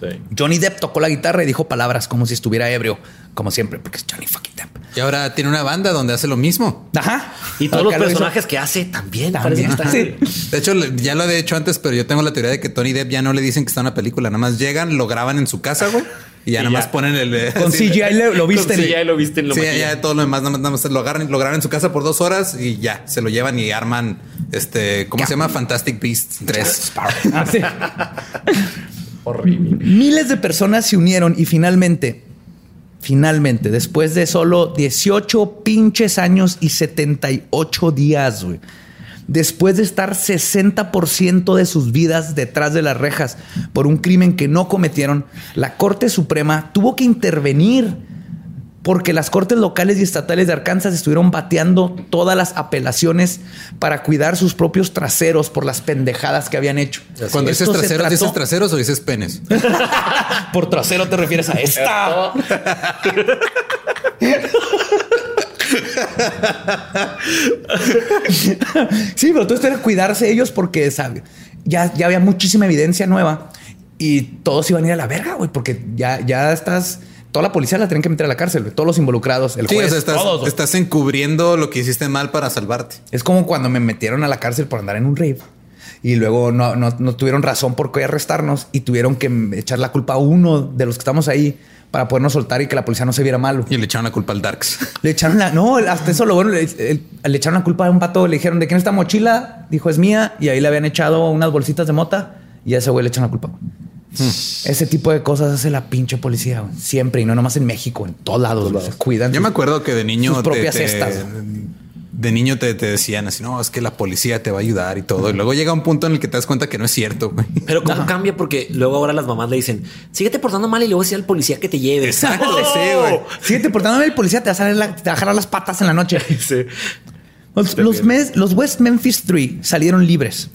Sí. Johnny Depp tocó la guitarra y dijo palabras como si estuviera ebrio, como siempre, porque es Johnny fucking Depp. Y ahora tiene una banda donde hace lo mismo. Ajá. Y todos los lo personajes que hace también. También. que Sí. De hecho, ya lo había hecho antes, pero yo tengo la teoría de que Tony Depp ya no le dicen que está en una película. Nada más llegan, lo graban en su casa, güey. Y ya Y nada más ponen el... eh, Con sí, CGI le- lo Con viste. CGI lo viste en lo Sí, maquillan. ya todo lo demás, nada más, nada más lo agarran, lo graban en su casa por dos horas y ya, se lo llevan y arman, este, ¿cómo se llama? Fantastic Beasts 3. Ah, sí. Horrible. Miles de personas se unieron y finalmente, finalmente, después de solo 18 pinches años y 78 días, después de estar 60% de sus vidas detrás de las rejas por un crimen que no cometieron, la Corte Suprema tuvo que intervenir porque las cortes locales y estatales de Arkansas estuvieron bateando todas las apelaciones para cuidar sus propios traseros por las pendejadas que habían hecho. Cuando dices traseros, trató- ¿dices traseros o dices penes? por trasero te refieres a esta. sí, pero todo esto era cuidarse ellos porque. Ya, ya había muchísima evidencia nueva y todos iban a ir a la verga, güey, porque ya, ya estás. Toda la policía la tienen que meter a la cárcel, todos los involucrados, el Sí, juez, o sea, estás, todos, estás encubriendo lo que hiciste mal para salvarte. Es como cuando me metieron a la cárcel por andar en un rave. Y luego no, no, no tuvieron razón por qué arrestarnos y tuvieron que echar la culpa a uno de los que estamos ahí para podernos soltar y que la policía no se viera malo. Y le echaron la culpa al Darks. Le echaron la, no, hasta eso lo bueno, le, le- le echaron la culpa a un pato, le dijeron, ¿de quién es esta mochila? Dijo, es mía. Y ahí le habían echado unas bolsitas de mota y a ese güey le echan la culpa. Ese tipo de cosas hace la pinche policía güey. siempre y no nomás en México, en todos lados. cuidan. Yo me acuerdo que de niño Sus te- propias te- cestas. de niño te, te decían así, no, es que la policía te va a ayudar y todo. Y luego llega un punto en el que te das cuenta que no es cierto. güey. Pero cómo cambia porque luego ahora las mamás le dicen, síguete portando mal y luego decía al policía que te lleve. Exacto, ¡Oh! sí, güey. Síguete portándome el policía, te va a, salir la- te va a jalar las patas en la noche. Sí. Los, los mes- los West Memphis Three salieron libres,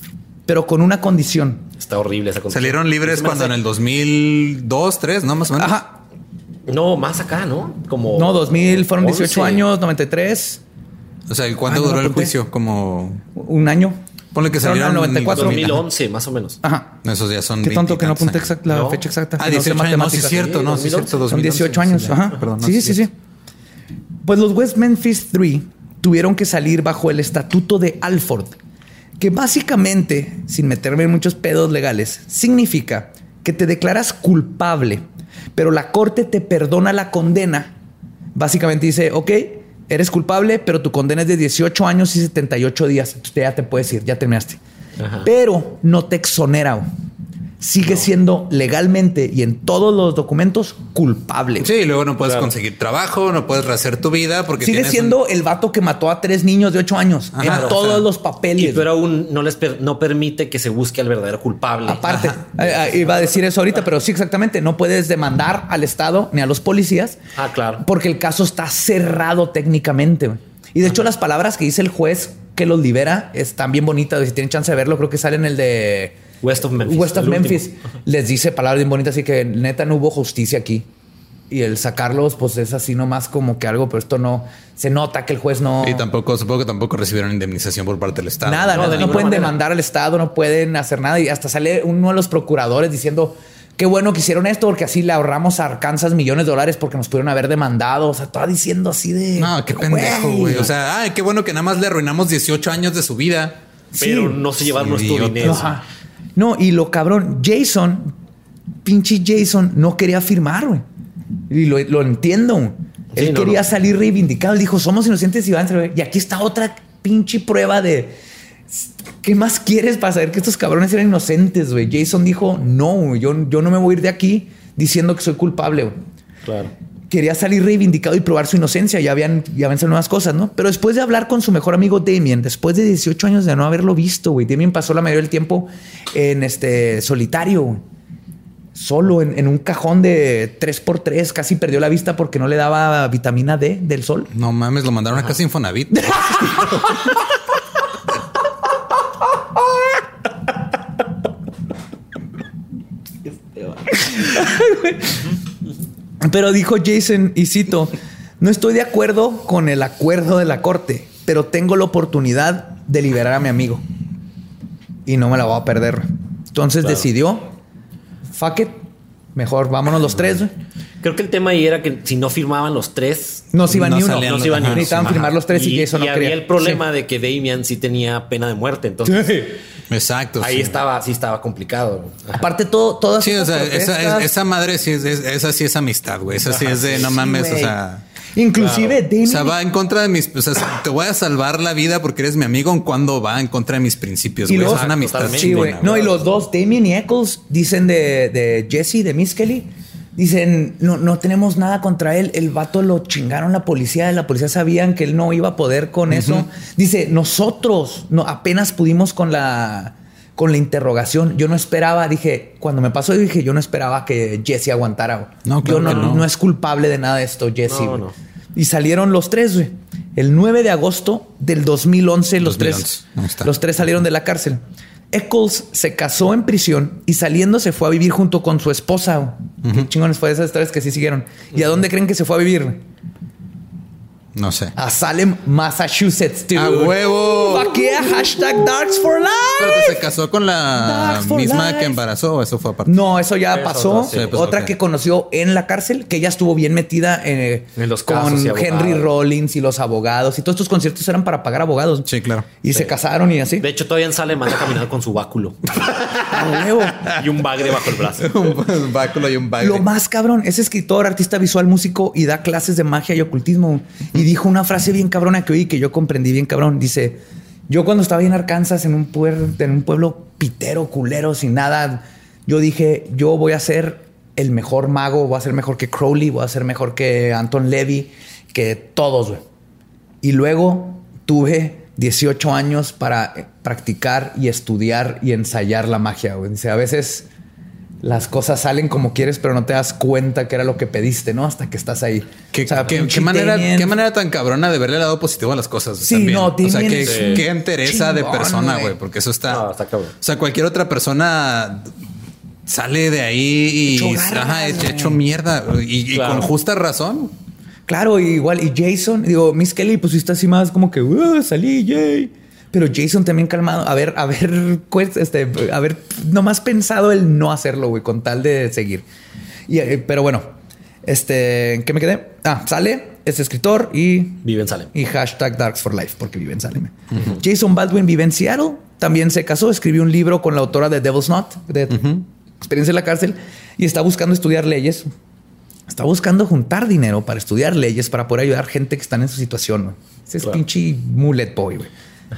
pero con una condición. Está horrible esa cosa. Salieron libres cuando en el 2002, 3, ¿no? Más o menos. Ajá. No, más acá, ¿no? Como. No, 2000 fueron 18 11. años, 93, O sea, ¿y ¿cuánto Ah, no duró lo el juicio? Como... un año. Ponle que salieron al en el 94. 2011, más o menos. Ajá. Esos ya son Qué tonto que no apunté exact- la No. fecha exacta. Ah, que no sé 18 años. No, sí es cierto. No, sí es cierto. Son 2011, 18 años. sí. Ajá. Perdón, no, sí, sí, sí, sí. Pues los West Memphis Three tuvieron que salir bajo el estatuto de Alford, que básicamente, sin meterme en muchos pedos legales, significa que te declaras culpable, pero la corte te perdona la condena. Básicamente dice, ok, eres culpable, pero tu condena es de 18 años y 78 días. Entonces ya te puedes ir, ya terminaste. Ajá. Pero no te exonera. Sigue siendo legalmente y en todos los documentos culpable. Sí, y luego no puedes Claro. conseguir trabajo, no puedes rehacer tu vida porque Sigue siendo un- el vato que mató a tres niños de 8 años Ajá, en todos sea, los Y papeles. pero aún no les per- no permite que se busque al verdadero culpable. Aparte, iba a decir eso ahorita, pero sí, exactamente. No puedes demandar al Estado ni a los policías Ah, claro. porque el caso está cerrado técnicamente. Y de hecho, las palabras que dice el juez que los libera están bien bonitas. Si tienen chance de verlo, creo que sale en el de West of Memphis. West of Memphis. último. Les dice palabras bien bonitas, así que neta no hubo justicia aquí. Y el sacarlos, pues es así nomás como que algo, pero esto no se nota que el juez no. Y tampoco, supongo que tampoco recibieron indemnización por parte del Estado. Nada, No, no, de no ninguna pueden manera. demandar al Estado, no pueden hacer nada. Y hasta sale uno de los procuradores diciendo qué bueno que hicieron esto, porque así le ahorramos a Arkansas millones de dólares porque nos pudieron haber demandado. O sea, estaba diciendo así de. No, qué pendejo, güey. O sea, ay, qué bueno que nada más le arruinamos 18 años de su vida. Pero Sí. no se llevaron Sí, nuestro dinero. Ajá. No, y lo cabrón, Jason, pinche Jason, no quería firmar, güey. Y lo, lo entiendo. güey. Sí, Él no, quería no. salir reivindicado. Él dijo, somos inocentes y van a ser- Y aquí está otra pinche prueba de... ¿Qué más quieres para saber que estos cabrones eran inocentes, güey? Jason dijo, no, yo, yo no me voy a ir de aquí diciendo que soy culpable, güey Claro. Quería salir reivindicado y probar su inocencia. Ya habían, ya habían salido nuevas cosas, ¿no? Pero después de hablar con su mejor amigo Damien, después de 18 años de no haberlo visto, güey, Damien pasó la mayoría del tiempo en este solitario. Solo en, en un cajón de 3x3, casi perdió la vista porque no le daba vitamina D del sol. No mames, lo mandaron a casa Infonavit. Pero dijo Jason, y cito, no estoy de acuerdo con el acuerdo de la corte, pero tengo la oportunidad de liberar a mi amigo. Y no me la voy a perder. Entonces Claro. decidió, fuck it, mejor vámonos los tres. Creo que el tema ahí era que si no firmaban los tres, No se iban No ni uno. no se iban ni. Necesitaban Ajá. firmar los tres y, Jason no había el problema de que Damian sí tenía pena de muerte. Entonces Exacto. ahí sí. estaba, sí estaba complicado. Ajá. Aparte, todo, todas Sí, o sea, esa, protestas- esa madre sí es, es- esa sí es amistad, güey. Esa sí es de no mames, o sea. Inclusive Damien- O sea, va en contra de mis. O sea, te voy a salvar la vida porque eres mi amigo en cuando va en contra de mis principios. Y güey. es una amistad. Sí, güey. chingona, No, y los dos, Damien y Eccles, dicen de, de Jesse, de Miss Kelly, dicen, no, no tenemos nada contra él. El vato lo chingaron la policía, la policía sabían que él no iba a poder con eso. Dice, nosotros no, apenas pudimos con la, con la interrogación. Yo no esperaba, dije, cuando me pasó, dije, yo no esperaba que Jesse aguantara. güey. No, claro yo no, que no. no es culpable de nada de esto, Jesse. No, güey. no. Y salieron los tres, güey. El 9 de agosto del 2011, los 2011, tres, ahí está. los tres salieron de la cárcel. Eccles se casó en prisión y saliendo se fue a vivir junto con su esposa. Qué chingones fue esas historias que sí siguieron. ¿Y a dónde creen que se fue a vivir? No sé. A Salem, Massachusetts, dude. ¡A huevo! ¡Fuck yeah, tuitea hashtag Darks for Life. Pero que se casó con la misma life. que embarazó, ¿o eso fue aparte. No, eso ya Eso, pasó. sí, pues, Otra ok. que conoció en la cárcel, que ella estuvo bien metida eh, En los con. Henry Rollins y los abogados. Y todos estos conciertos eran para pagar abogados. Sí, claro. Y se casaron y así. De hecho, todavía en sale manda caminando con su báculo A huevo. y un bagre bajo el brazo. un báculo y un bagre. Lo más cabrón, es escritor, artista visual, músico y da clases de magia y ocultismo. Y dijo una frase bien cabrona que oí que yo comprendí bien cabrón. Dice, yo cuando estaba en Arkansas, en un, en un pueblo pitero, culero, sin nada, yo dije, yo voy a ser el mejor mago, voy a ser mejor que Crowley, voy a ser mejor que Anton Levy, que todos, güey. Y luego tuve 18 años para practicar y estudiar y ensayar la magia. güey. Dice, a veces las cosas salen como quieres, pero no te das cuenta que era lo que pediste, ¿no? Hasta que estás ahí. ¿Qué, O sea, qué- pinche qué manera, qué manera tan cabrona de verle el lado positivo a las cosas. Sí, también. no, O sea, qué, qué entereza de persona, güey. porque eso está. No, está cabrón. O sea, cualquier otra persona sale de ahí y ajá, hecho, mierda y, con justa razón. Claro, igual. Y Jason, digo, Miss Kelly, pues está así más como que "Uh, salí, yay. Pero Jason también calmado. A ver, a ver, pues, este, a ver, nomás pensado el no hacerlo, güey, con tal de seguir. Y, eh, pero bueno, este, ¿en qué me quedé? Ah, sale, es escritor y Vive en Salem. y hashtag Darks for Life, porque vive en Salem. Jason Baldwin vive en Seattle. También se casó, escribió un libro con la autora de Devil's Knot, de Experiencia en la cárcel, y está buscando estudiar leyes. Está buscando juntar dinero para estudiar leyes, para poder ayudar gente que están en su situación. Ese es Claro. pinche mullet boy, güey.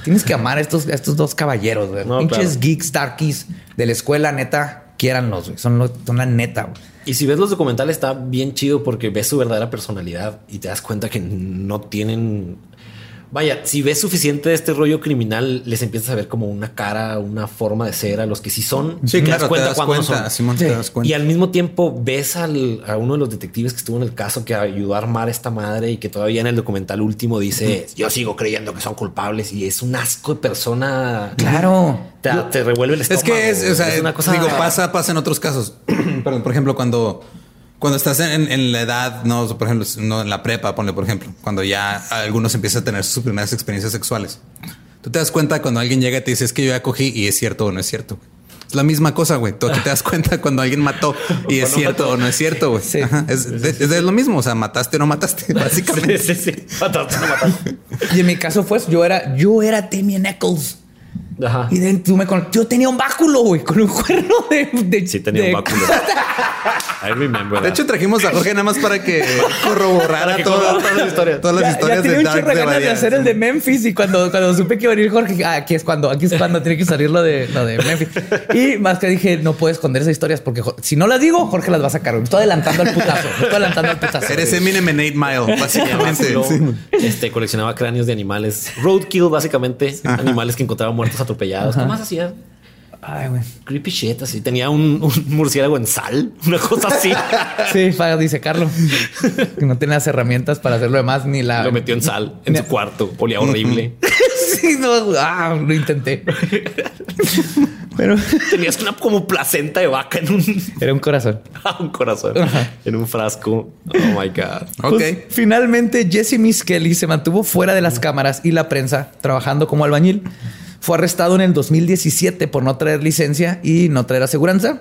Tienes que amar a estos, a estos dos caballeros, güey. No, Pinches claro. geeks, darkies de la escuela, neta, quiéranlos, güey. Son, son la neta, güey. Y si ves los documentales, está bien chido porque ves su verdadera personalidad y te das cuenta que no tienen. Vaya, si ves suficiente de este rollo criminal, les empiezas a ver como una cara, una forma de ser a los que sí son. Sí, claro, te das cuando no cuenta, son. Simón, Sí. te das cuenta. Y al mismo tiempo ves al- a uno de los detectives que estuvo en el caso que ayudó a armar esta madre y que todavía en el documental último dice yo sigo creyendo que son culpables y es un asco de persona. Claro. Te, te revuelve el Es estómago. que es, o sea, es una cosa. digo, pasa, pasa en otros casos. Perdón, por ejemplo, cuando, cuando estás en, en la edad, no, por ejemplo, no en la prepa, ponle, por ejemplo, cuando ya algunos empiezan a tener sus primeras experiencias sexuales. Tú te das cuenta cuando alguien llega y te dice es que yo ya cogí y es cierto o no es cierto. Es la misma cosa, güey. Tú aquí te das cuenta cuando alguien mató y es cierto mató. o no es cierto, güey. Sí. Es, es- es lo mismo. O sea, mataste o no mataste, básicamente. Sí, sí, sí. Mataste, no mataste. Y en mi caso fue, yo era, yo era Damien Eccles. Ajá. Y de, tú me con- yo tenía un báculo, güey, con un cuerno de, de- Sí, tenía de- un báculo. I remember. De that. hecho, trajimos a Jorge nada más para que corroborara toda- todas las historias. todas las Ya, historias ya de tenía un Dark chorro de de ganas de hacer el de Memphis y cuando, cuando supe que iba a venir Jorge, ah, aquí es cuando, aquí es cuando tiene que salir lo de, lo de Memphis. Y más que dije, no puedo esconder esas historias porque si no las digo, Jorge las va a sacar. Me estoy adelantando al putazo. Me estoy adelantando al putazo. Eres Eminem en 8 Mile, básicamente. Este coleccionaba cráneos de animales. Roadkill, básicamente. Animales que encontraba muertos atropellados. ¿Qué más hacía? Ay, güey. Creepy shit, así. Tenía un, un murciélago en sal, una cosa así. Sí, para disecarlo. Que no tenía las herramientas para hacerlo demás ni la. Lo metió en sal, en su cuarto. Olía horrible. sí, no, ah, lo intenté. Pero Tenías una como placenta de vaca en un, era un corazón. un corazón, en un frasco. Oh my God. Ok. Pues, finalmente, Jesse Miss Kelly se mantuvo fuera de las cámaras y la prensa trabajando como albañil. Fue arrestado en el 2017 por no traer licencia y no traer aseguranza.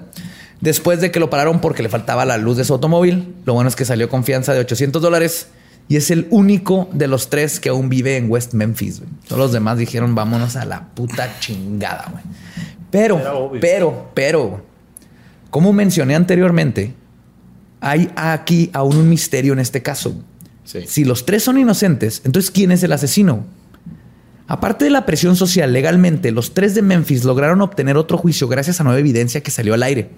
Después de que lo pararon porque le faltaba la luz de su automóvil, lo bueno es que salió con fianza de 800 dólares y es el único de los tres que aún vive en West Memphis. Todos los demás dijeron vámonos a la puta chingada. güey. Pero, pero, pero, como mencioné anteriormente, hay aquí aún un misterio en este caso. Sí. Si los tres son inocentes, entonces ¿quién es el asesino? Aparte de la presión social legalmente, los tres de Memphis lograron obtener otro juicio gracias a nueva evidencia que salió al aire.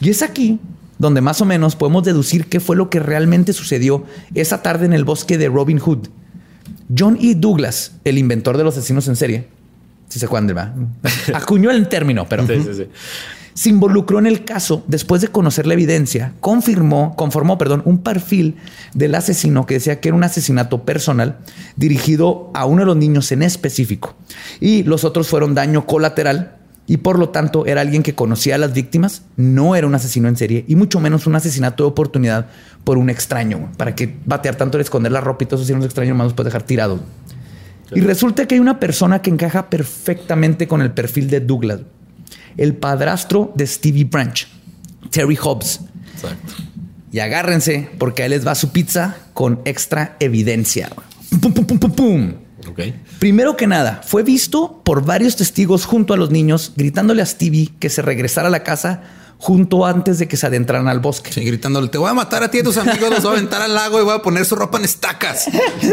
Y es aquí donde más o menos podemos deducir qué fue lo que realmente sucedió esa tarde en el bosque de Robin Hood. John E. Douglas, el inventor de los asesinos en serie, si se acuerdan, acuñó el término, pero Sí, sí, sí. Se involucró en el caso después de conocer la evidencia, confirmó, conformó, perdón, un perfil del asesino que decía que era un asesinato personal dirigido a uno de los niños en específico. Y los otros fueron daño colateral y por lo tanto era alguien que conocía a las víctimas, no era un asesino en serie y mucho menos un asesinato de oportunidad por un extraño. Para que batear tanto el esconder la ropa y todo eso si era un extraño más los puede dejar tirados. Y resulta que hay una persona que encaja perfectamente con el perfil de Douglas. El padrastro de Stevie Branch, Terry Hobbs. Exacto. Y agárrense porque ahí les va su pizza con extra evidencia. Pum, pum, pum, pum, pum. Ok. Primero que nada, fue visto por varios testigos junto a los niños gritándole a Stevie que se regresara a la casa junto antes de que se adentraran al bosque. Sí, gritándole, te voy a matar a ti y a tus amigos, los voy a aventar al lago y voy a poner su ropa en estacas.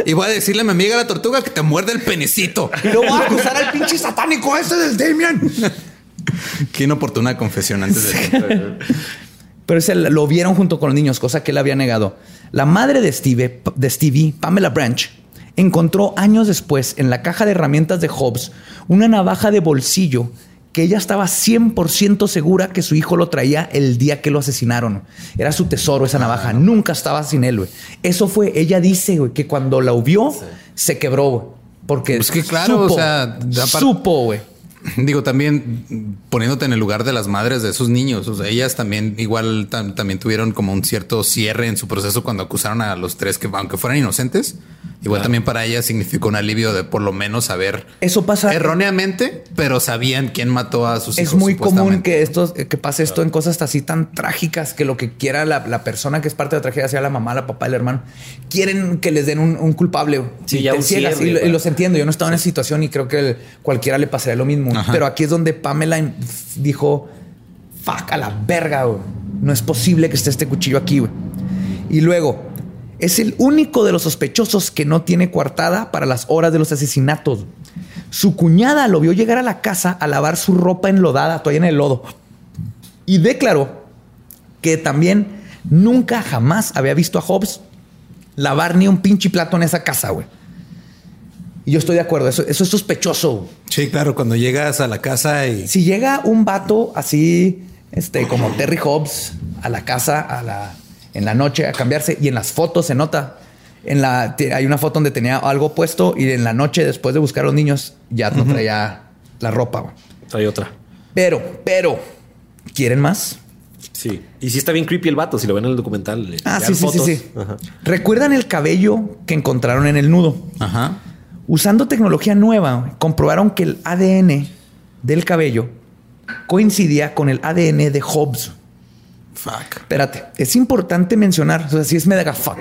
Y voy a decirle a mi amiga la tortuga que te muerde el penecito. Y lo voy a acusar al pinche satánico ese del Damian. Qué inoportuna confesión antes de... Pero ese lo vieron junto con los niños, cosa que él había negado. La madre de, Steve, de Stevie, Pamela Branch, encontró años después en la caja de herramientas de Hobbs una navaja de bolsillo que ella estaba 100% segura que su hijo lo traía el día que lo asesinaron. Era su tesoro esa navaja. Nunca estaba sin él, güey. Eso fue, ella dice, güey, que cuando la vio, se quebró, güey. Porque Pues que claro, o sea, supo, güey. Digo, también poniéndote en el lugar de las madres de esos niños. O sea, ellas también igual tam- también tuvieron como un cierto cierre en su proceso cuando acusaron a los tres que, aunque fueran inocentes, igual también para ellas significó un alivio de por lo menos saber Eso pasa. erróneamente, pero sabían quién mató a sus Es hijos. muy común que esto, que pase esto en cosas así tan trágicas que lo que quiera la, la persona que es parte de la tragedia, sea la mamá, la papá, el hermano, quieren que les den un, un culpable. Sí, Y ya un ciegas, cierre, y, lo- y güey. los entiendo. Yo no estaba en esa situación y creo que el- cualquiera le pasaría lo mismo. Ajá. Pero aquí es donde Pamela dijo: Fuck a la verga, güey. No es posible que esté este cuchillo aquí, güey. Y luego, es el único de los sospechosos que no tiene coartada para las horas de los asesinatos. Su cuñada lo vio llegar a la casa a lavar su ropa enlodada, todavía en el lodo. Y declaró que también nunca jamás había visto a Hobbs lavar ni un pinche plato en esa casa, güey. Y yo estoy de acuerdo, eso, eso es sospechoso. Sí, claro, cuando llegas a la casa y Si llega un vato así, este, como Terry Hobbs, a la casa a la, en la noche a cambiarse, y en las fotos se nota. En la, hay una foto donde tenía algo puesto y en la noche, después de buscar a los niños, ya no traía la ropa. Trae otra. Pero, pero, ¿quieren más? Sí. Y sí está bien creepy el vato. Si lo ven en el documental. le- Ah, sí, sí, sí, fotos. sí. Ajá. ¿Recuerdan el cabello que encontraron en el nudo? Ajá. Usando tecnología nueva, comprobaron que el ADN del cabello coincidía con el ADN de Hobbs. Fuck. Espérate, es importante mencionar, o sea, sí es mega fuck,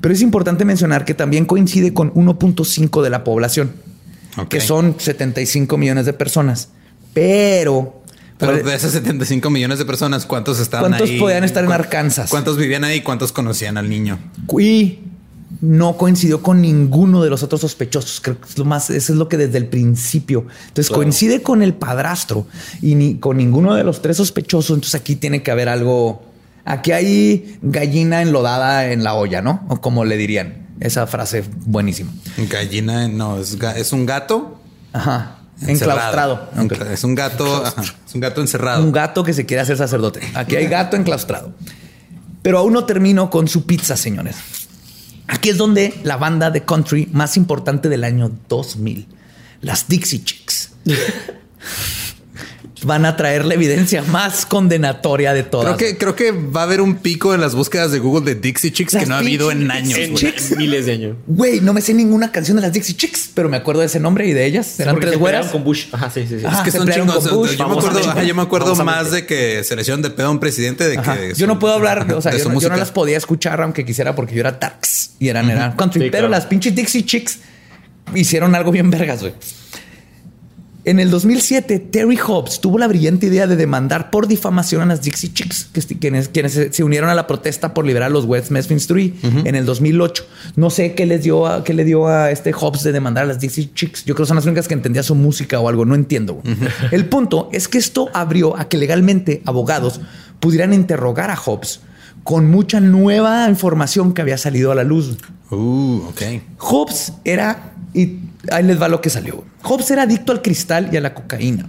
pero es importante mencionar que también coincide con 1.5 de la población, que son 75 millones de personas. Pero, Pero de esos 75 millones de personas, ¿cuántos estaban ¿Cuántos ahí? podían estar en ¿Cuán- Arkansas? ¿Cuántos vivían ahí? ¿Cuántos conocían al niño? y no coincidió con ninguno de los otros sospechosos. Creo que es lo más, eso es lo que desde el principio. Entonces coincide con el padrastro y ni con ninguno de los tres sospechosos. Entonces aquí tiene que haber algo. Aquí hay gallina enlodada en la olla, ¿no? O como le dirían. Esa frase buenísima. Gallina, no, es, ga- es un gato. Ajá. Enclaustrado. Encla- Es un gato, ajá, es un gato encerrado. Un gato que se quiere hacer sacerdote. Aquí hay gato enclaustrado. Pero aún no termino con su pizza, señores. Aquí es donde la banda de country más importante del año 2000, las Dixie Chicks, van a traer la evidencia más condenatoria de todas. Creo que, creo que va a haber un pico en las búsquedas de Google de Dixie Chicks Las que no ha habido en años. En. Chicks. miles de años. Güey, no me sé ninguna canción de las Dixie Chicks, pero me acuerdo de ese nombre y de ellas. Eran Porque tres se güeras. pelearon con Bush. Ajá, sí, sí, sí. Ajá. Es que se son pelearon chingos. con Bush. Yo me acuerdo, yo me acuerdo más de que se le hicieron de pedo a un presidente de Ajá. que Yo no puedo hablar, o sea, de yo no, yo las podía escuchar aunque quisiera porque yo era tax y eran, eran country. Sí, pero claro. las pinches Dixie Chicks hicieron algo bien vergas, güey. En el 2007, Terry Hobbs tuvo la brillante idea de demandar por difamación a las Dixie Chicks, quienes, quienes se, unieron a la protesta por liberar a los West Memphis 3 en el 2008. No sé qué les dio a, qué le dio a este Hobbs de demandar a las Dixie Chicks. Yo creo que son las únicas que entendía su música o algo. No entiendo. El punto es que esto abrió a que legalmente abogados pudieran interrogar a Hobbs con mucha nueva información que había salido a la luz. Uh, ok. Hobbes era, y ahí les va lo que salió. Hobbes era adicto al cristal y a la cocaína.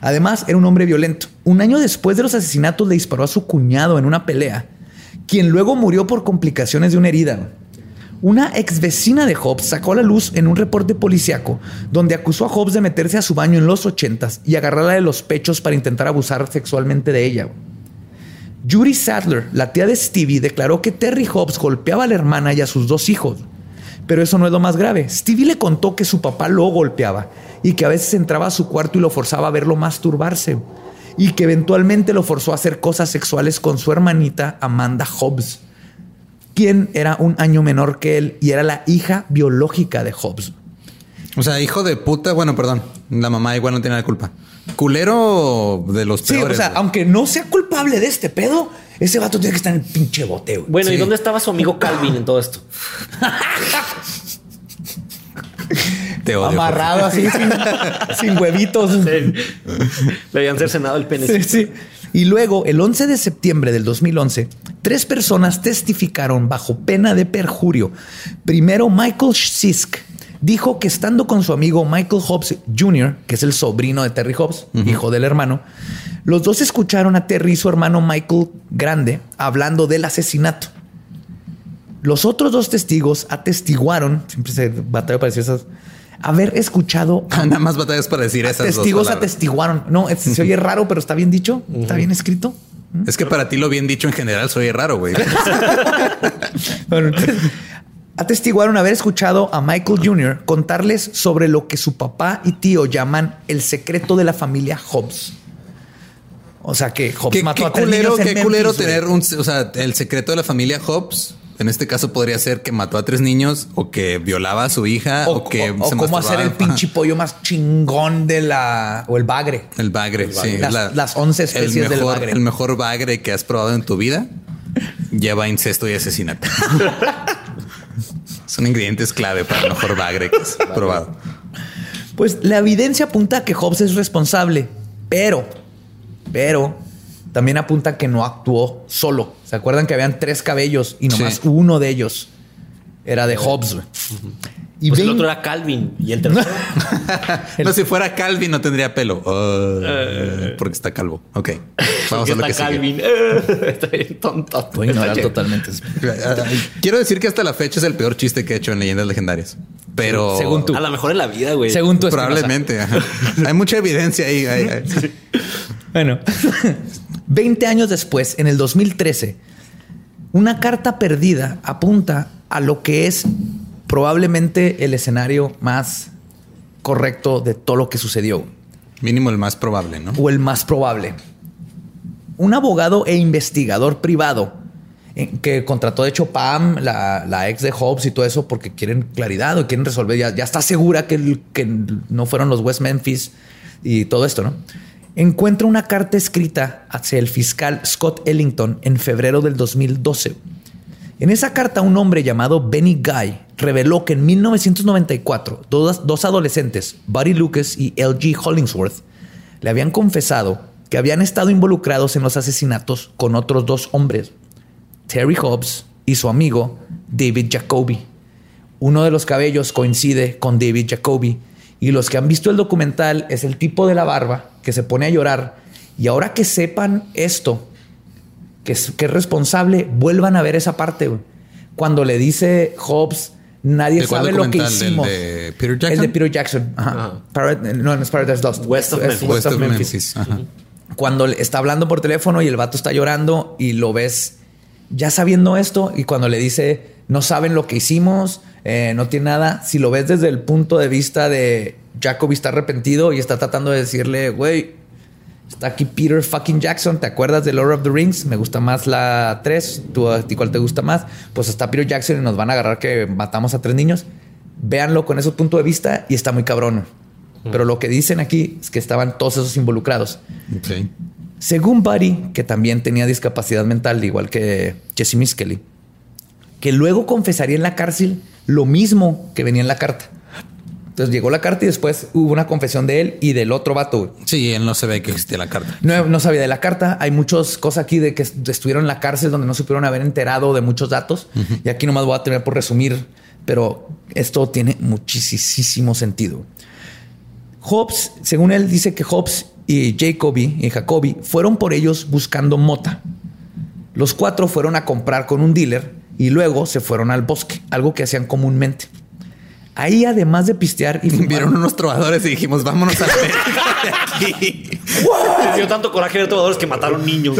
Además, era un hombre violento. Un año después de los asesinatos le disparó a su cuñado en una pelea, quien luego murió por complicaciones de una herida. Una ex vecina de Hobbes sacó a la luz en un reporte policiaco donde acusó a Hobbes de meterse a su baño en los ochentas y agarrarla de los pechos para intentar abusar sexualmente de ella. Judy Sadler, la tía de Stevie, declaró que Terry Hobbs golpeaba a la hermana y a sus dos hijos. Pero eso no es lo más grave. Stevie le contó que su papá lo golpeaba y que a veces entraba a su cuarto y lo forzaba a verlo masturbarse. Y que eventualmente lo forzó a hacer cosas sexuales con su hermanita Amanda Hobbs, quien era un año menor que él y era la hija biológica de Hobbs. O sea, hijo de puta, bueno, perdón, la mamá igual no tiene la culpa. Culero de los Sí, peores. o sea, güey. aunque no sea culpable de este pedo, ese vato tiene que estar en el pinche bote, güey. Bueno, ¿y dónde estaba su amigo Calvin en todo esto? Te odio. Amarrado así, sin, sin huevitos. Le habían cercenado el pene. Sí, sí. Y luego, el 11 de septiembre del 2011, tres personas testificaron bajo pena de perjurio. Primero, Michael Sisk dijo que estando con su amigo Michael Hobbs Jr., que es el sobrino de Terry Hobbs, hijo del hermano, los dos escucharon a Terry y su hermano Michael Grande hablando del asesinato. Los otros dos testigos atestiguaron, siempre se batalla para decir esas, haber escuchado a Nada más batallas para decir esas testigos atestiguaron. No, es- se oye raro, pero está bien dicho, está bien escrito. Es que para ti lo bien dicho en general soy raro, güey. Bueno, entonces, atestiguaron haber escuchado a Michael Jr. contarles sobre lo que su papá y tío llaman el secreto de la familia Hobbs. O sea que Hobbs qué, mató qué a tres culero, niños en qué Memphis, culero güey. tener un, o sea, el secreto de la familia Hobbs. En este caso podría ser que mató a tres niños o que violaba a su hija o, o, que o- o se cómo hacer el pinche pollo más chingón de la o el bagre. El bagre, sí. Las- las 11 especies el del mejor, bagre. El mejor bagre que has probado en tu vida lleva incesto y asesinato. Son ingredientes clave para el mejor bagre que has probado. Pues la evidencia apunta a que Hobbs es responsable, pero, pero también apunta que no actuó solo. ¿Se acuerdan que habían tres cabellos y nomás Sí. uno de ellos era de Hobbs? güey? Y Pues el otro era Calvin y el tercero. No, si fuera Calvin no tendría pelo. Oh, porque está calvo. Ok. Vamos a lo que está. Calvin. Eh, está bien tonto. Voy a ignorar totalmente. Quiero decir que hasta la fecha es el peor chiste que he hecho en Leyendas Legendarias. Pero Según tú. A lo mejor en la vida, güey. Según tú, probablemente. Hay mucha evidencia ahí. ahí, ahí. Bueno, 20 años después, en el 2013, una carta perdida apunta a lo que es probablemente el escenario más correcto de todo lo que sucedió, Mínimo el más probable, ¿no? o el más probable. Un abogado e investigador privado eh, que contrató de hecho Pam, la, la ex de Hobbes y todo eso, porque quieren claridad o quieren resolver. Ya, ya está segura que, que no fueron los West Memphis y todo esto, ¿no? Encuentra una carta escrita hacia el fiscal Scott Ellington en febrero del 2012. En esa carta, un hombre llamado Benny Guy reveló que en 1994 dos, adolescentes, Buddy Lucas y LG Hollingsworth, le habían confesado que habían estado involucrados en los asesinatos con otros dos hombres, Terry Hobbs y su amigo David Jacoby. Uno de los cabellos coincide con David Jacoby y los que han visto el documental es el tipo de la barba que se pone a llorar y ahora que sepan esto, que es, que es responsable, vuelvan a ver esa parte. güey. Cuando le dice Hobbs, nadie ¿El cuál sabe lo que documental? ¿El hicimos. de Peter Jackson? El de Peter Jackson. Ajá. Parad- no, no es Paradise Lost. West of Memphis. West of Memphis. Ajá. Cuando está hablando por teléfono y el vato está llorando y lo ves ya sabiendo esto y cuando le dice no saben lo que hicimos, eh, no tiene nada, si lo ves desde el punto de vista de Jacoby está arrepentido y está tratando de decirle, güey, está aquí Peter fucking Jackson, ¿te acuerdas de Lord of the Rings? Me gusta más la 3, ¿tú a ti cuál te gusta más? Pues está Peter Jackson y nos van a agarrar que matamos a tres niños. Véanlo con ese punto de vista y está muy cabrón. Pero lo que dicen aquí es que estaban todos esos involucrados. Según Buddy, que también tenía discapacidad mental, igual que Jesse Miskelly, que luego confesaría en la cárcel lo mismo que venía en la carta. Entonces llegó la carta y después hubo una confesión de él y del otro vato. Sí, él no se ve que existía la carta. No, no sabía de la carta. Hay muchas cosas aquí de que est- estuvieron en la cárcel donde no supieron haber enterado de muchos datos. Y aquí nomás voy a tener por resumir, pero esto tiene muchísimo sentido. Hobbes, según él, dice que Hobbes y Jacoby y Jacoby fueron por ellos buscando mota. Los cuatro fueron a comprar con un dealer y luego se fueron al bosque, algo que hacían comúnmente. Ahí, además de pistear y fumar, Vieron unos trovadores y dijimos, vámonos a la verga de aquí. Les dio tanto coraje ver trovadores que mataron niños.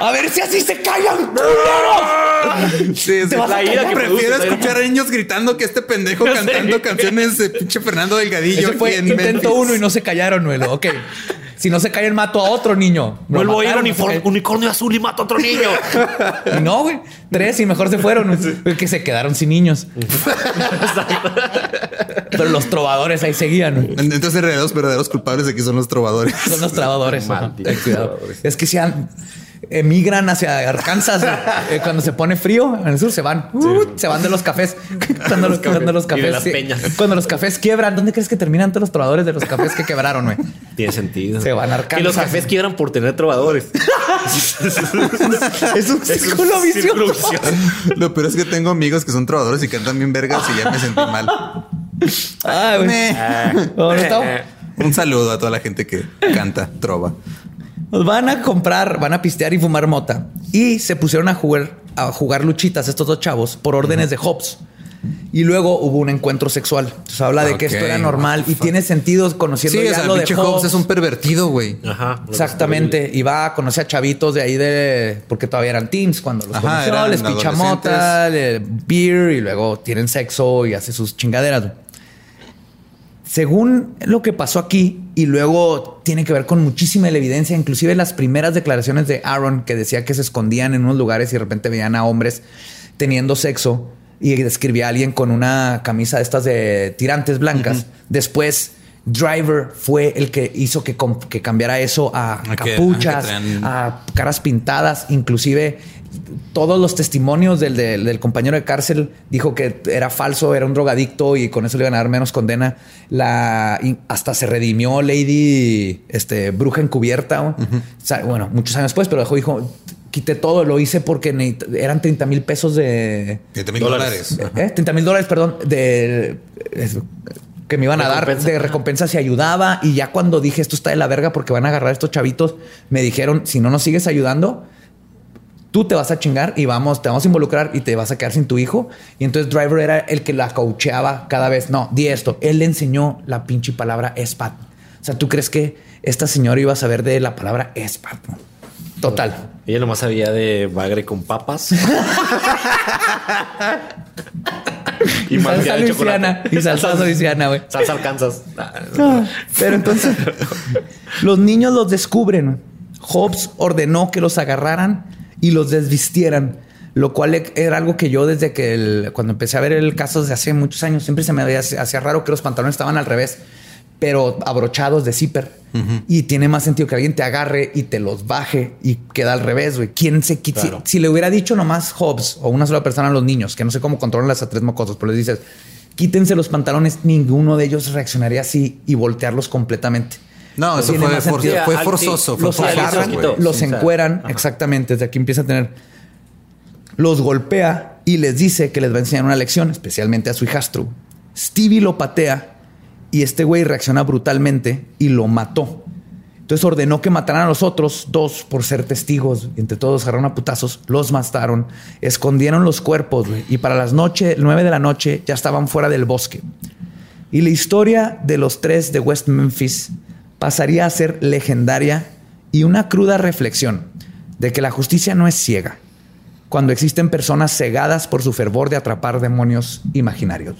A ver si así se callan, culeros. Sí, sí. La ira que Prefiero produce, escuchar a niños gritando que este pendejo cantando canciones de pinche Fernando Delgadillo. Ese fue Memphis. uno y no se callaron, güey. Ok. Si no se callan, mato a otro niño. Lo Vuelvo a ir a mataron, unicornio azul y mato a otro niño. Y no, güey. Tres y mejor se fueron. Que se quedaron sin niños. Pero los trovadores ahí seguían. güey. Entonces, los verdaderos culpables aquí son los trovadores. Son los trabadores. Es que sean emigran hacia Arkansas güey. Eh, cuando se pone frío en el sur se van Uh, se van de los cafés cuando los, cuando los Y de cafés las sí. peñas. cuando los cafés quiebran ¿dónde crees que terminan todos los trovadores de los cafés que quebraron güey? Tiene sentido. Se van a Que los Arkansas. cafés quiebran por tener trovadores. es un círculo vicioso. Lo peor es que tengo amigos que son trovadores y cantan bien vergas y ya me sentí mal. Ay, güey. Un saludo a toda la gente que canta trova. Van a comprar, van a pistear y fumar mota. Y se pusieron a jugar, a jugar luchitas estos dos chavos por órdenes de Hobbes. Y luego hubo un encuentro sexual. Entonces habla de que esto era normal y tiene sentido conociendo Sí, o ya sea, lo de pinche Hobbes. Hobbes es un pervertido, güey. Ajá. Exactamente. Y va a conocer a chavitos de ahí de... Porque todavía eran teens cuando los Ajá, conoció. Les picha mota, le- beer y luego tienen sexo y hace sus chingaderas. Según lo que pasó aquí, y luego tiene que ver con muchísima la evidencia, inclusive las primeras declaraciones de Aaron que decía que se escondían en unos lugares y de repente veían a hombres teniendo sexo y describía a alguien con una camisa de estas de tirantes blancas. Después, Driver fue el que hizo que, que cambiara eso a capuchas, que a caras pintadas, inclusive todos los testimonios del, del- del compañero de cárcel dijo que era falso, era un drogadicto y con eso le iban a dar menos condena. La, hasta se redimió Lady este, Bruja Encubierta. ¿no? O sea, bueno, muchos años después, pero dejó, dijo, quité todo, lo hice porque eran 30 mil pesos de... 30 mil Dólares. ¿Eh? 30 mil dólares, perdón, de es- que me iban a dar de recompensa si ayudaba. Y ya cuando dije esto está de la verga porque van a agarrar a estos chavitos, me dijeron: si no nos sigues ayudando, tú te vas a chingar y vamos, te vamos a involucrar y te vas a quedar sin tu hijo. Y entonces Driver era el que la coacheaba cada vez. No, di esto. Él le enseñó la pinche palabra espat. O sea, ¿tú crees que esta señora iba a saber de la palabra espat? no? Total. Ella nomás sabía de bagre con papas. Y salsa luisiana. Y salsa luisiana, güey. Salsa Arkansas. Ah, Pero entonces los niños los descubren. Hobbes ordenó que los agarraran y los desvistieran, lo cual e- era algo que yo desde que el- cuando empecé a ver el caso desde hace muchos años siempre se me había- hacía raro que los pantalones estaban al revés, pero abrochados de zipper. Y tiene más sentido que alguien te agarre y te los baje y queda al revés, güey. ¿Quién se quita? Claro. Si, si le hubiera dicho nomás Hobbes o una sola persona a los niños, que no sé cómo controlan las a tres mocosos, pero les dices, quítense los pantalones, ninguno de ellos reaccionaría así y voltearlos completamente. No, eso fue, for- fue Ah, forzoso. Fue Los encueran, ajá. exactamente, desde aquí empieza a tener. Los golpea y les dice que les va a enseñar una lección, especialmente a su hijastro. Stevie lo patea y este güey reacciona brutalmente y lo mató. Entonces ordenó que mataran a los otros dos por ser testigos. Entre todos agarraron a putazos, los mataron, escondieron los cuerpos y para las noche, nueve de la noche ya estaban fuera del bosque. Y la historia de los tres de West Memphis pasaría a ser legendaria y una cruda reflexión de que la justicia no es ciega cuando existen personas cegadas por su fervor de atrapar demonios imaginarios.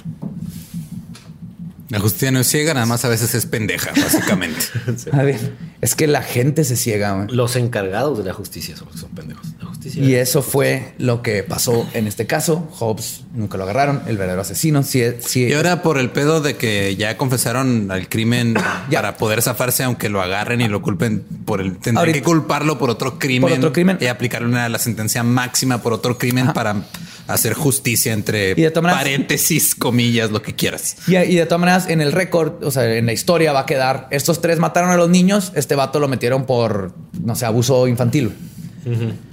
La justicia no es ciega, nada más a veces es pendeja, básicamente. A ver, es que la gente se ciega. Los encargados de la justicia son pendejos. La justicia. Y eso fue lo que pasó en este caso. Hobbes nunca lo agarraron, el verdadero asesino. Sí, sí, Y ahora por el pedo de que ya confesaron al crimen Ya. para poder zafarse, aunque lo agarren y lo culpen por el... Tendrían Ahorita- que culparlo por otro crimen. Por otro crimen. Y aplicarle una, la sentencia máxima por otro crimen para hacer justicia entre Y de todas maneras- paréntesis, comillas, lo que quieras. Y, y de todas maneras, en el récord, o sea, en la historia va a quedar, estos tres mataron a los niños, este vato lo metieron por, no sé, abuso infantil.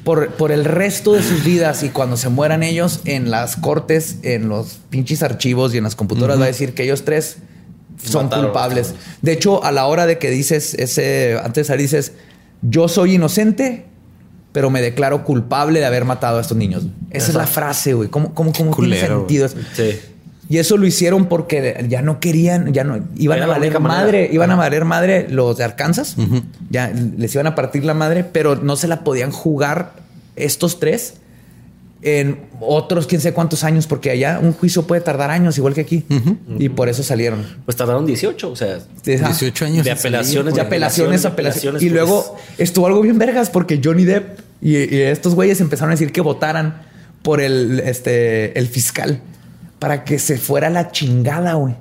por, por el resto de sus vidas y cuando se mueran ellos en las cortes, en los pinches archivos y en las computadoras, va a decir que ellos tres son Mataron, culpables. mataron. De hecho, a la hora de que dices ese, antes de salir dices, yo soy inocente, pero me declaro culpable de haber matado a estos niños. Esa es la frase, güey. ¿Cómo, cómo, cómo tiene culero, sentido? eso? Sí. Y eso lo hicieron porque ya no querían, ya no iban Era a valer madre, manera. iban a valer madre los de Arkansas. Ya les iban a partir la madre, pero no se la podían jugar estos tres en otros quién sé cuántos años, porque allá un juicio puede tardar años, igual que aquí. Y por eso salieron. Pues tardaron 18, o sea, Esa- 18 años. de apelaciones, de apelaciones, apelaciones. Y pues. luego estuvo algo bien vergas porque Johnny Depp y, y estos güeyes empezaron a decir que votaran por el, este, el fiscal para que se fuera la chingada, güey.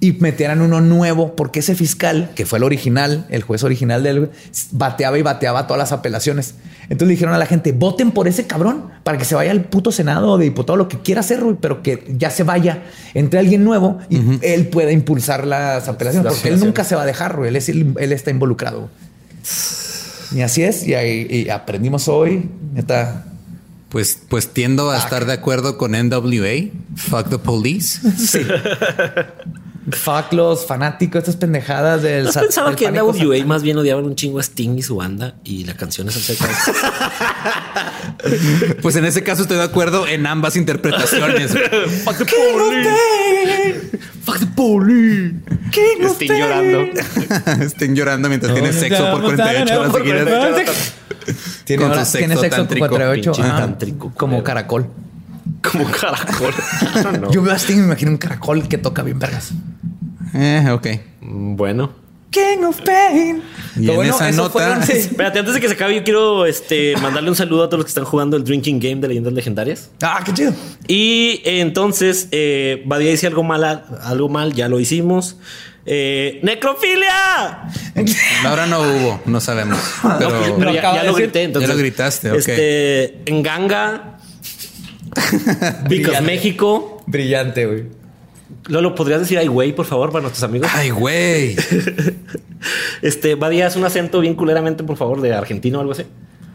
Y metieran uno nuevo, porque ese fiscal, que fue el original, el juez original del bateaba y bateaba todas las apelaciones. Entonces le dijeron a la gente, voten por ese cabrón para que se vaya al puto senado o de diputado, lo que quiera hacer, pero que ya se vaya, entre alguien nuevo y él pueda impulsar las apelaciones, porque él nunca se va a dejar, güey. Él, es- él está involucrado. Y así es, y, ahí- y aprendimos hoy, neta. Pues, pues tiendo a estar de acuerdo con NWA. Fuck the police. Sí. Fuck los fanáticos, estas pendejadas del ¿No has sa- pensado del que NWA más bien odiaban un chingo a Sting y su banda y la canción es acerca de? Pues en ese caso estoy de acuerdo en ambas interpretaciones. Fuck the police. Fuck the police. Sting llorando. Estén llorando mientras tienes sexo por 48 horas seguidas. Tiene, Con tiene sexo con tántrico, 48 pinche ajá, tántrico, como caracol. Como caracol. No. Yo veo a Sting y me imagino un caracol que toca bien vergas. Eh, ok. Bueno. King of Pain. Y Lo en esa eso nota- fueron-. Espérate, antes de que se acabe, yo quiero este, mandarle un saludo a todos los que están jugando el Drinking Game de Leyendas Legendarias. Ah, qué chido. Y eh, entonces, eh, Badía dice algo mal, algo mal, ya lo hicimos. Eh, ¡Necrofilia! Ahora no hubo, no sabemos. Pero ya, acaba ya de lo grité. Entonces, Ya lo gritaste, ok. Este, en Ganga, Because Brillante. México. Brillante, güey. Lolo, ¿podrías decir ay, güey, por favor, para nuestros amigos? Ay, güey. Este, Badía, haz un acento bien culeramente, por favor, de argentino o algo así.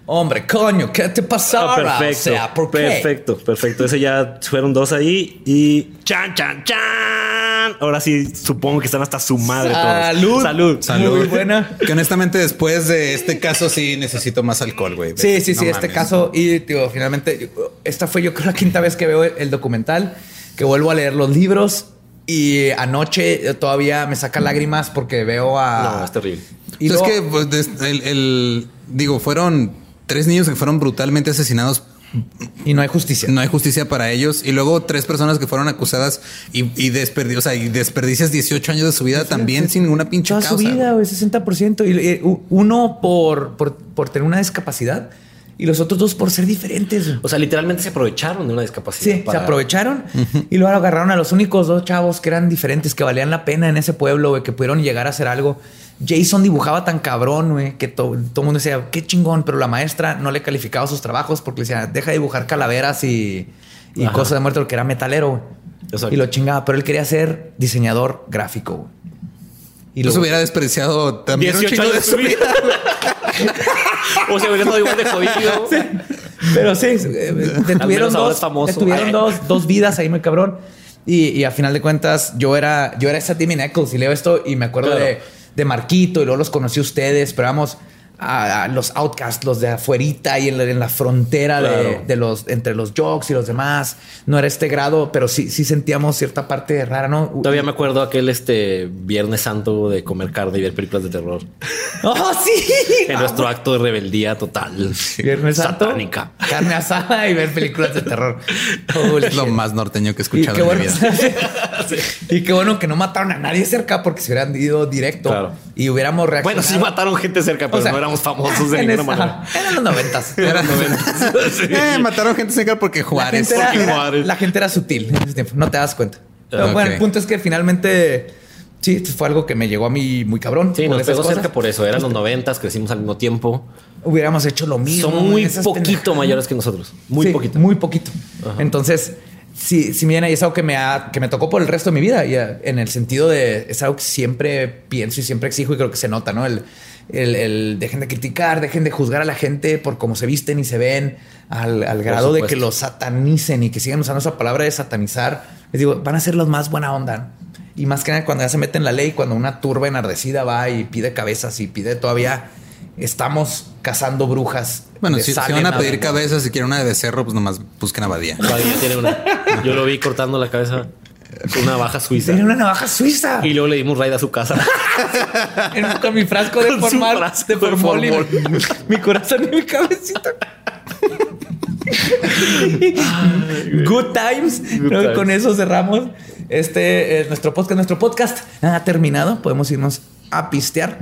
Hombre, coño, ¿qué te pasó? Ah, perfecto. O sea, ¿por qué? Perfecto, perfecto. Ese ya fueron dos ahí. Y chan, chan, chan. Ahora sí, supongo que están hasta su madre todos. Salud. Salud. Salud. Muy buena. Que honestamente después de este caso sí necesito más alcohol, güey. Sí, sí, sí, este caso. Y digo, finalmente, esta fue yo creo la quinta vez que veo el documental, que vuelvo a leer los libros. Y anoche todavía me saca lágrimas porque veo a. No, es terrible. Y es que pues, el, el- digo, fueron tres niños que fueron brutalmente asesinados. y no hay justicia. No hay justicia para ellos. Y luego tres personas que fueron acusadas y, y, desperdi- o sea, y desperdicias 18 años de su vida también sin ninguna pinche Toda causa. su vida, güey, 60%. Y eh, uno por, por, por tener una discapacidad y los otros dos por ser diferentes. O sea, literalmente se aprovecharon de una discapacidad. Sí, para- se aprovecharon y luego agarraron a los únicos dos chavos que eran diferentes, que valían la pena en ese pueblo, güey, que pudieron llegar a hacer algo. Jason dibujaba tan cabrón, güey, que to- todo el mundo decía, qué chingón, pero la maestra no le calificaba sus trabajos porque le decía, deja de dibujar calaveras y, cosas de muerte, porque era metalero, güey. Y lo chingaba, pero él quería ser diseñador gráfico, güey. Y Los lo- hubiera desperdiciado también un 18 chingo años de su vida. o sea, hubiera estado igual de jodido. Pero sí, eh, detuvieron, dos, detuvieron dos, dos vidas ahí muy cabrón. Y, y a final de cuentas, yo era, yo era esa Timmy Eccles y leo esto y me acuerdo Claro. de, de Marquito y luego los conocí a ustedes, pero vamos a, a los outcasts, los de afuerita y en la, en la frontera de, Claro. de los, entre los jocks y los demás. No era este grado, pero sí, sí sentíamos cierta parte rara, ¿no? Todavía me acuerdo aquel este Viernes Santo de comer carne y ver películas de terror. ¡Oh, sí! En nuestro acto de rebeldía total. Viernes Santo, Satánica. carne asada y ver películas de terror. Es lo más norteño que he escuchado en bueno, mi vida. y qué bueno que no mataron a nadie cerca porque se hubieran ido directo Claro. y hubiéramos Bueno, reaccionado. sí mataron gente cerca, pero O sea, no éramos famosos de en ninguna esa- manera. Eran los noventas. Eran noventas. Sí. Eh, mataron gente seca porque La Juárez. gente, era, la gente era sutil en ese tiempo, no te das cuenta. Pero bueno, el punto es que finalmente sí, fue algo que me llegó a mí muy cabrón. Sí, por nos pegó cosas. cerca por eso. Eran los noventas, crecimos al mismo tiempo. Hubiéramos hecho lo mismo. Son muy poquito mayores que nosotros. Muy Sí, poquito. Muy poquito. Entonces, sí, sí, y es algo que me, ha- que me tocó por el resto de mi vida. Y eh, en el sentido de es algo que siempre pienso y siempre exijo y creo que se nota, ¿no? El, el, el dejen de criticar, dejen de juzgar a la gente por cómo se visten y se ven, al, al grado de que los satanicen y que sigan usando esa palabra de satanizar. Les digo, van a ser los más buena onda. Y más que nada cuando ya se meten en la ley, cuando una turba enardecida va y pide cabezas y pide todavía. Estamos cazando brujas. Bueno, si, van a pedir cabezas, si quieren una de becerro, pues nomás busquen a Badía. Badía tiene una. Yo lo vi cortando la cabeza. Una navaja suiza. Tenía una navaja suiza. Y luego le dimos raid a su casa. En- con mi frasco de formal, de formol mi, mi corazón y mi cabecita. Good times. Good ¿no? Y times. Con eso cerramos este eh, nuestro podcast. Nuestro podcast ha terminado. Podemos irnos a pistear.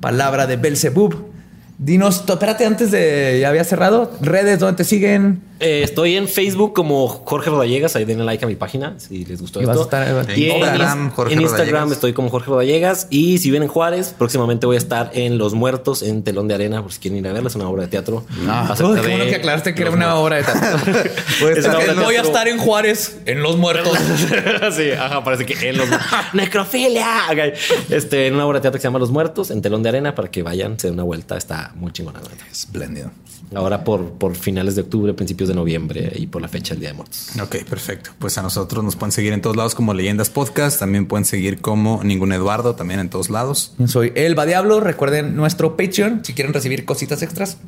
Palabra de Belzebub. Dinos, espérate, antes de ya había cerrado. Redes donde te siguen. Eh, estoy en Facebook como Jorge Rodallegas. Ahí denle like a mi página si les gustó Y vas esto. a estar- Y en Instagram, Inst- Jorge en Instagram Rodallegas. estoy como Jorge Rodallegas. Y si vienen Juárez, próximamente voy a estar en Los Muertos en Telón de Arena. Por si quieren ir a verla, es una obra de teatro. acerca Uy, qué bueno que aclaraste que era una obra de teatro. Voy a estar Voy en a nuestro- estar en Juárez, en Los Muertos. sí, ajá, parece que en los necrofilia. Ok. Este, en una obra de teatro que se llama Los Muertos, en telón de arena, para que vayan, se den una vuelta. Está muy chingona. Espléndido. Ahora por, por finales de octubre, principios de noviembre y por la fecha del Día de Muertos. Ok, perfecto. Pues a nosotros nos pueden seguir en todos lados como Leyendas Podcast. También pueden seguir como Ningún Eduardo, también en todos lados. Soy Elba Diablo. Recuerden nuestro Patreon si quieren recibir cositas extras,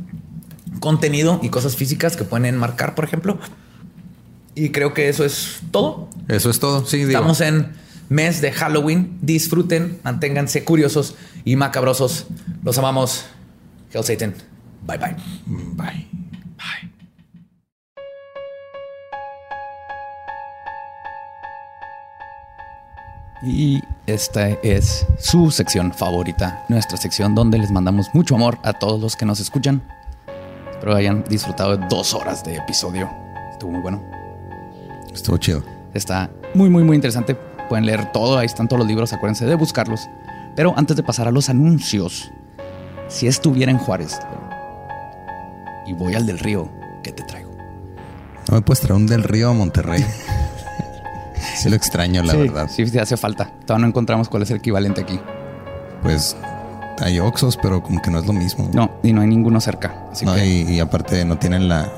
contenido y cosas físicas que pueden enmarcar, por ejemplo. Y creo que eso es todo. Eso es todo. Sí, digo. Estamos en mes de Halloween. Disfruten, manténganse curiosos y macabrosos. Los amamos. Hell Satan. Bye bye. Bye. Y esta es su sección favorita, nuestra sección donde les mandamos mucho amor a todos los que nos escuchan. Espero hayan disfrutado de dos horas de episodio. Estuvo muy bueno. Estuvo chido. Está muy, muy, muy interesante. Pueden leer todo, ahí están todos los libros, acuérdense de buscarlos. Pero antes de pasar a los anuncios, si estuviera en Juárez y voy al del río, ¿qué te traigo? No me puedes traer un del río a Monterrey. sí lo extraño, la verdad. Sí, sí hace falta. Todavía no encontramos cuál es el equivalente aquí. Pues hay Oxos, pero como que no es lo mismo. No, y no hay ninguno cerca. Así No, que y, y aparte no tienen la,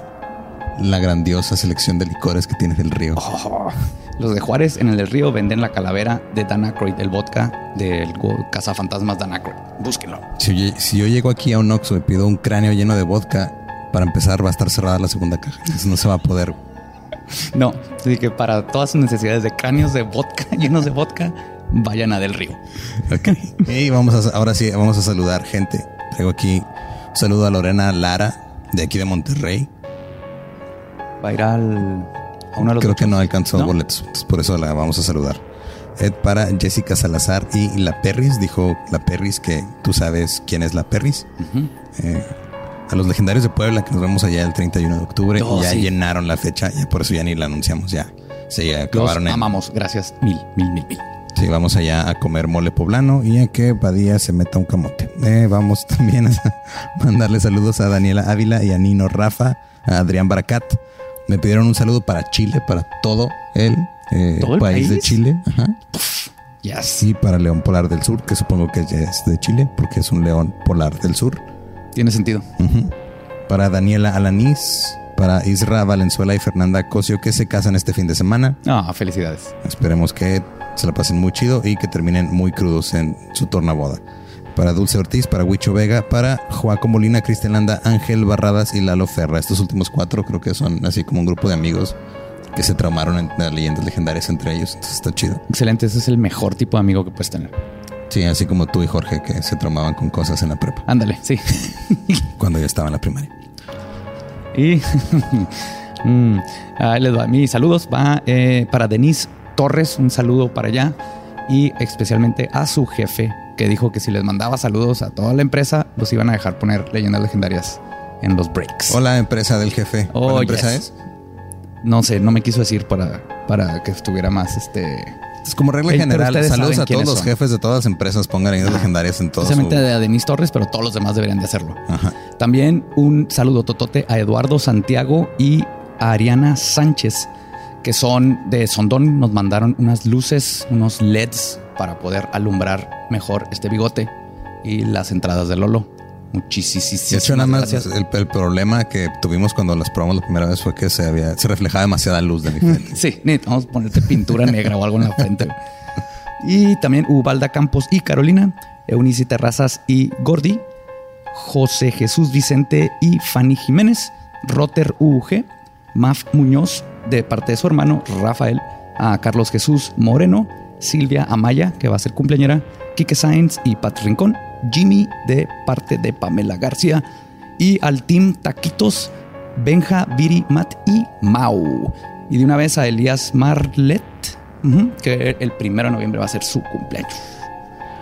la grandiosa selección de licores que tiene del río. Oh, los de Juárez en el del río venden la calavera de Dan Aykroyd, el vodka del cazafantasmas Dan Aykroyd. Búsquenlo. Si yo, si yo llego aquí a un Oxxo y pido un cráneo lleno de vodka, para empezar va a estar cerrada la segunda caja. Entonces no se va a poder. No, así que para todas sus necesidades de cráneos de vodka, llenos de vodka, vayan a del río. Ok. y vamos a, ahora sí, vamos a saludar gente. Traigo aquí un saludo a Lorena Lara, de aquí de Monterrey. Va a ir al, a uno de los Creo que no alcanzó ¿No? boletos. por eso la vamos a saludar. Ed para Jessica Salazar y La Perris. Dijo La Perris que tú sabes quién es La Perris. Eh, a los legendarios de Puebla que nos vemos allá el 31 de octubre. Oh, ya sí. llenaron la fecha. Ya por eso ya ni la anunciamos. Ya se ya Los acabaron en- amamos. Gracias. Mil, mil, mil, mil. Sí, vamos allá a comer mole poblano y a que Badía se meta un camote. Eh, vamos también a mandarle saludos a Daniela Ávila y a Nino Rafa, a Adrián Baracat. Me pidieron un saludo para Chile, para todo el, eh, ¿Todo el país, de? Chile. Ajá. Yes. Y para León Polar del Sur, que supongo que ya es de Chile, porque es un león polar del sur. Tiene sentido. Para Daniela Alanís, para Isra Valenzuela y Fernanda Cosio, que se casan este fin de semana. Ah, felicidades. Esperemos que se la pasen muy chido y que terminen muy crudos en su tornaboda. Para Dulce Ortiz, para Huicho Vega, para Joaco Molina, Cristian Landa, Ángel Barradas y Lalo Ferra. Estos últimos cuatro creo que son así como un grupo de amigos que se traumaron en las leyendas legendarias entre ellos. Entonces está chido. Excelente. Ese es el mejor tipo de amigo que puedes tener. Sí, así como tú y Jorge que se traumaban con cosas en la prepa Ándale, sí. cuando yo estaba en la primaria. Y mm, ahí les va. Mis saludos va eh, para Denise Torres, un saludo para allá y especialmente a su jefe que dijo que si les mandaba saludos a toda la empresa, los iban a dejar poner leyendas legendarias en los breaks. Hola, empresa del jefe. Oh, ¿Cuál empresa yes. es? No sé, no me quiso decir para, para que estuviera más este. Es como regla Ey, general. Saludos a todos los son. jefes de todas las empresas. Pongan leyendas legendarias en todo su... Especialmente a Denise Torres, pero todos los demás deberían de hacerlo. Ajá. También un saludo totote a Eduardo Santiago y a Ariana Sánchez, que son de Sondón. Nos mandaron unas luces, unos LEDs para poder alumbrar mejor este bigote y las entradas de Lolo. Muchísimas De hecho, nada más gracias. el, el problema que tuvimos cuando las probamos la primera vez fue que se había, se reflejaba demasiada luz de mi frente. Sí, necesitamos ponerte pintura negra o algo en la frente. Y también Ubalda Campos y Carolina, Eunice Terrazas y Gordi, José Jesús Vicente y Fanny Jiménez, Rotter UG, Maf Muñoz de parte de su hermano Rafael, a Carlos Jesús Moreno, Silvia Amaya, que va a ser cumpleañera, Quique Sainz y Pat Rincón, Jimmy de parte de Pamela García y al Team Taquitos, Benja, Viri, Matt y Mau. Y de una vez a Elías Marlet, que el primero de noviembre va a ser su cumpleaños.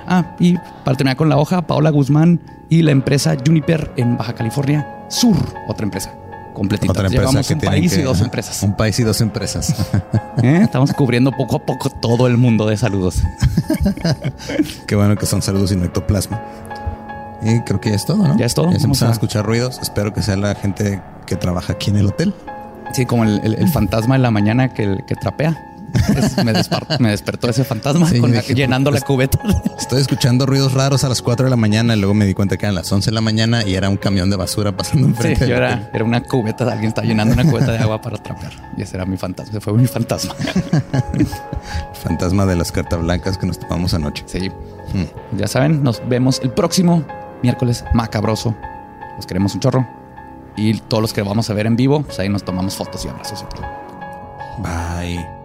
Ah, y para terminar con la hoja, Paola Guzmán y la empresa Juniper en Baja California Sur, otra empresa completita. Otra empresa Llevamos que un país que- y dos empresas. Un país y dos empresas. ¿Eh? Estamos cubriendo poco a poco todo el mundo de saludos. Qué bueno que son saludos y no ectoplasma. Y creo que ya es todo, ¿no? Ya es todo. Ya se empezaron a a- escuchar ruidos. Espero que sea la gente que trabaja aquí en el hotel. Sí, como el, el- el fantasma de la mañana que, que trapea. Es- me, despertó ese fantasma Sí, con la- dije, llenando la pues, cubeta. Estoy escuchando ruidos raros a las 4 de la mañana y luego me di cuenta que eran las 11 de la mañana y era un camión de basura pasando Sí, enfrente. yo del era, una cubeta, alguien está llenando una cubeta de agua para trapear. Y ese era mi fantasma, ese fue mi fantasma. Fantasma de las cartas blancas que nos tomamos anoche. Sí. Hmm. Ya saben, nos vemos el próximo miércoles macabroso. Los queremos un chorro. Y todos los que vamos a ver en vivo, pues ahí nos tomamos fotos y abrazos. Bye.